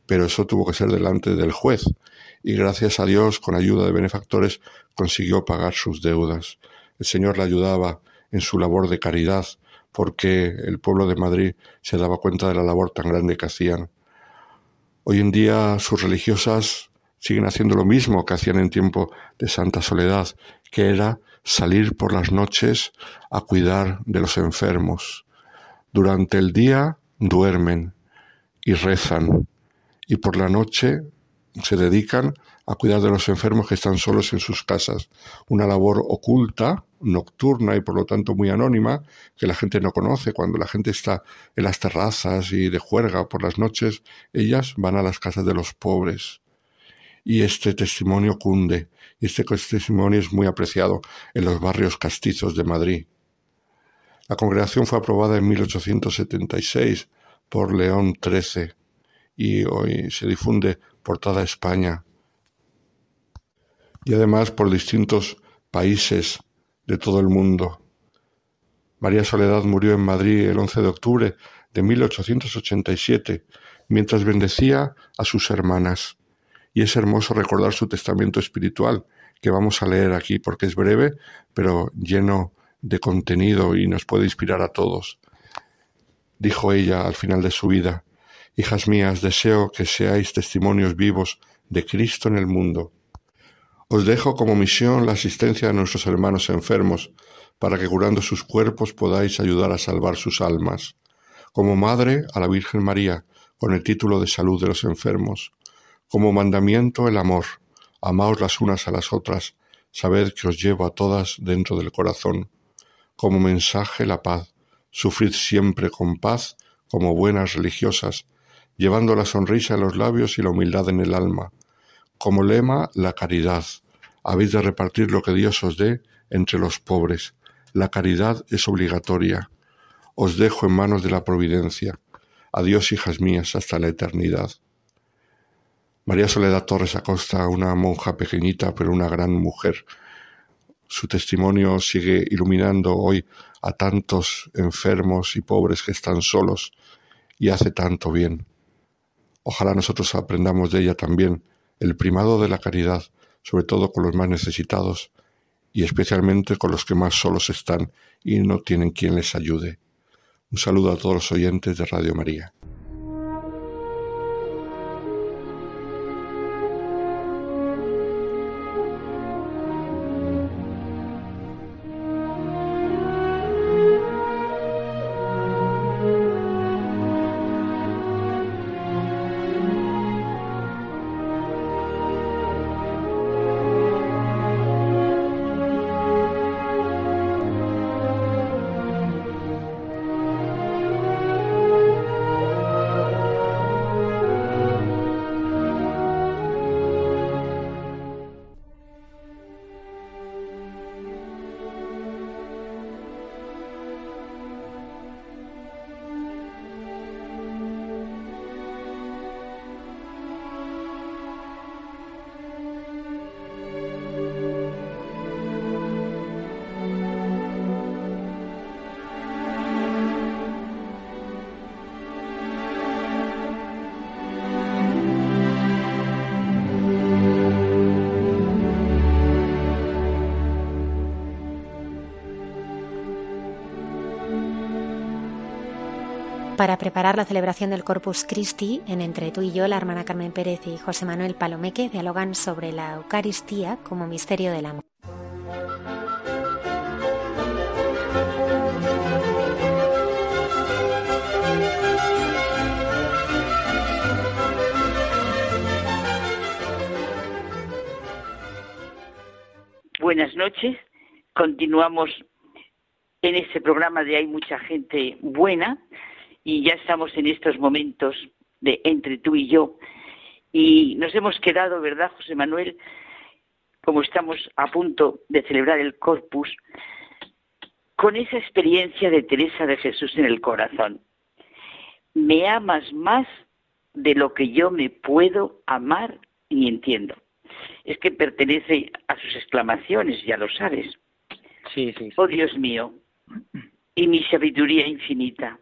Pero eso tuvo que ser delante del juez y gracias a Dios, con ayuda de benefactores, consiguió pagar sus deudas. El Señor la ayudaba en su labor de caridad porque el pueblo de Madrid se daba cuenta de la labor tan grande que hacían. Hoy en día sus religiosas siguen haciendo lo mismo que hacían en tiempo de Santa Soledad, que era salir por las noches a cuidar de los enfermos. Durante el día duermen y rezan y por la noche se dedican a cuidar de los enfermos que están solos en sus casas. Una labor oculta, nocturna y por lo tanto muy anónima, que la gente no conoce. Cuando la gente está en las terrazas y de juerga por las noches, ellas van a las casas de los pobres. Y este testimonio cunde este testimonio es muy apreciado en los barrios castizos de Madrid. La congregación fue aprobada en 1876 por León XIII y hoy se difunde por toda España y además por distintos países de todo el mundo. María Soledad murió en Madrid el 11 de octubre de 1887 mientras bendecía a sus hermanas y es hermoso recordar su testamento espiritual que vamos a leer aquí porque es breve, pero lleno de contenido y nos puede inspirar a todos. Dijo ella al final de su vida, Hijas mías, deseo que seáis testimonios vivos de Cristo en el mundo. Os dejo como misión la asistencia a nuestros hermanos enfermos, para que curando sus cuerpos podáis ayudar a salvar sus almas. Como madre a la Virgen María, con el título de salud de los enfermos como mandamiento el amor, amaos las unas a las otras, sabed que os llevo a todas dentro del corazón, como mensaje la paz, sufrid siempre con paz como buenas religiosas, llevando la sonrisa en los labios y la humildad en el alma, como lema la caridad, habéis de repartir lo que Dios os dé entre los pobres, la caridad es obligatoria, os dejo en manos de la providencia, adiós hijas mías hasta la eternidad. María Soledad Torres Acosta, una monja pequeñita pero una gran mujer. Su testimonio sigue iluminando hoy a tantos enfermos y pobres que están solos y hace tanto bien. Ojalá nosotros aprendamos de ella también el primado de la caridad, sobre todo con los más necesitados y especialmente con los que más solos están y no tienen quien les ayude. Un saludo a todos los oyentes de Radio María. Para preparar la celebración del Corpus Christi, en Entre tú y yo, la hermana Carmen Pérez y José Manuel Palomeque dialogan sobre la Eucaristía como misterio del amor. Buenas noches. Continuamos en este programa de Hay mucha gente buena y ya estamos en estos momentos de entre tú y yo. Y nos hemos quedado, ¿verdad, José Manuel? Como estamos a punto de celebrar el Corpus, con esa experiencia de Teresa de Jesús en el corazón. Me amas más de lo que yo me puedo amar y entiendo. Es que pertenece a sus exclamaciones, ya lo sabes. Sí, sí. Oh Dios mío, y mi sabiduría infinita,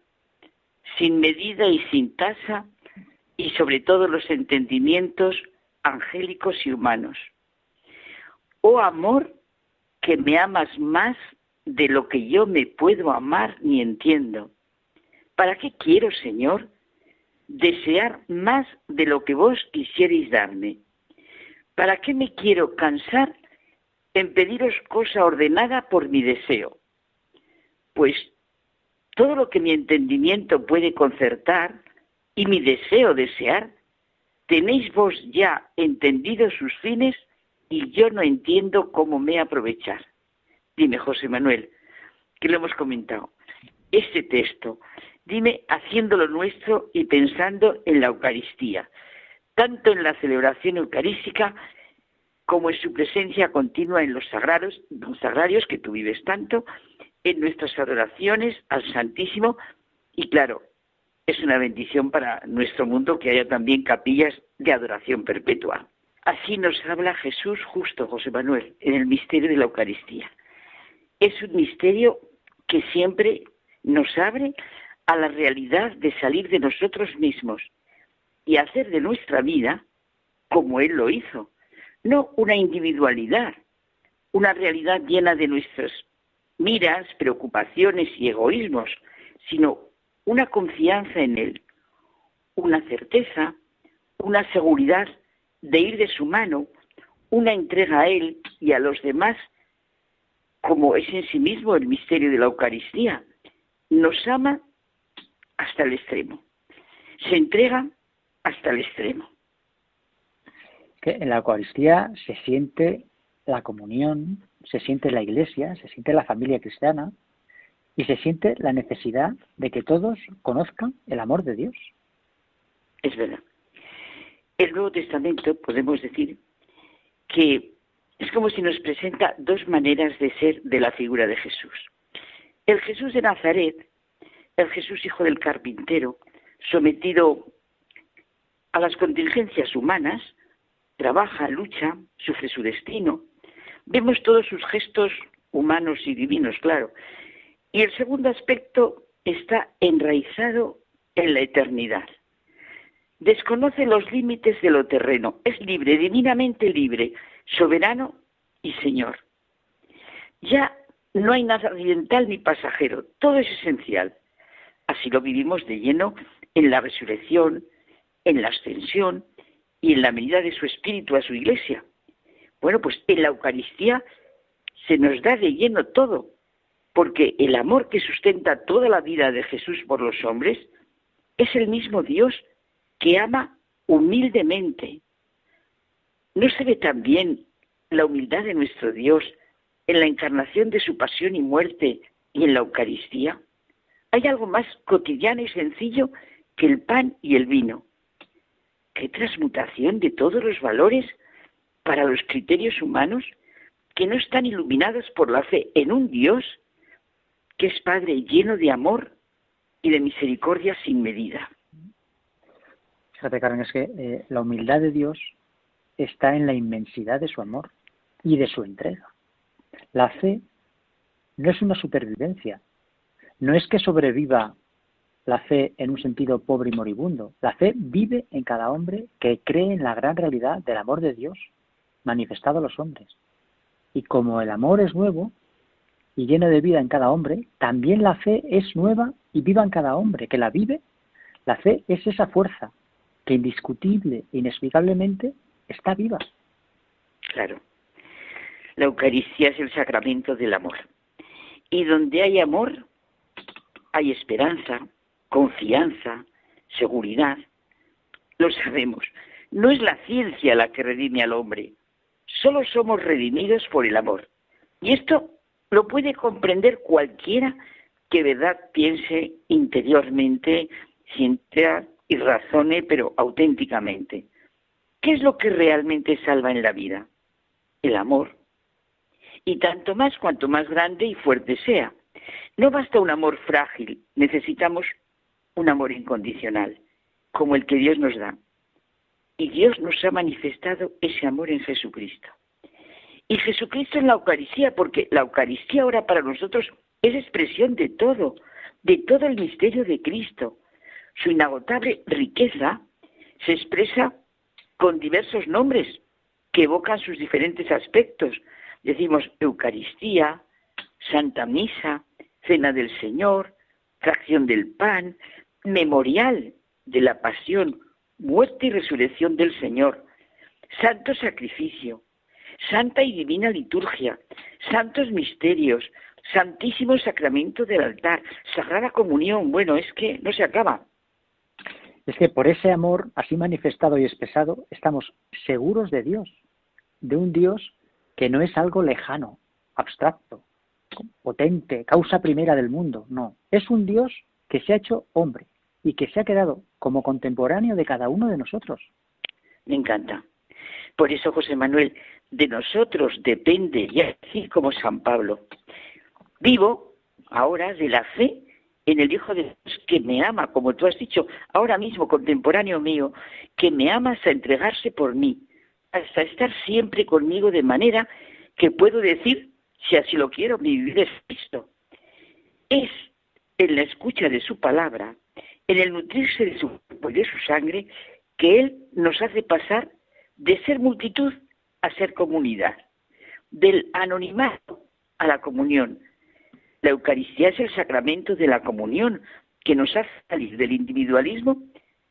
sin medida y sin tasa, y sobre todo los entendimientos angélicos y humanos. Oh amor, que me amas más de lo que yo me puedo amar ni entiendo. ¿Para qué quiero, Señor, desear más de lo que vos quisierais darme? ¿Para qué me quiero cansar en pediros cosa ordenada por mi deseo? Pues todo lo que mi entendimiento puede concertar y mi deseo desear, tenéis vos ya entendido sus fines y yo no entiendo cómo me aprovechar. Dime, José Manuel, que lo hemos comentado. Este texto, dime haciéndolo nuestro y pensando en la Eucaristía, tanto en la celebración eucarística como en su presencia continua en los sagrados, los sagrarios que tú vives tanto, en nuestras adoraciones al Santísimo y claro, es una bendición para nuestro mundo que haya también capillas de adoración perpetua. Así nos habla Jesús justo, José Manuel, en el misterio de la Eucaristía. Es un misterio que siempre nos abre a la realidad de salir de nosotros mismos y hacer de nuestra vida como Él lo hizo. No una individualidad, una realidad llena de nuestras miras, preocupaciones y egoísmos, sino una confianza en Él, una certeza, una seguridad de ir de su mano, una entrega a Él y a los demás, como es en sí mismo el misterio de la Eucaristía. Nos ama hasta el extremo, se entrega hasta el extremo. Que en la Eucaristía se siente la comunión, se siente la iglesia, se siente la familia cristiana, y se siente la necesidad de que todos conozcan el amor de Dios. Es verdad. El Nuevo Testamento podemos decir que es como si nos presenta dos maneras de ser de la figura de Jesús. El Jesús de Nazaret, el Jesús hijo del carpintero, sometido a las contingencias humanas, trabaja, lucha, sufre su destino. Vemos todos sus gestos humanos y divinos, claro, y el segundo aspecto está enraizado en la eternidad. Desconoce los límites de lo terreno, es libre, divinamente libre, soberano y Señor. Ya no hay nada accidental ni pasajero, todo es esencial. Así lo vivimos de lleno en la resurrección, en la ascensión y en la medida de su espíritu a su iglesia. Bueno, pues en la Eucaristía se nos da de lleno todo, porque el amor que sustenta toda la vida de Jesús por los hombres es el mismo Dios que ama humildemente. ¿No se ve también la humildad de nuestro Dios en la encarnación de su pasión y muerte y en la Eucaristía? ¿Hay algo más cotidiano y sencillo que el pan y el vino? ¿Qué transmutación de todos los valores para los criterios humanos que no están iluminados por la fe en un Dios que es Padre lleno de amor y de misericordia sin medida. Fíjate, Karen, es que eh, la humildad de Dios está en la inmensidad de su amor y de su entrega. La fe no es una supervivencia, no es que sobreviva la fe en un sentido pobre y moribundo. La fe vive en cada hombre que cree en la gran realidad del amor de Dios manifestado a los hombres. Y como el amor es nuevo, y lleno de vida en cada hombre, también la fe es nueva y viva en cada hombre que la vive. La fe es esa fuerza que indiscutible e inexplicablemente está viva. Claro. La Eucaristía es el sacramento del amor. Y donde hay amor, hay esperanza, confianza, seguridad. Lo sabemos. No es la ciencia la que redime al hombre, solo somos redimidos por el amor. Y esto lo puede comprender cualquiera que verdad piense interiormente, sienta y razone, pero auténticamente. ¿Qué es lo que realmente salva en la vida? El amor. Y tanto más cuanto más grande y fuerte sea. No basta un amor frágil, necesitamos un amor incondicional, como el que Dios nos da. Y Dios nos ha manifestado ese amor en Jesucristo. Y Jesucristo en la Eucaristía, porque la Eucaristía ahora para nosotros es expresión de todo, de todo el misterio de Cristo. Su inagotable riqueza se expresa con diversos nombres que evocan sus diferentes aspectos. Decimos Eucaristía, Santa Misa, Cena del Señor, Fracción del Pan, Memorial de la Pasión, Muerte y Resurrección del Señor, Santo Sacrificio, Santa y Divina Liturgia, Santos Misterios, Santísimo Sacramento del altar, Sagrada Comunión. Bueno, es que no se acaba. Es que por ese amor así manifestado y expresado estamos seguros de Dios, de un Dios que no es algo lejano, abstracto, potente, causa primera del mundo, no, es un Dios que se ha hecho hombre y que se ha quedado como contemporáneo de cada uno de nosotros. Me encanta. Por eso, José Manuel, de nosotros depende, y así como San Pablo, Vivo ahora de la fe en el Hijo de Dios que me ama, como tú has dicho, ahora mismo, contemporáneo mío, que me ama hasta entregarse por mí, hasta estar siempre conmigo de manera que puedo decir, si así lo quiero, mi vida es Cristo. Es en la escucha de su palabra, en el nutrirse de su cuerpo y de su sangre, que Él nos hace pasar de ser multitud a ser comunidad, del anonimato a la comunión, la Eucaristía es el sacramento de la comunión que nos hace salir del individualismo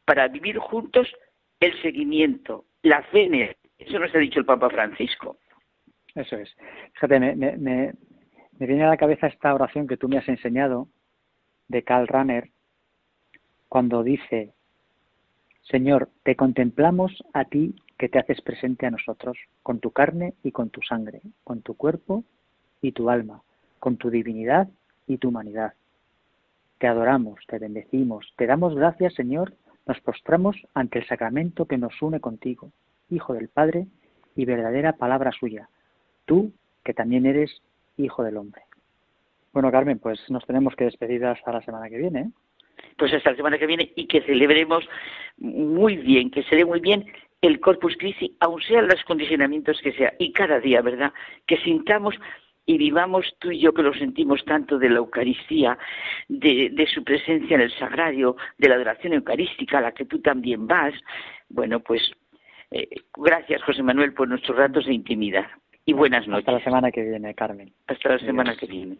para vivir juntos el seguimiento, la fe. Eso nos ha dicho el Papa Francisco. Eso es. Fíjate, me, me, viene a la cabeza esta oración que tú me has enseñado de Karl Rahner, cuando dice, Señor, te contemplamos a ti que te haces presente a nosotros, con tu carne y con tu sangre, con tu cuerpo y tu alma con tu divinidad y tu humanidad. Te adoramos, te bendecimos, te damos gracias, Señor, nos postramos ante el sacramento que nos une contigo, Hijo del Padre y verdadera palabra suya, tú que también eres Hijo del Hombre. Bueno, Carmen, pues nos tenemos que despedir hasta la semana que viene. ¿eh? Pues hasta la semana que viene y que celebremos muy bien, que se dé muy bien el Corpus Christi, aun sean los condicionamientos que sea, y cada día, ¿verdad? Que sintamos y vivamos tú y yo que lo sentimos tanto de la Eucaristía, de, su presencia en el sagrario, de la adoración eucarística a la que tú también vas. Bueno, pues eh, gracias José Manuel por nuestros ratos de intimidad y buenas noches. Hasta la semana que viene, Carmen. Hasta la semana que viene.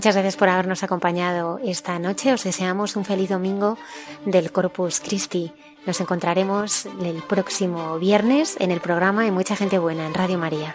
Muchas gracias por habernos acompañado esta noche. Os deseamos un feliz domingo del Corpus Christi. Nos encontraremos el próximo viernes en el programa de Mucha Gente Buena en Radio María.